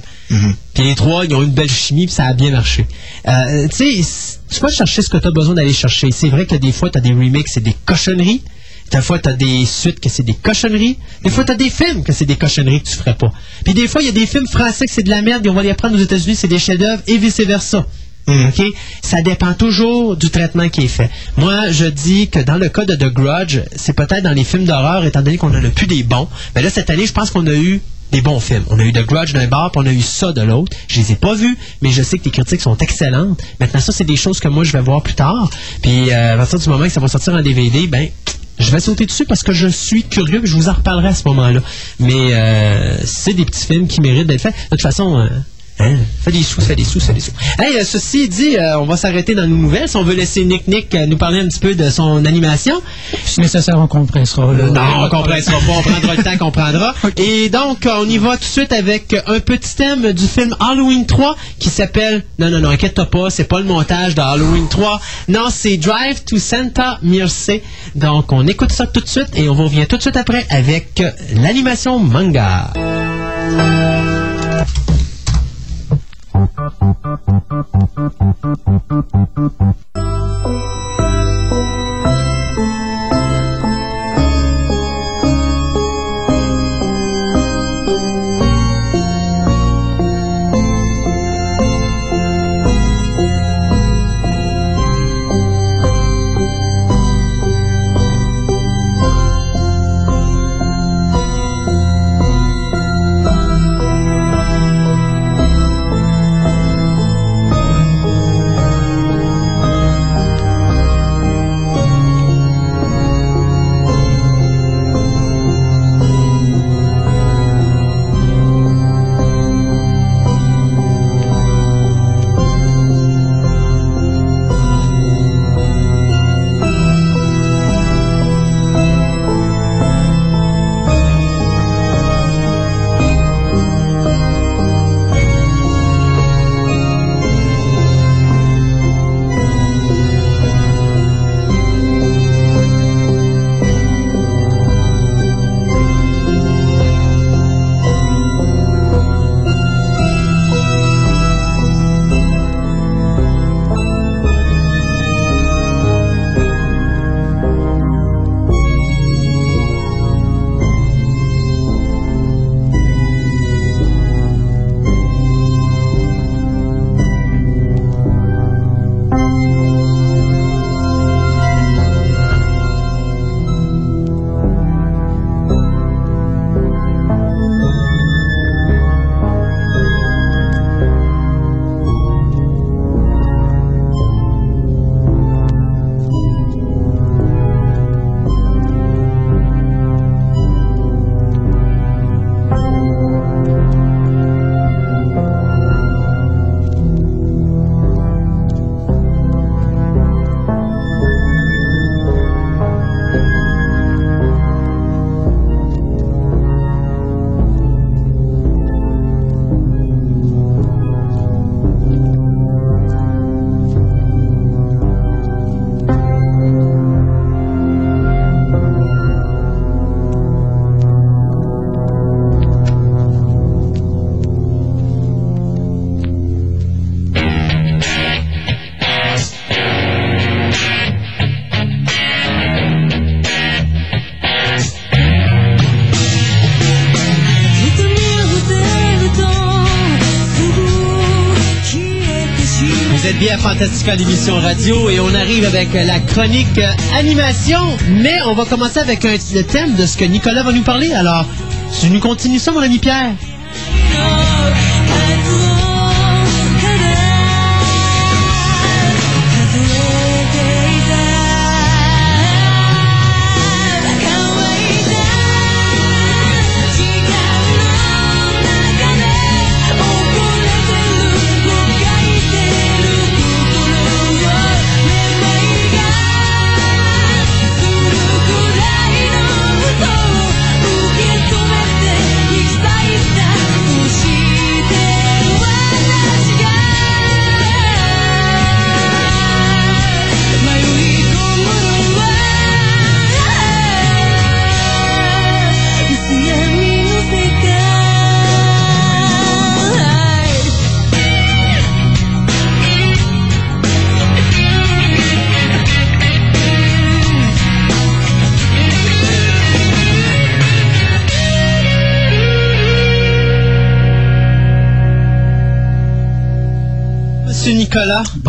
Puis les trois, ils ont une belle chimie, puis ça a bien marché. Euh, tu sais, tu vas chercher ce que tu as besoin d'aller chercher. C'est vrai que des fois, tu as des remakes, c'est des cochonneries. Des fois, tu as des suites que c'est des cochonneries. Des fois, tu as des films que c'est des cochonneries que tu ferais pas. Puis des fois, il y a des films français que c'est de la merde et on va les prendre aux États-Unis, c'est des chefs-d'œuvre et vice-versa. OK? Ça dépend toujours du traitement qui est fait. Moi, je dis que dans le cas de The Grudge, c'est peut-être dans les films d'horreur, étant donné qu'on en a plus des bons. Mais là, cette année, je pense qu'on a eu des bons films. On a eu The Grudge d'un bar, puis on a eu ça de l'autre. Je les ai pas vus, mais je sais que les critiques sont excellentes. Maintenant, ça, c'est des choses que moi, je vais voir plus tard. Puis, euh, à partir du moment que ça va sortir en DVD, ben, je vais sauter dessus parce que je suis curieux, puis je vous en reparlerai à ce moment-là. Mais euh, c'est des petits films qui méritent d'être faits. De toute façon, euh, hein, fais des sous, fais des sous, fais des sous. Hey, euh, ceci dit, euh, on va s'arrêter dans nos nouvelles. Si on veut laisser Nick Nick euh, nous parler un petit peu de son animation. Si nécessaire, on compressera. là. Non, on compressera pas, on prendra le temps qu'on prendra. Et donc, on y va tout de suite avec un petit thème du film Halloween 3 qui s'appelle... Non, non, non, inquiète-toi pas, c'est pas le montage de Halloween 3. Non, c'est Drive to Santa Mirce. Donc, on écoute ça tout de suite et on revient tout de suite après avec l'animation manga. thank you l'émission radio et on arrive avec la chronique euh, animation, mais on va commencer avec un- le thème de ce que Nicolas va nous parler. Alors, tu nous continues ça, mon ami Pierre?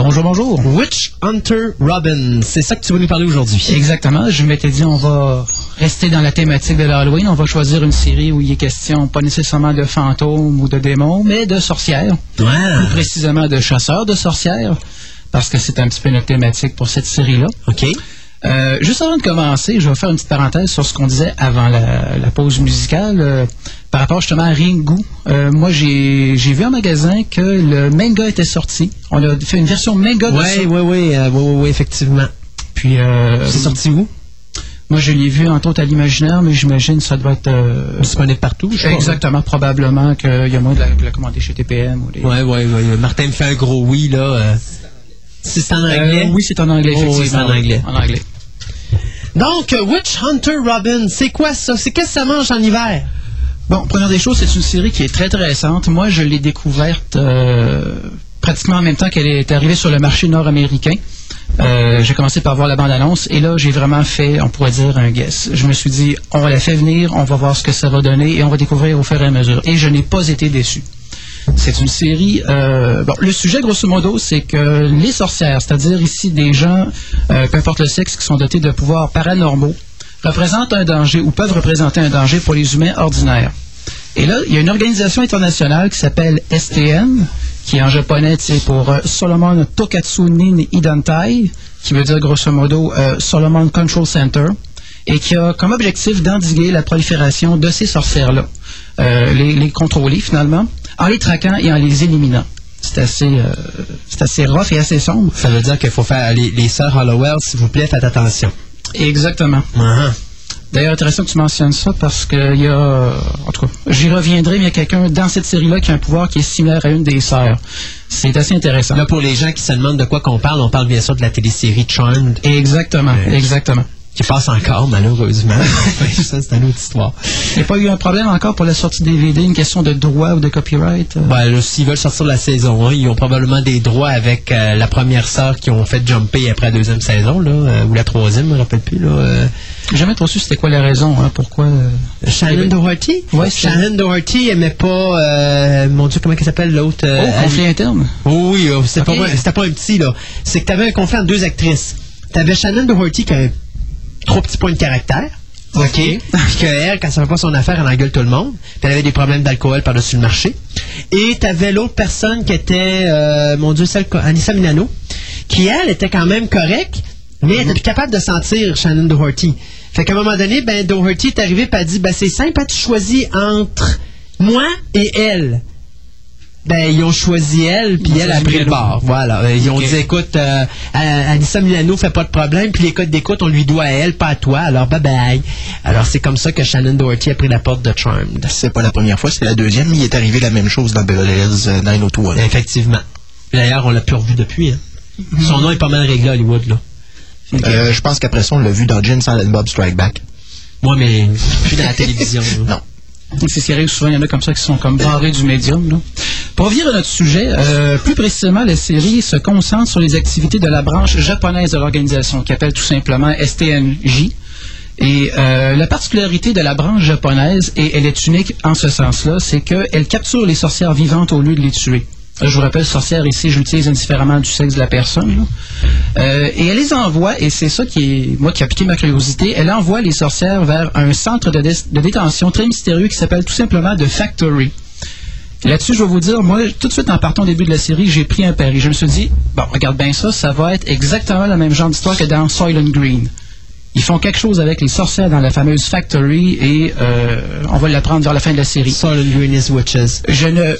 Bonjour, bonjour. Witch Hunter Robin, c'est ça que tu vas nous parler aujourd'hui. Exactement. Je m'étais dit, on va rester dans la thématique de l'Halloween, on va choisir une série où il est question pas nécessairement de fantômes ou de démons, mais de sorcières, plus Ouais. précisément de chasseurs de sorcières, parce que c'est un petit peu notre thématique pour cette série-là. OK. Euh, juste avant de commencer, je vais faire une petite parenthèse sur ce qu'on disait avant la, la pause musicale euh, par rapport justement à Ringu. Euh, moi, j'ai j'ai vu en magasin que le manga était sorti. On a fait une version manga de Ouais, ça. euh, ouais, ouais, ouais, effectivement. Puis, euh, C'est sorti où? moi, je l'ai vu entre autres à l'imaginaire, mais j'imagine que ça doit être... euh, Disponible partout, je crois. exactement, probablement qu'il y a moyen de la, de la commander chez TPM. Ou les... Ouais, ouais, ouais. Martin me fait un gros oui, là. C'est en Euh, anglais? oui, c'est en anglais, Oh, oui, effectivement. en anglais. En anglais. Donc, euh, Witch Hunter Robin, c'est quoi ça? C'est qu'est-ce que ça mange en hiver? Bon, première des choses, c'est une série qui est très très récente. Moi, je l'ai découverte euh, pratiquement en même temps qu'elle est arrivée sur le marché nord-américain. Euh, j'ai commencé par voir la bande-annonce et là, j'ai vraiment fait, on pourrait dire, un guess. Je me suis dit, on la fait venir, on va voir ce que ça va donner et on va découvrir au fur et à mesure. Et je n'ai pas été déçu. C'est une série. euh, bon, le sujet, grosso modo, c'est que les sorcières, c'est-à-dire ici des gens, euh, peu importe le sexe, qui sont dotés de pouvoirs paranormaux, représentent un danger ou peuvent représenter un danger pour les humains ordinaires. Et là, il y a une organisation internationale qui s'appelle STM, qui en japonais, c'est pour euh, Solomon Tokatsu Nin Idantai, qui veut dire grosso modo euh, Solomon Control Center, et qui a comme objectif d'endiguer la prolifération de ces sorcières-là, les contrôler finalement, en les traquant et en les éliminant. C'est assez, euh, c'est assez rough et assez sombre. Ça veut dire qu'il faut faire les, les sœurs Hollowell, s'il vous plaît, faites attention. Exactement. Uh-huh. D'ailleurs, intéressant que tu mentionnes ça parce qu'il y a, en tout cas, j'y reviendrai, mais il y a quelqu'un dans cette série-là qui a un pouvoir qui est similaire à une des sœurs. C'est assez intéressant. Là, pour les gens qui se demandent de quoi qu'on parle, on parle bien sûr de la télésérie Charmed, Exactement, exactement. Qui passe encore, malheureusement. ça, c'est une autre histoire. Il n'y a pas eu un problème encore pour la sortie DVD, une question de droit ou de copyright? euh? Ben, s'ils veulent sortir la saison 1, ils ont probablement des droits avec euh, la première sœur qui ont fait jumper après la deuxième saison, là, euh, ou la troisième, je me rappelle plus. Là, euh, jamais trop su c'était quoi la raison, hein, pourquoi. Shannon Doherty? Ouais, c'est- Shannon Doherty aimait pas, mon Dieu, comment il s'appelle l'autre? Oh, conflit interne? Oh, oui, c'était Ok. pas, c'était pas un petit, là. C'est que t'avais un conflit entre deux actrices. T'avais Shannon Doherty qui avait trop petits points de caractère. OK. Puis qu'elle, quand ça fait pas son affaire, elle engueule tout le monde. Puis elle avait des problèmes d'alcool par-dessus le marché. Et t'avais l'autre personne qui était, euh, mon Dieu, celle, Anissa Milano, qui, elle, était quand même correcte, mais elle était plus capable de sentir Shannon Doherty. Fait qu'à un moment donné, ben, Doherty est arrivé et a dit, ben, c'est simple, hein, tu choisis entre moi et elle. Ben, ils ont choisi elle, puis elle a pris le bord. Voilà. Euh, Ils ont dit, écoute, euh, euh, Anissa Milano fait pas de problème, puis les codes d'écoute, on lui doit à elle, pas à toi, alors bye bye. Alors, c'est comme ça que Shannon Doherty a pris la porte de Charmed. C'est pas la première fois, c'est la deuxième. Il est arrivé la même chose dans Beverly Hills euh, 90210. Effectivement. D'ailleurs, on l'a plus revu depuis. Hein. Son nom est pas mal réglé à Hollywood, là. Euh, je pense qu'après ça, on l'a vu dans Jen Silent Bob Strike Back. Moi, mais plus dans la télévision. là. Non. C'est ce souvent, il y en a comme ça qui sont comme barrés du médium. Pour revenir à notre sujet, euh, plus précisément, la série se concentre sur les activités de la branche japonaise de l'organisation, qui appelle tout simplement STNJ. Et euh, la particularité de la branche japonaise, et elle est unique en ce sens-là, c'est qu'elle capture les sorcières vivantes au lieu de les tuer. Je vous rappelle, sorcière ici, je l'utilise indifféremment du sexe de la personne. Euh, et elle les envoie, et c'est ça qui est, moi, qui a piqué ma curiosité, elle envoie les sorcières vers un centre de détention très mystérieux qui s'appelle tout simplement The Factory. Là-dessus, je vais vous dire, moi, tout de suite en partant au début de la série, j'ai pris un pari. Je me suis dit, bon, regarde bien ça, ça va être exactement le même genre d'histoire que dans Soylent Green. Ils font quelque chose avec les sorcières dans la fameuse Factory et euh, on va l'apprendre vers la fin de la série. Is Witches. Je ne,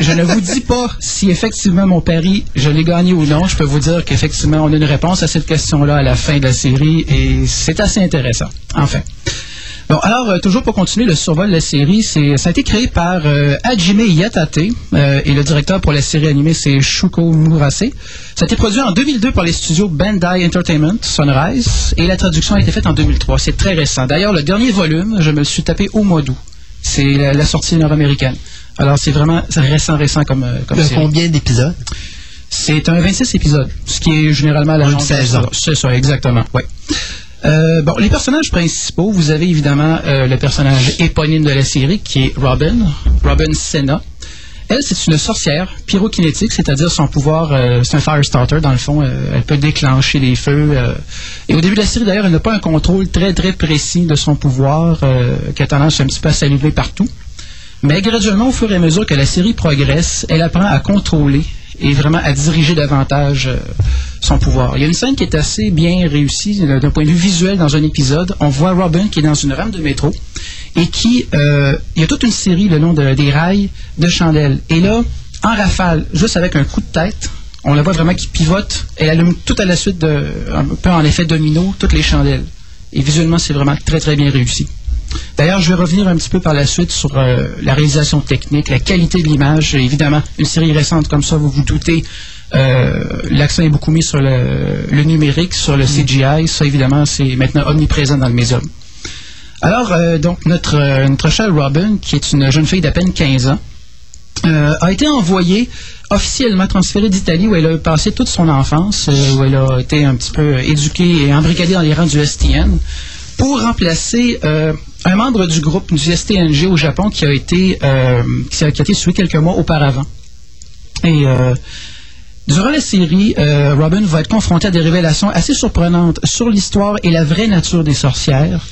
je ne vous dis pas si effectivement mon pari, je l'ai gagné ou non. Je peux vous dire qu'effectivement, on a une réponse à cette question-là à la fin de la série et c'est assez intéressant. Enfin. Bon, alors, euh, toujours pour continuer le survol de la série, c'est, ça a été créé par euh, Hajime Yatate euh, et le directeur pour la série animée, c'est Shuko Murase. Ça a été produit en 2002 par les studios Bandai Entertainment, Sunrise, et la traduction a été faite en 2003. C'est très récent. D'ailleurs, le dernier volume, je me le suis tapé au mois d'août. C'est la, la sortie nord-américaine. Alors, c'est vraiment récent, récent comme, euh, comme De série. combien d'épisodes? C'est un 26 épisodes, ce qui est généralement la saison. C'est ça, exactement. Ouais. Euh, bon, les personnages principaux, vous avez évidemment euh, le personnage éponyme de la série qui est Robin, Robin Senna. Elle, c'est une sorcière pyrokinétique, c'est-à-dire son pouvoir, euh, c'est un fire starter dans le fond. euh, elle peut déclencher des feux. euh, et au début de la série, d'ailleurs, elle n'a pas un contrôle très très précis de son pouvoir, euh, qui a tendance un petit peu à s'allumer partout. Mais graduellement, au fur et à mesure que la série progresse, elle apprend à contrôler et vraiment à diriger davantage euh, son pouvoir. Il y a une scène qui est assez bien réussie euh, d'un point de vue visuel dans un épisode. On voit Robin qui est dans une rame de métro et qui, euh, il y a toute une série le long de- des rails de chandelles. Et là, en rafale, juste avec un coup de tête, on la voit vraiment qui pivote. Elle allume tout à la suite, de, un peu en effet domino, toutes les chandelles. Et visuellement, c'est vraiment très très bien réussi. D'ailleurs, je vais revenir un petit peu par la suite sur euh, la réalisation technique, la qualité de l'image. Évidemment, une série récente comme ça, vous vous doutez, euh, l'accent est beaucoup mis sur le, le numérique, sur le CGI. Ça, évidemment, c'est maintenant omniprésent dans le médium. Alors, euh, donc, notre, notre chère Robin, qui est une jeune fille d'à peine 15 ans, euh, a été envoyée officiellement transférée d'Italie où elle a passé toute son enfance, euh, où elle a été un petit peu éduquée et embrigadée dans les rangs du STN, pour remplacer euh, un membre du groupe du STNG au Japon qui a été, euh, qui a, été tué quelques mois auparavant. Et euh, durant la série, euh, Robin va être confronté à des révélations assez surprenantes sur l'histoire et la vraie nature des sorcières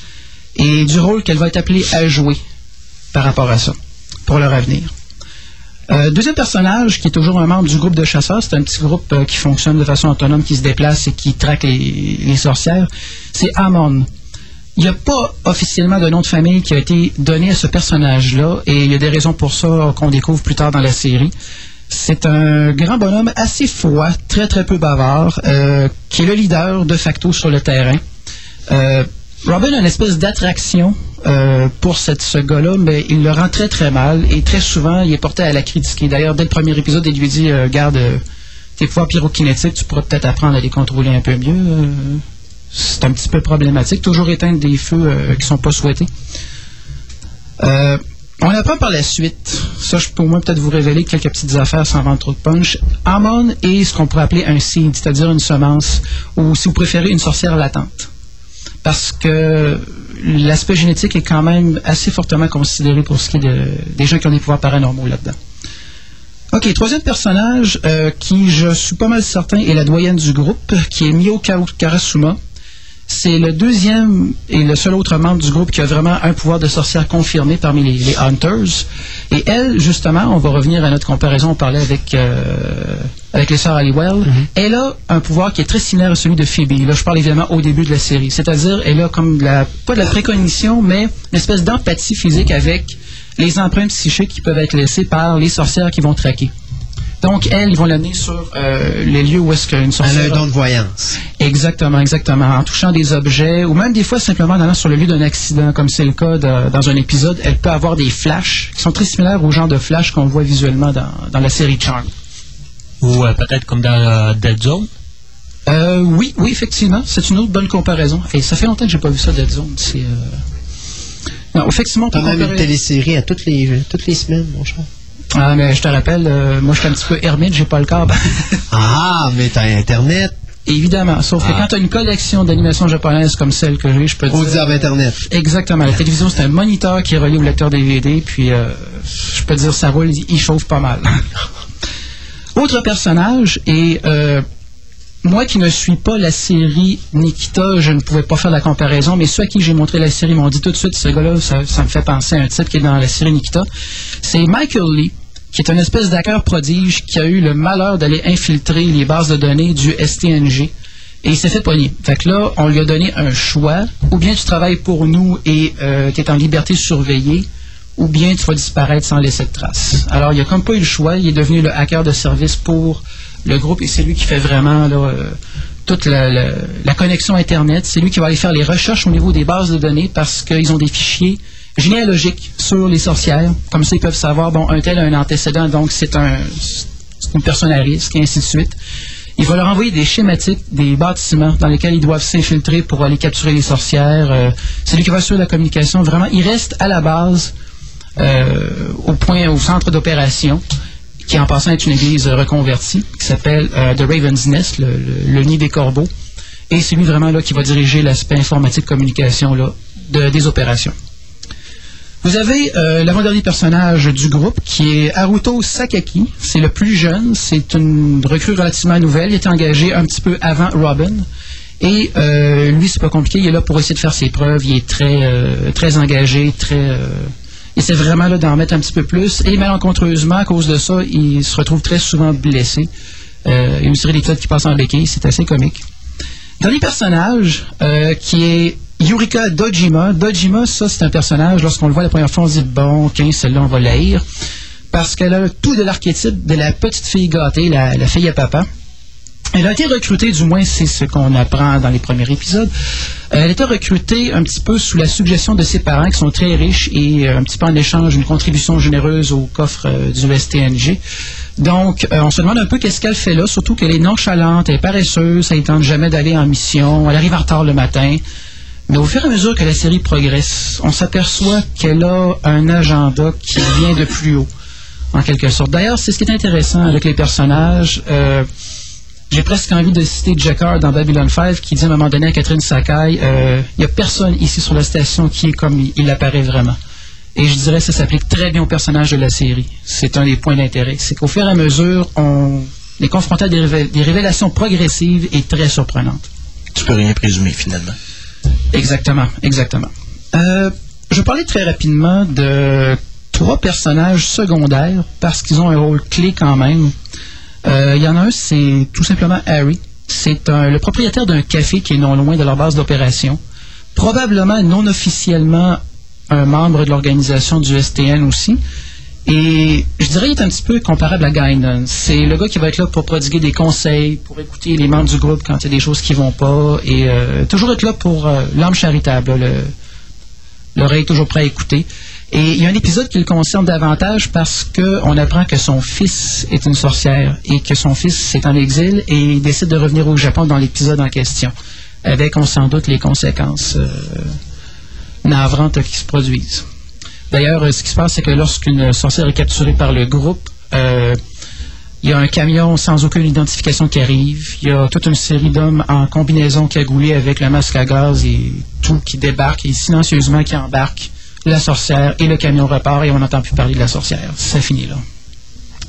et du rôle qu'elle va être appelée à jouer par rapport à ça, pour leur avenir. Euh, deuxième personnage, qui est toujours un membre du groupe de chasseurs, c'est un petit groupe euh, qui fonctionne de façon autonome, qui se déplace et qui traque les, les sorcières, c'est Amon. Il n'y a pas officiellement de nom de famille qui a été donné à ce personnage-là, et il y a des raisons pour ça qu'on découvre plus tard dans la série. C'est un grand bonhomme assez froid, très très peu bavard, euh, qui est le leader de facto sur le terrain. Euh, Robin a une espèce d'attraction euh, pour ce gars-là, mais il le rend très très mal et très souvent il est porté à la critiquer. D'ailleurs, dès le premier épisode, il lui dit Garde, tes pouvoirs pyrokinétiques, tu pourrais peut-être apprendre à les contrôler un peu mieux. C'est un petit peu problématique. Toujours éteindre des feux euh, qui sont pas souhaités. Euh, on apprend par la suite, ça je peux au moins peut-être vous révéler quelques petites affaires sans vendre trop de punch. Amon est ce qu'on pourrait appeler un seed, c'est-à-dire une semence, ou si vous préférez, une sorcière latente parce que l'aspect génétique est quand même assez fortement considéré pour ce qui est de- des gens qui ont des pouvoirs paranormaux là-dedans. Ok, troisième personnage euh, qui, je suis pas mal certain, est la doyenne du groupe, qui est Mio Ka- Karasuma. C'est le deuxième et le seul autre membre du groupe qui a vraiment un pouvoir de sorcière confirmé parmi les, les Hunters. Et elle, justement, on va revenir à notre comparaison, on parlait avec, euh, avec les sœurs Halliwell. Elle a un pouvoir qui est très similaire à celui de Phoebe. Là, je parle évidemment au début de la série. C'est-à-dire, elle a comme de la, pas de la précognition, mais une espèce d'empathie physique avec les empreintes psychiques qui peuvent être laissées par les sorcières qui vont traquer. Donc, elle, ils vont l'amener sur euh, les lieux où est-ce qu'une Elle a sorcière... un don de voyance. Exactement, exactement. En touchant des objets, ou même des fois simplement en allant sur le lieu d'un accident, comme c'est le cas de- dans un épisode, elle peut avoir des flashs qui sont très similaires au genre de flash qu'on voit visuellement dans, dans la série Charm. Ou euh, peut-être comme dans euh, Dead Zone. Euh, oui, oui, effectivement. C'est une autre bonne comparaison. Et ça fait longtemps que j'ai pas vu ça, Dead Zone. C'est. euh, Non, effectivement, on T'as même une comparer- télésérie à toutes les, toutes les semaines, mon cher. Ah, mais je te rappelle, euh, moi, je suis un petit peu ermite, j'ai pas le câble. Ah, mais t'as Internet. Évidemment. Sauf que Ah. quand tu as une collection d'animations japonaises comme celle que j'ai, je peux te dire. dire Internet. Exactement. La télévision, c'est un moniteur qui est relié au lecteur DVD, puis euh, je peux te dire, ça roule, il chauffe pas mal. Autre personnage, et euh, moi qui ne suis pas la série Nikita, je ne pouvais pas faire la comparaison, mais ceux à qui j'ai montré la série m'ont dit tout de suite, ce gars-là, ça, ça me fait penser à un type qui est dans la série Nikita. C'est Michael Lee, qui est un espèce d'hacker prodige qui a eu le malheur d'aller infiltrer les bases de données du STNG. Et il s'est fait pogner. Fait que là, on lui a donné un choix. Ou bien tu travailles pour nous et tu es en liberté surveillée, ou bien tu vas disparaître sans laisser de traces. Alors, il a comme pas eu le choix. Il est devenu le hacker de service pour le groupe et c'est lui qui fait vraiment euh, toute la connexion Internet. C'est lui qui va aller faire les recherches au niveau des bases de données parce qu'ils ont des fichiers généalogiques sur les sorcières. Comme ça, ils peuvent savoir, bon, un tel a un antécédent, donc c'est un, une personne à risque, et ainsi de suite. Il va leur envoyer des schématiques, des bâtiments dans lesquels ils doivent s'infiltrer pour aller capturer les sorcières. Euh, c'est lui qui va assurer la communication. Vraiment, il reste à la base, euh, au point, au centre d'opération, qui en passant est une église reconvertie, qui s'appelle euh, The Raven's Nest, le, nid des corbeaux. Et c'est lui vraiment là qui va diriger l'aspect informatique communication là, de- des opérations. Vous avez euh, l'avant-dernier personnage du groupe qui est Haruto Sakaki. C'est le plus jeune. C'est une recrue relativement nouvelle. Il était engagé un petit peu avant Robin. Et euh, lui, c'est pas compliqué. Il est là pour essayer de faire ses preuves. Il est très, euh, très engagé, très. il essaie vraiment là, d'en mettre un petit peu plus. Et malencontreusement, à cause de ça, il se retrouve très souvent blessé. Euh, une série d'épisodes qui passent en béquille. C'est assez comique. Dernier personnage qui est Yurika Dojima. Dojima, ça, c'est un personnage, lorsqu'on le voit la première fois, on se dit bon, ok, celle-là, on va l'haïr. Parce qu'elle a tout de l'archétype de la petite fille gâtée, la, la fille à papa. Elle a été recrutée, du moins c'est ce qu'on apprend dans les premiers épisodes. Euh, Elle a été recrutée un petit peu sous la suggestion de ses parents qui sont très riches et euh, un petit peu en échange une contribution généreuse au coffre euh, du STNG. Donc, on se demande un peu qu'est-ce qu'elle fait là, surtout qu'elle est nonchalante, elle est paresseuse, elle ne tente jamais d'aller en mission, elle arrive en retard le matin. Mais au fur et à mesure que la série progresse, on s'aperçoit qu'elle a un agenda qui vient de plus haut, en quelque sorte. D'ailleurs, c'est ce qui est intéressant avec les personnages. Euh, j'ai presque envie de citer Jacquard dans Babylon 5 qui dit à un moment donné à Catherine Sakai, euh, il n'y a personne ici sur la station qui est comme il, apparaît vraiment. Et je dirais que ça s'applique très bien au personnage de la série. C'est un des points d'intérêt. C'est qu'au fur et à mesure, on est confronté à des, des révélations progressives et très surprenantes. Tu peux rien présumer, finalement. Exactement, exactement. Euh, je parler très rapidement de trois personnages secondaires parce qu'ils ont un rôle clé quand même. Euh, Il y en a un, c'est tout simplement Harry. C'est le propriétaire d'un café qui est non loin de leur base d'opération. Probablement non officiellement un membre de l'organisation du STN aussi. Et je dirais qu'il est un petit peu comparable à Guinan. C'est le gars qui va être là pour prodiguer des conseils, pour écouter les membres du groupe quand il y a des choses qui vont pas, et euh, toujours être là pour euh, l'homme charitable, l'oreille toujours prêt à écouter. Et il y a un épisode qui le concerne davantage parce qu'on apprend que son fils est une sorcière et que son fils est en exil et il décide de revenir au Japon dans l'épisode en question, avec, on s'en doute, les conséquences euh, navrantes qui se produisent. D'ailleurs, euh, ce qui se passe, c'est que lorsqu'une sorcière est capturée par le groupe, euh, il y a un camion sans aucune identification qui arrive. Il y a toute une série d'hommes en combinaison cagoulés avec le masque à gaz et tout qui débarque et silencieusement qui embarque la sorcière et le camion repart et on n'entend plus parler de la sorcière. Ça finit là.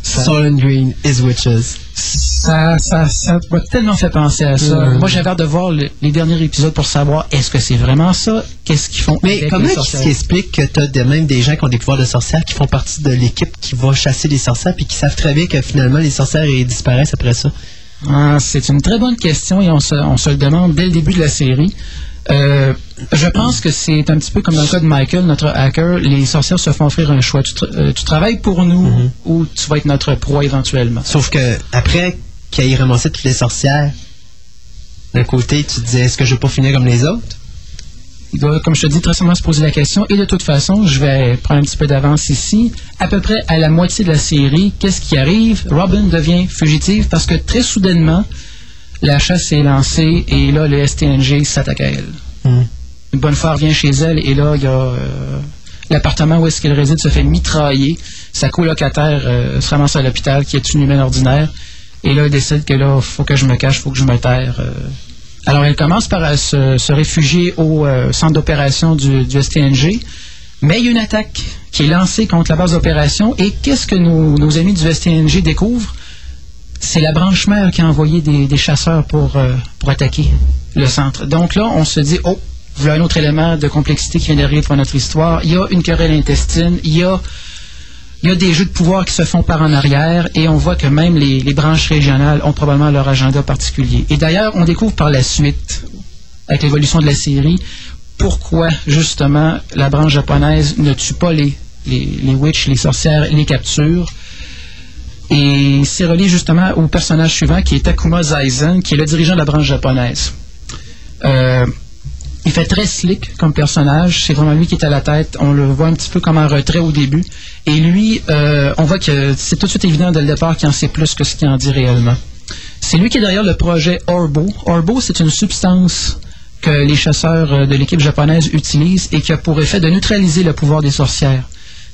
Solent Green is Witches. Ça, ça, ça m'a tellement fait penser à ça. Mm. Moi, j'avais hâte de voir le- les derniers épisodes pour savoir est-ce que c'est vraiment ça? Qu'est-ce qu'ils font? Mais avec comment les est-ce sorcières? qui explique que tu as même des gens qui ont des pouvoirs de sorcières qui font partie de l'équipe qui va chasser les sorcières puis qui savent très bien que finalement les sorcières ils disparaissent après ça? Ah, c'est une très bonne question et on se, on se le demande dès le début de la série. Euh, je pense que c'est un petit peu comme dans le cas de Michael, notre hacker. Les sorcières se font offrir un choix. Tu, tra- euh, tu travailles pour nous ou tu vas être notre proie éventuellement. Sauf que après qu'il ait ramassé toutes les sorcières, d'un côté tu te disais est-ce que je vais pas finir comme les autres? Il doit, comme je te dis, très sûrement se poser la question. Et de toute façon, je vais prendre un petit peu d'avance ici. À peu près à la moitié de la série, qu'est-ce qui arrive? Robin devient fugitive parce que très soudainement, la chasse est lancée et là, le STNG s'attaque à elle. Hmm. Une bonne fois revient chez elle et là, il y a euh, l'appartement où est-ce qu'elle réside se fait mitrailler. Sa colocataire euh, se ramasse à l'hôpital qui est une humaine ordinaire. Et là, elle décide que là, faut que je me cache, faut que je me terre. euh. Alors, elle commence par se, se réfugier au centre d'opération du, du STNG. Mais il y a une attaque qui est lancée contre la base d'opération. Et qu'est-ce que nos, nos amis du STNG découvrent? C'est la branche mère qui a envoyé des, chasseurs pour, euh, pour attaquer le centre. Donc là, on se dit, oh, voilà un autre élément de complexité qui vient d'arriver notre histoire. Il y a une querelle intestine, il y a, des jeux de pouvoir qui se font par en arrière, et on voit que même les, branches régionales ont probablement leur agenda particulier. Et d'ailleurs, on découvre par la suite, avec l'évolution de la série, pourquoi justement la branche japonaise ne tue pas les witches, les sorcières, les capture. Et c'est relié justement au personnage suivant qui est Takuma Zaizen, qui est le dirigeant de la branche japonaise. Euh, il fait très slick comme personnage. C'est vraiment lui qui est à la tête. On le voit un petit peu comme en retrait au début. Et lui, euh, on voit que c'est tout de suite évident dès le départ qu'il en sait plus que ce qu'il en dit réellement. C'est lui qui est derrière le projet Orbo. Orbo, c'est une substance que les chasseurs euh, de l'équipe japonaise utilisent et qui a pour effet de neutraliser le pouvoir des sorcières.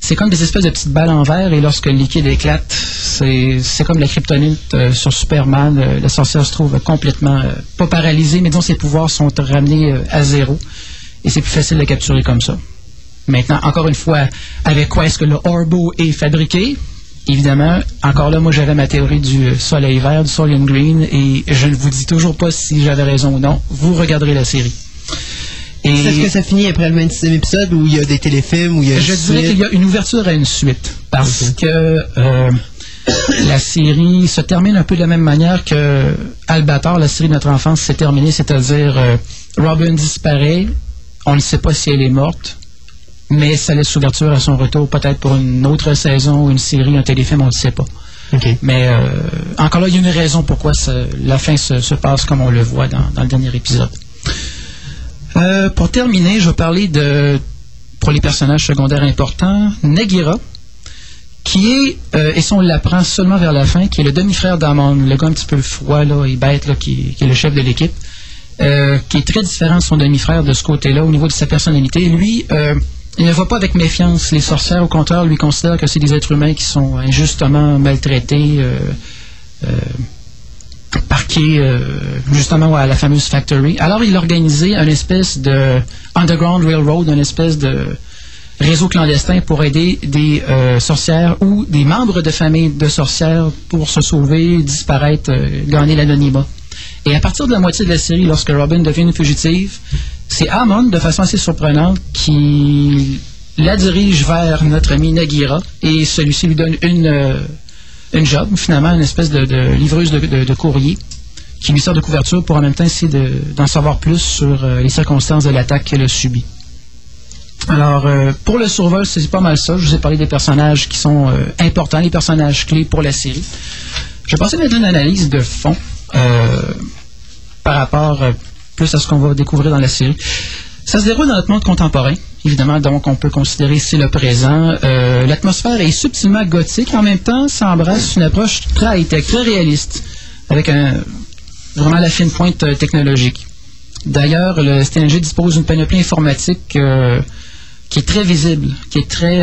C'est comme des espèces de petites balles en verre et lorsque le liquide éclate, c'est comme la kryptonite euh, sur Superman. Euh, la sorcière se trouve complètement, euh, pas paralysée, mais dont ses pouvoirs sont ramenés euh, à zéro. Et c'est plus facile de capturer comme ça. Maintenant, encore une fois, avec quoi est-ce que le Orbo est fabriqué? Évidemment, encore là, moi j'avais ma théorie du soleil vert, du soleil green, et je ne vous dis toujours pas si j'avais raison ou non. Vous regarderez la série. Et Est-ce que ça finit après le 26e épisode où il y a des téléfilms, où il y a je dirais qu'il y a une ouverture à une suite. Parce que euh, la série se termine un peu de la même manière que Albator, la série de notre enfance, s'est terminée. C'est-à-dire, euh, Robin disparaît, on ne sait pas si elle est morte, mais ça laisse ouverture à son retour, peut-être pour une autre saison ou une série, un téléfilm, on ne sait pas. Mais euh, encore là, il y a une raison pourquoi ça- la fin se, se passe comme on le voit dans, dans le dernier épisode. Euh, pour terminer, je vais parler de, pour les personnages secondaires importants, Nagira, qui est, euh, et ça on l'apprend seulement vers la fin, qui est le demi-frère d'Amon, le gars un petit peu froid là, et bête, là, qui, est le chef de l'équipe, euh, qui est très différent de son demi-frère de ce côté-là au niveau de sa personnalité. Lui, euh, il ne voit pas avec méfiance les sorcières, au contraire, lui considère que c'est des êtres humains qui sont injustement maltraités, parqués euh, justement à la fameuse factory. Alors il a organisé une espèce de Underground Railroad, une espèce de réseau clandestin pour aider des euh, sorcières ou des membres de familles de sorcières pour se sauver, disparaître, euh, gagner l'anonymat. Et à partir de la moitié de la série, lorsque Robin devient une fugitive, c'est Amon, de façon assez surprenante, qui la dirige vers notre ami Nagira et celui-ci lui donne une, euh, une job, finalement, une espèce de, livreuse de, courrier qui lui sert de couverture pour en même temps essayer de- d'en savoir plus sur euh, les circonstances de l'attaque qu'elle a subie. Alors, euh, pour le survol, c'est pas mal ça. Je vous ai parlé des personnages qui sont euh, importants, les personnages clés pour la série. Je passer maintenant une analyse de fond par rapport plus à ce qu'on va découvrir dans la série. Ça se déroule dans notre monde contemporain, évidemment, donc on peut considérer c'est le présent. Euh, L'atmosphère est subtilement gothique, en même temps, ça embrasse une approche très high-tech, très réaliste, avec vraiment la fine pointe euh, technologique. D'ailleurs, le STNG dispose d'une panoplie informatique euh, qui est très visible, qui est très.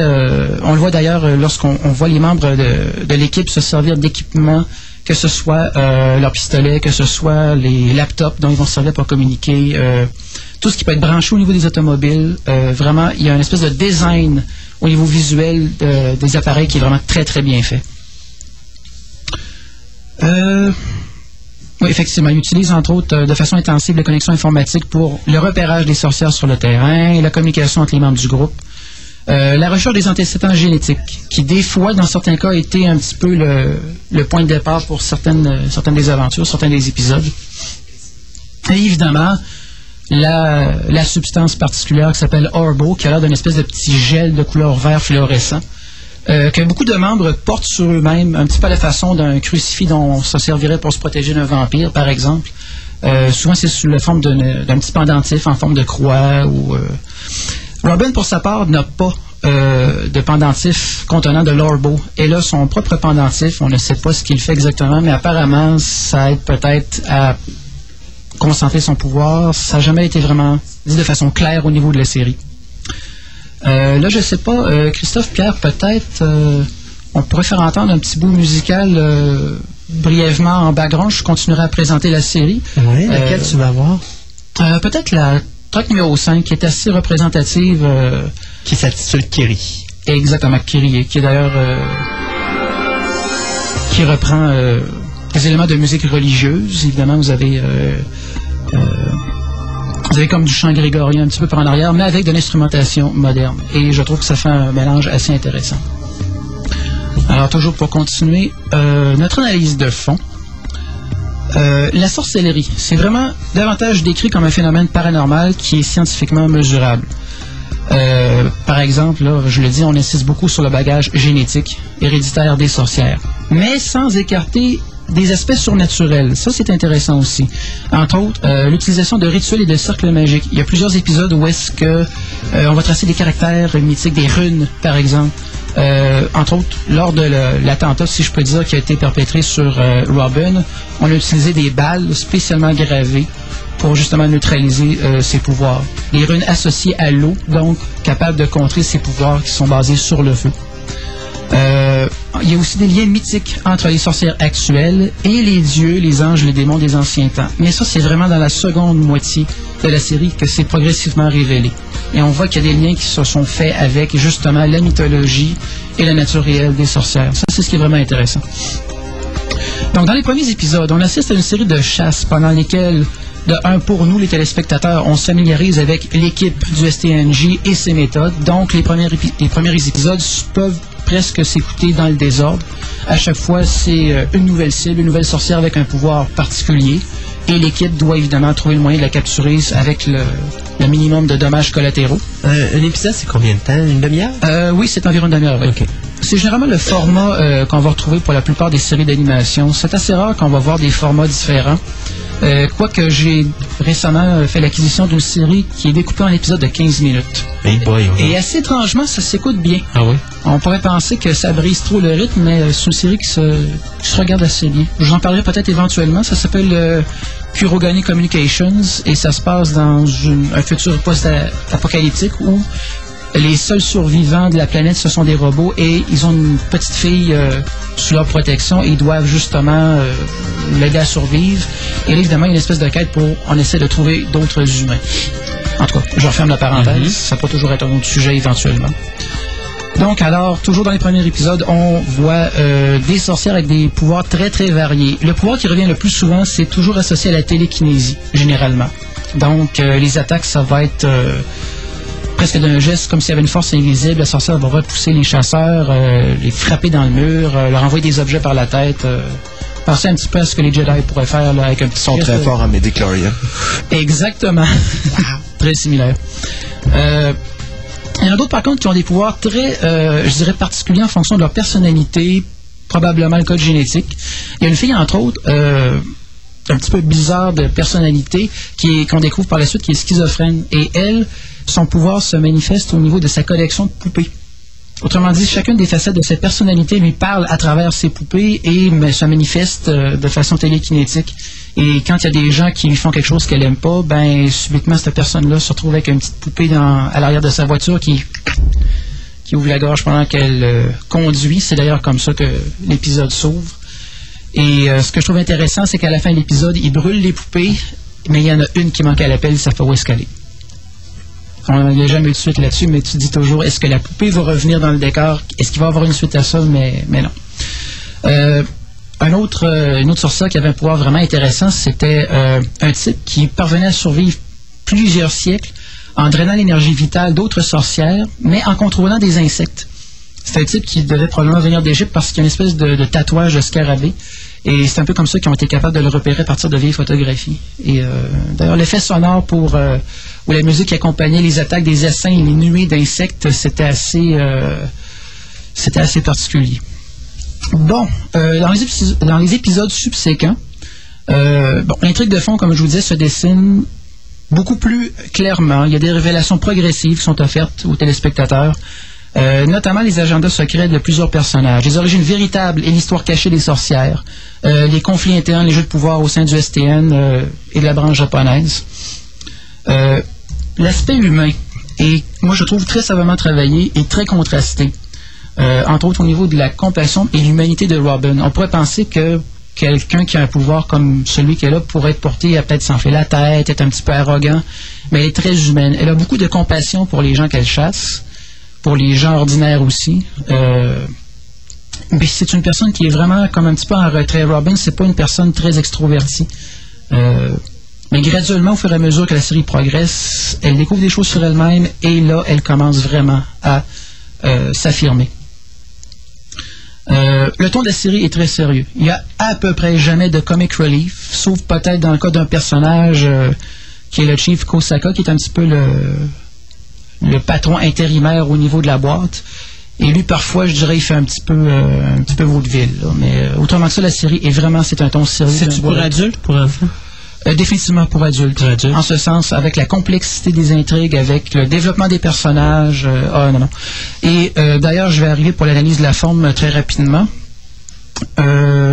on le voit d'ailleurs lorsqu'on on voit les membres de, l'équipe se servir d'équipements, que ce soit euh, leurs pistolets, que ce soit les laptops dont ils vont se servir pour communiquer, tout ce qui peut être branché au niveau des automobiles. Euh, vraiment, il y a une espèce de design au niveau visuel de- des appareils qui est vraiment très très bien fait. Euh, oui, effectivement. Il utilise entre autres euh, de façon intensive les connexions informatiques pour le repérage des sorcières sur le terrain, la communication entre les membres du groupe, euh, la recherche des antécédents génétiques, qui des fois, dans certains cas, a été un petit peu le, le point de départ pour certaines, certaines des aventures, certains des épisodes. Et évidemment, la, substance particulière qui s'appelle Orbo, qui a l'air d'une espèce de petit gel de couleur vert fluorescent, euh, que beaucoup de membres portent sur eux-mêmes, un petit peu à la façon d'un crucifix dont on se servirait pour se protéger d'un vampire, par exemple. Euh, souvent, c'est sous la forme d'un petit pendentif en forme de croix. ou euh, Robin, pour sa part, n'a pas de pendentif contenant de l'orbo. Elle a son propre pendentif. On ne sait pas ce qu'il fait exactement, mais apparemment, ça aide peut-être à concentrer son pouvoir. Ça n'a jamais été vraiment dit de façon claire au niveau de la série. Euh, là, je sais pas, euh, Christophe Pierre, peut-être euh, on pourrait faire entendre un petit bout musical brièvement en background. Je continuerai à présenter la série. Oui, laquelle tu vas voir? Peut-être la track numéro 5 qui est assez représentative. Qui s'intitule Kiri. exactement, Kyrie, qui est d'ailleurs. qui reprend des éléments de musique religieuse. Évidemment, vous avez. Euh, vous avez comme du chant grégorien un petit peu par en arrière, mais avec de l'instrumentation moderne. Et je trouve que ça fait un mélange assez intéressant. Alors, toujours pour continuer, euh, notre analyse de fond. Euh, la sorcellerie, c'est vraiment davantage décrit comme un phénomène paranormal qui est scientifiquement mesurable. Par exemple, là, je le dis, on insiste beaucoup sur le bagage génétique héréditaire des sorcières, mais sans écarter des aspects surnaturels. Ça, c'est intéressant aussi. Entre autres, euh, l'utilisation de rituels et de cercles magiques. Il y a plusieurs épisodes où est-ce euh, on va tracer des caractères mythiques, des runes, par exemple. Euh, entre autres, lors de l'attentat, si je peux dire, qui a été perpétré sur Robin, on a utilisé des balles spécialement gravées pour justement neutraliser ses pouvoirs. Les runes associées à l'eau, donc capables de contrer ses pouvoirs qui sont basés sur le feu. Euh, il y a aussi des liens mythiques entre les sorcières actuelles et les dieux, les anges, les démons des anciens temps. Mais ça, c'est vraiment dans la seconde moitié de la série que c'est progressivement révélé. Et on voit qu'il y a des liens qui se sont faits avec justement la mythologie et la nature réelle des sorcières. Ça, c'est ce qui est vraiment intéressant. Donc, dans les premiers épisodes, on assiste à une série de chasses pendant lesquelles, de un, pour nous, les téléspectateurs, on se familiarise avec l'équipe du STNJ et ses méthodes. Donc, les premiers, les premiers épisodes peuvent presque s'écouter dans le désordre. À chaque fois, c'est euh, une nouvelle cible, une nouvelle sorcière avec un pouvoir particulier. Et l'équipe doit évidemment trouver le moyen de la capturer avec le, le minimum de dommages collatéraux. Euh, un épisode, c'est combien de temps? Une demi-heure? Euh, oui, c'est environ une demi-heure. oui. C'est généralement le format euh, qu'on va retrouver pour la plupart des séries d'animation. C'est assez rare qu'on va voir des formats différents. Euh, Quoique j'ai récemment euh, fait l'acquisition d'une série qui est découpée en épisodes de 15 minutes. Hey boy, oh. Et assez étrangement, ça s'écoute bien. Ah oui? On pourrait penser que ça brise trop le rythme, mais c'est une série qui se, qui se regarde assez bien. J'en parlerai peut-être éventuellement. Ça s'appelle euh, Kurogani Communications et ça se passe dans une- un futur post-apocalyptique où les seuls survivants de la planète, ce sont des robots et ils ont une petite fille euh, sous leur protection et ils doivent justement euh, l'aider à survivre. Et là, évidemment, il y a une espèce de quête pour on essaie de trouver d'autres humains. En tout cas, je referme la parenthèse. Ça peut toujours être un autre sujet éventuellement. Donc, alors, toujours dans les premiers épisodes, on voit euh, des sorcières avec des pouvoirs très, très variés. Le pouvoir qui revient le plus souvent, c'est toujours associé à la télékinésie, généralement. Donc, euh, les attaques, ça va être euh, presque d'un geste, comme s'il y avait une force invisible. La sorcière va repousser les chasseurs, euh, les frapper dans le mur, euh, leur envoyer des objets par la tête. Euh, pensez un petit peu à ce que les Jedi pourraient faire là, avec un petit Ils sont geste, très forts en Medicloria. Exactement. très similaire. Euh, il y en a d'autres, par contre, qui ont des pouvoirs très, euh, je dirais, particuliers en fonction de leur personnalité, probablement le code génétique. Il y a une fille, entre autres, euh, un petit peu bizarre de personnalité, qui est- qu'on découvre par la suite, qui est schizophrène. Et elle, son pouvoir se manifeste au niveau de sa collection de poupées. Autrement dit, chacune des facettes de cette personnalité lui parle à travers ses poupées et me- se manifeste euh, de façon télékinétique. Et quand il y a des gens qui lui font quelque chose qu'elle aime pas, ben subitement cette personne-là se retrouve avec une petite poupée à l'arrière de sa voiture qui ouvre la gorge pendant qu'elle euh, conduit. C'est d'ailleurs comme ça que l'épisode s'ouvre. Et euh, ce que je trouve intéressant, c'est qu'à la fin de l'épisode, il brûle les poupées, mais il y en a une qui manque à l'appel, ça fait où est. On n'a jamais eu de suite là-dessus, mais tu dis toujours, est-ce que la poupée va revenir dans le décor? Est-ce qu'il va y avoir une suite à ça? Mais, non. Euh, un autre, euh, une autre sorcière qui avait un pouvoir vraiment intéressant, c'était euh, un type qui parvenait à survivre plusieurs siècles en drainant l'énergie vitale d'autres sorcières, mais en contrôlant des insectes. C'est un type qui devait probablement venir d'Égypte parce qu'il y a une espèce de, tatouage de scarabée. Et c'est un peu comme ça qu'ils ont été capables de le repérer à partir de vieilles photographies. Et euh, d'ailleurs, l'effet sonore pour où la musique accompagnait les attaques des essaims et les nuées d'insectes, c'était assez, euh, c'était assez particulier. Bon, euh, dans, les épisodes subséquents, euh, l'intrigue de fond, comme je vous disais, se dessine beaucoup plus clairement. Il y a des révélations progressives qui sont offertes aux téléspectateurs, euh, notamment les agendas secrets de plusieurs personnages, les origines véritables et l'histoire cachée des sorcières, euh, les conflits internes, les jeux de pouvoir au sein du STN euh, et de la branche japonaise. L'aspect humain est, moi je trouve, très savamment travaillé et très contrasté. Euh, entre autres au niveau de la compassion et l'humanité de Robin. On pourrait penser que quelqu'un qui a un pouvoir comme celui qu'elle a pourrait être porté à peut-être s'enfler la tête, être un petit peu arrogant, mais elle est très humaine. Elle a beaucoup de compassion pour les gens qu'elle chasse, pour les gens ordinaires aussi. Euh, mais c'est une personne qui est vraiment comme un petit peu en retrait. Robin, c'est pas une personne très extrovertie. Euh, mais graduellement, au fur et à mesure que la série progresse, elle découvre des choses sur elle-même et là, elle commence vraiment à euh, s'affirmer. Euh, le ton de la série est très sérieux. Il n'y a à peu près jamais de comic relief, sauf peut-être dans le cas d'un personnage euh, qui est le Chief Kosaka, qui est un petit peu le, le patron intérimaire au niveau de la boîte. Et lui, parfois, je dirais, il fait un petit peu, euh, un petit peu vaudeville. là. Mais euh, autrement que ça, la série est vraiment, c'est un ton sérieux. D'un pour adultes, pour enfants? Euh, définitivement pour adultes. En ce sens, avec la complexité des intrigues, avec le développement des personnages. euh, ah non, non. Et euh, d'ailleurs, je vais arriver pour l'analyse de la forme euh, très rapidement.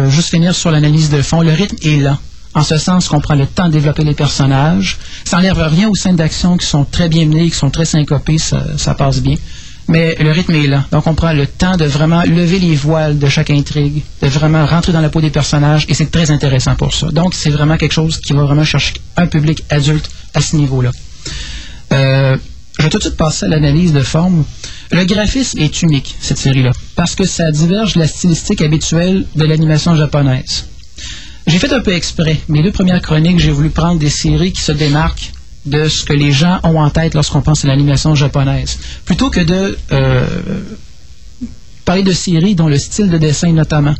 Juste finir sur l'analyse de fond. Le rythme est lent. En ce sens qu'on prend le temps de développer les personnages. Ça n'enlève rien aux scènes d'action qui sont très bien menées, qui sont très syncopées, ça, ça passe bien. Mais le rythme est lent. Donc, on prend le temps de vraiment lever les voiles de chaque intrigue, de vraiment rentrer dans la peau des personnages, et c'est très intéressant pour ça. Donc, c'est vraiment quelque chose qui va vraiment chercher un public adulte à ce niveau-là. Euh, je vais tout de suite passer à l'analyse de forme. Le graphisme est unique, cette série-là, parce que ça diverge de la stylistique habituelle de l'animation japonaise. J'ai fait un peu exprès. Mes deux premières chroniques, j'ai voulu prendre des séries qui se démarquent de ce que les gens ont en tête lorsqu'on pense à l'animation japonaise, plutôt que de euh, parler de séries dont le style de dessin notamment,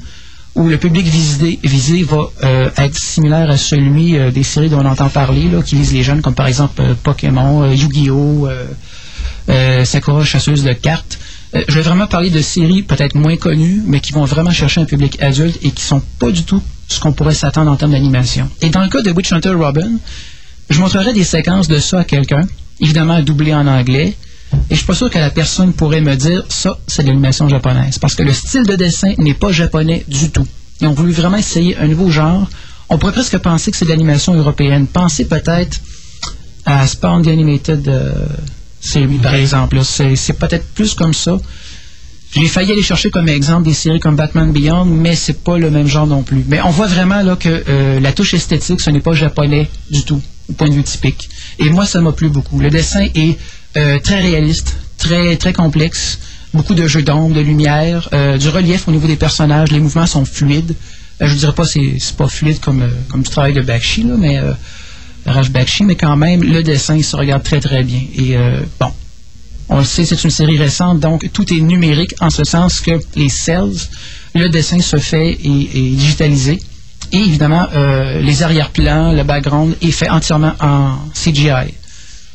où le public visé, visé va euh, être similaire à celui euh, des séries dont on entend parler, là, qui visent les jeunes, comme par exemple Pokémon, Yu-Gi-Oh!, Sakura chasseuse de cartes. Je vais vraiment parler de séries peut-être moins connues, mais qui vont vraiment chercher un public adulte et qui sont pas du tout ce qu'on pourrait s'attendre en termes d'animation. Et dans le cas de Witch Hunter Robin, je montrerai des séquences de ça à quelqu'un, évidemment doublé en anglais, et je suis pas sûr que la personne pourrait me dire ça, c'est de l'animation japonaise, parce que le style de dessin n'est pas japonais du tout. Ils ont voulu vraiment essayer un nouveau genre. On pourrait presque penser que c'est de l'animation européenne. Pensez peut-être à Spawn the Animated euh, Series, par exemple. C'est peut-être plus comme ça. J'ai failli aller chercher comme exemple des séries comme Batman Beyond, mais c'est pas le même genre non plus. Mais on voit vraiment là que euh, la touche esthétique, ce n'est pas japonais du tout, point de vue typique. Et moi, ça m'a plu beaucoup. Le dessin est euh, très réaliste, très très complexe, beaucoup de jeux d'ombre, de lumière, euh, du relief au niveau des personnages. Les mouvements sont fluides. Euh, je dirais pas c'est c'est pas fluide comme comme du travail de Bakshi mais quand même le dessin se regarde très très bien. Et bon, on le sait, c'est une série récente, donc tout est numérique en ce sens que les cells, le dessin se fait et est digitalisé. Et évidemment, euh, les arrière-plans, le background est fait entièrement en CGI.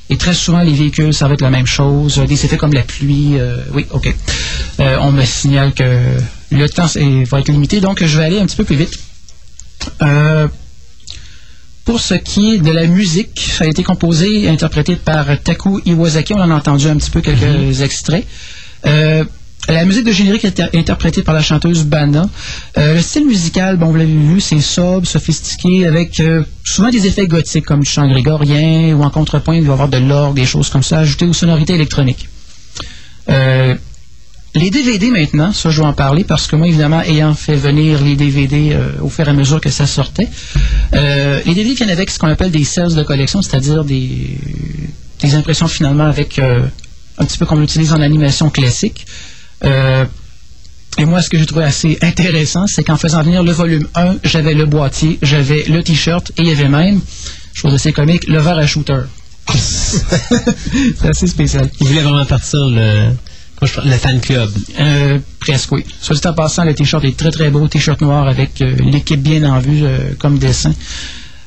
Et très souvent, les véhicules, ça va être la même chose. Euh, Des effets comme la pluie. euh, oui, OK. Euh, on me signale que le temps va être limité, donc je vais aller un petit peu plus vite. Pour ce qui est de la musique, ça a été composé et interprété par Taku Iwasaki. On en a entendu un petit peu quelques extraits. La musique de générique est interprétée par la chanteuse Bana. Euh, le style musical, bon, vous l'avez vu, c'est sobre, sophistiqué, avec euh, souvent des effets gothiques comme du chant grégorien ou en contrepoint, il va y avoir de l'orgue, des choses comme ça, ajoutées aux sonorités électroniques. Euh, les DVD maintenant, ça je vais en parler parce que moi évidemment ayant fait venir les DVD au fur et à mesure que ça sortait, les DVD viennent avec ce qu'on appelle des sales de collection, c'est-à-dire des, impressions finalement avec un petit peu comme on l'utilise en animation classique. Euh, et moi, ce que j'ai trouvé assez intéressant, c'est qu'en faisant venir le volume 1, j'avais le boîtier, j'avais le t-shirt et il y avait même, chose assez comique, le verre à shooter. c'est assez spécial. Il voulait vraiment partir le, le fan club. Euh, presque, oui. Soit dit en passant, le t-shirt est très très beau, t-shirt noir avec euh, l'équipe bien en vue euh, comme dessin.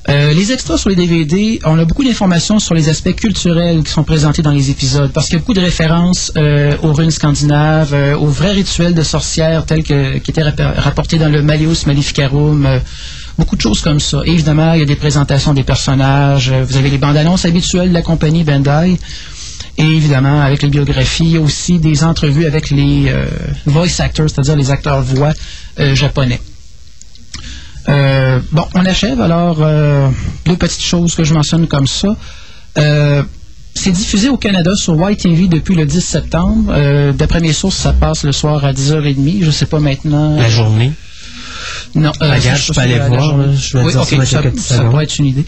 Euh, les extras sur les DVD, on a beaucoup d'informations sur les aspects culturels qui sont présentés dans les épisodes, parce qu'il y a beaucoup de références euh, aux runes scandinaves, euh, aux vrais rituels de sorcières tels que, qui étaient rap- rapportés dans le Malleus Maleficarum, beaucoup de choses comme ça. Évidemment, il y a des présentations des personnages, vous avez les bandes annonces habituelles de la compagnie Bandai, et évidemment, avec les biographies, aussi des entrevues avec les voice actors, c'est-à-dire les acteurs voix japonais. Euh, bon, on achève. Alors, euh, deux petites choses que je mentionne comme ça. Euh, c'est diffusé au Canada sur YTV depuis le 10 septembre. D'après mes sources, ça passe le soir à 10h30. Je sais pas maintenant. La journée? Non, Regarde, je peux aller voir. Je vais Oui, dire ok, ça ça, pourrait être une idée.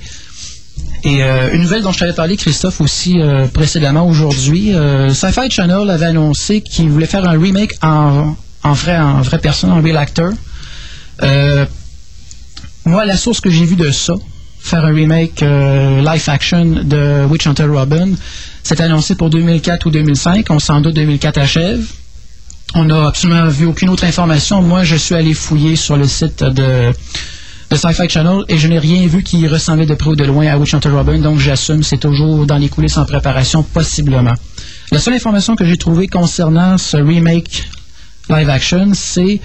Et euh, une nouvelle dont je t'avais parlé, Christophe, aussi euh, précédemment aujourd'hui, euh, Sci-Fi Channel avait annoncé qu'il voulait faire un remake en, en vrai, en vraie personne, en real actor. Moi, la source que j'ai vue de ça, faire un remake euh, live action de Witch Hunter Robin, c'est annoncé pour 2004 ou 2005. On s'en doute 2004 achève. On n'a absolument vu aucune autre information. Moi, je suis allé fouiller sur le site de, de Sci-Fi Channel et je n'ai rien vu qui ressemblait de près ou de loin à Witch Hunter Robin, donc j'assume c'est toujours dans les coulisses en préparation, possiblement. La seule information que j'ai trouvée concernant ce remake live action, c'est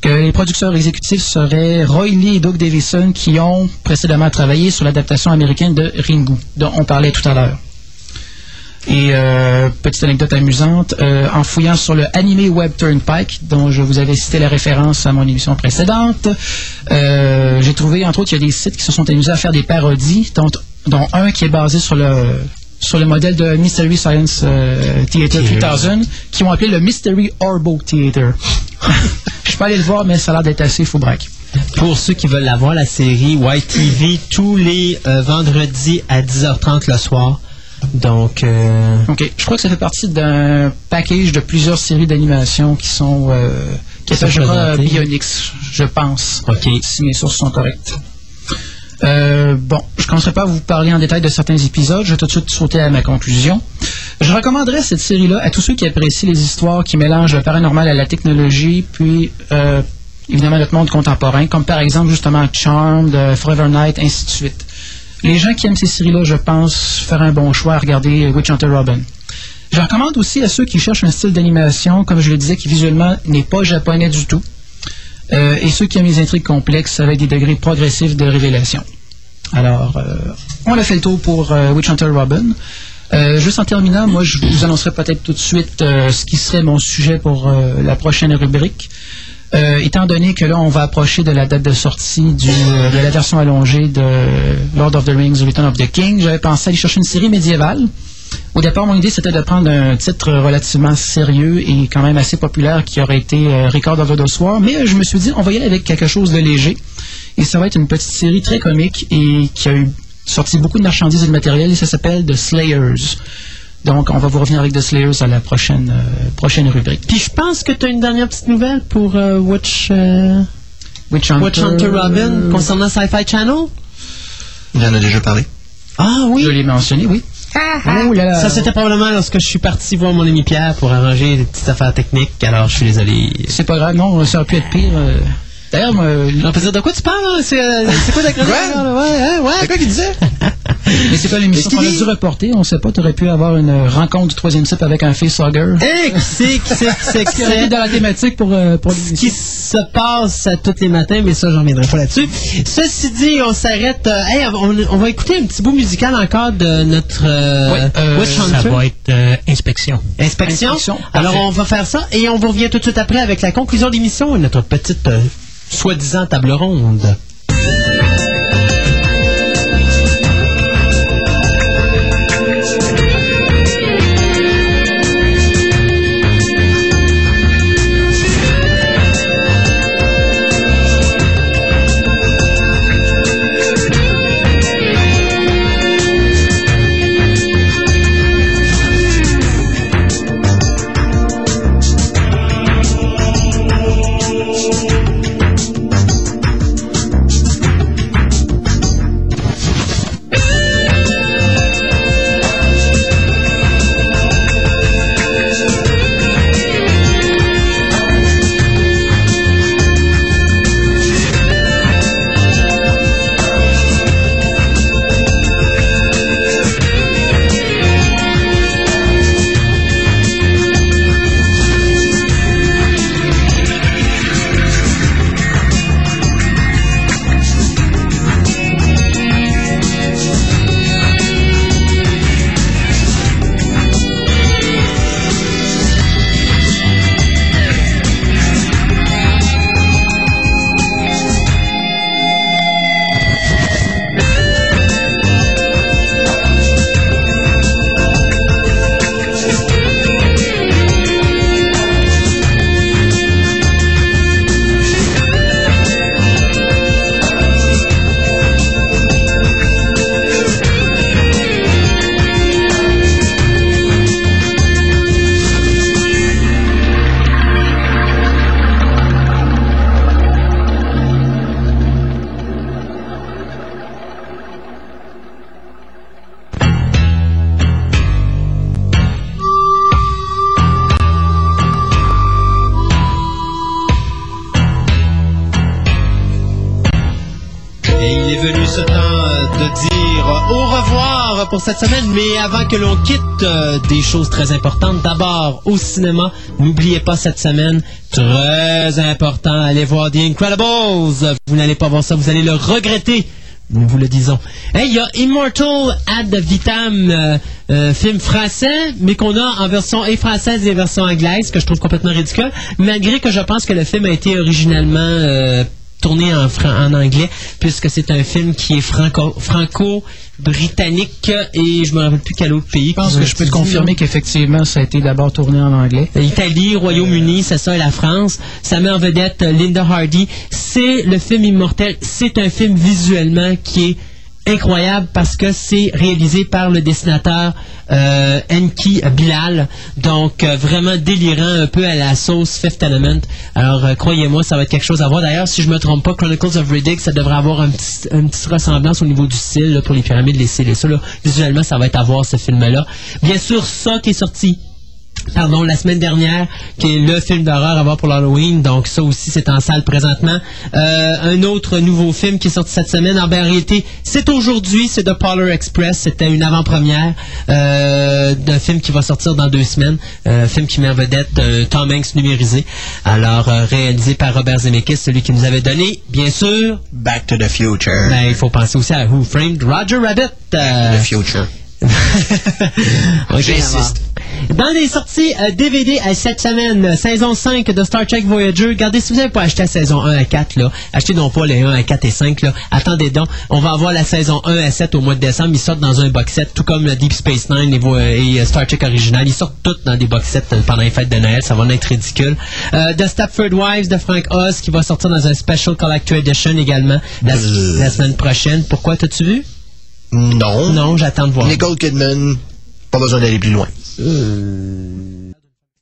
que les producteurs exécutifs seraient Roy Lee et Doug Davison qui ont précédemment travaillé sur l'adaptation américaine de Ringu, dont on parlait tout à l'heure. Et euh, petite anecdote amusante, euh, en fouillant sur le Anime Web Turnpike, dont je vous avais cité la référence à mon émission précédente, euh, j'ai trouvé, entre autres, qu'il y a des sites qui se sont amusés à faire des parodies, dont, dont un qui est basé sur le, sur le modèle de Mystery Science euh, Theater 3000, qui ont appelé le Mystery Orbo Theater. Je suis pas allé le voir, mais ça a l'air d'être assez fou braque. Pour ceux qui veulent la voir, la série YTV, tous les euh, vendredis à 10h30 le soir. Donc, euh, OK. Je crois que ça fait partie d'un package de plusieurs séries d'animation qui sont euh, qui s'appellera. Bionix, je pense. OK. Si mes sources sont correctes. Euh, bon, je ne commencerai pas à vous parler en détail de certains épisodes. Je vais tout de suite sauter à ma conclusion. Je recommanderais cette série-là à tous ceux qui apprécient les histoires qui mélangent le paranormal à la technologie, puis euh, évidemment notre monde contemporain, comme par exemple justement Charmed, euh, Forever Night, ainsi de suite. Les gens qui aiment ces séries-là, je pense, faire un bon choix à regarder Witch Hunter Robin. Je recommande aussi à ceux qui cherchent un style d'animation, comme je le disais, qui visuellement n'est pas japonais du tout, euh, et ceux qui aiment les intrigues complexes avec des degrés progressifs de révélation. Alors, euh, on a fait le tour pour euh, Witch Hunter Robin. Juste en terminant, moi, je vous annoncerai peut-être tout de suite ce qui serait mon sujet pour la prochaine rubrique. Étant donné que là, on va approcher de la date de sortie de la version allongée de Lord of the Rings, Return of the King, j'avais pensé aller chercher une série médiévale. Au départ, mon idée, c'était de prendre un titre relativement sérieux et quand même assez populaire qui aurait été euh, Record of the War, mais euh, je me suis dit, on va y aller avec quelque chose de léger. Et ça va être une petite série très comique et qui a eu sorti beaucoup de marchandises et de matériel et ça s'appelle The Slayers. Donc, on va vous revenir avec The Slayers à la prochaine, euh, prochaine rubrique. puis je pense que tu as une dernière petite nouvelle pour euh, Watch, euh, Witch Hunter, Watch Hunter Robin concernant Sci-Fi Channel? Il en a déjà parlé. Ah oui! Je l'ai mentionné, oui. Oh là là. Ça, c'était probablement lorsque je suis parti voir mon ami Pierre pour arranger des petites affaires techniques. Alors, je suis désolé. C'est pas grave, non, ça aurait pu être pire. euh. D'ailleurs, On peut dire de quoi tu parles? C'est euh, c'est quoi ta chronique? Là? Ouais, hein, ouais. C'est quoi qu'il disait? mais c'est pas l'émission qu'on a dû reporter? On sait pas, t'aurais pu avoir une euh, rencontre du troisième type avec un facehugger. Qui c'est, qui c'est, qui c'est, dans la thématique pour, euh, pour Ce qui se passe à tous les matins, mais ça, j'en reviendrai pas là-dessus. Ceci dit, on s'arrête. on, va écouter un petit bout musical encore de notre Ouais, Ça va être euh, inspection. Inspection. Alors, on va faire ça et on vous revient tout de suite après avec la conclusion de l'émission et notre petite soi-disant table ronde. Cette semaine, mais avant que l'on quitte euh, des choses très importantes, d'abord au cinéma, n'oubliez pas cette semaine, très important, allez voir The Incredibles. Vous n'allez pas voir ça, vous allez le regretter. Nous vous le disons. Hey, il y a Immortal Ad Vitam, euh, euh, film français, mais qu'on a en version et française et version anglaise, que je trouve complètement ridicule, malgré que je pense que le film a été originalement tourné en, en anglais, puisque c'est un film qui est franco- franco-britannique et je me rappelle plus quel autre pays. Je pense que je peux te confirmer qu'effectivement, ça a été d'abord tourné en anglais. L'Italie, Royaume-Uni, c'est ça, et la France. Ça met en vedette euh, Linda Hardy. C'est le film immortel. C'est un film visuellement qui est incroyable parce que c'est réalisé par le dessinateur euh, Enki Bilal. Donc, euh, vraiment délirant un peu à la sauce Fifth Element. Alors, euh, croyez-moi, ça va être quelque chose à voir. D'ailleurs, si je me trompe pas, Chronicles of Riddick, ça devrait avoir un une petite ressemblance au niveau du style pour les pyramides, les cils et ça. là. Visuellement, ça va être à voir ce film-là. Bien sûr, ça qui est sorti pardon, la semaine dernière, qui est le film d'horreur à voir pour l'Halloween. Donc ça aussi, c'est en salle présentement. Euh, un autre nouveau film qui est sorti cette semaine, en réalité, c'est aujourd'hui, c'est The Polar Express. C'était une avant-première euh, d'un film qui va sortir dans deux semaines. Euh, un film qui met en vedette euh, Tom Hanks numérisé. Alors, réalisé par Robert Zemeckis, celui qui nous avait donné, bien sûr, Back to the Future. ben, il faut penser aussi à Who Framed Roger Rabbit. The Future. Ok, J'insiste. Dans les sorties euh, DVD à cette semaine, euh, saison 5 de Star Trek Voyager, regardez si vous n'avez pas acheté la saison 1 à 4, là, achetez non pas les 1 à 4 et 5, là, attendez donc, on va avoir la saison 1 à 7 au mois de décembre, ils sortent dans un box set, tout comme le Deep Space Nine et, euh, Star Trek original, ils sortent toutes dans des box sets euh, pendant les fêtes de Noël, ça va en être ridicule. Euh, The Stepford Wives de Frank Oz qui va sortir dans un Special Collector Edition également la, Euh. la semaine prochaine. Pourquoi, t'as-tu vu? Non. Non, j'attends de voir. Nicole Kidman, pas besoin d'aller plus loin. Euh,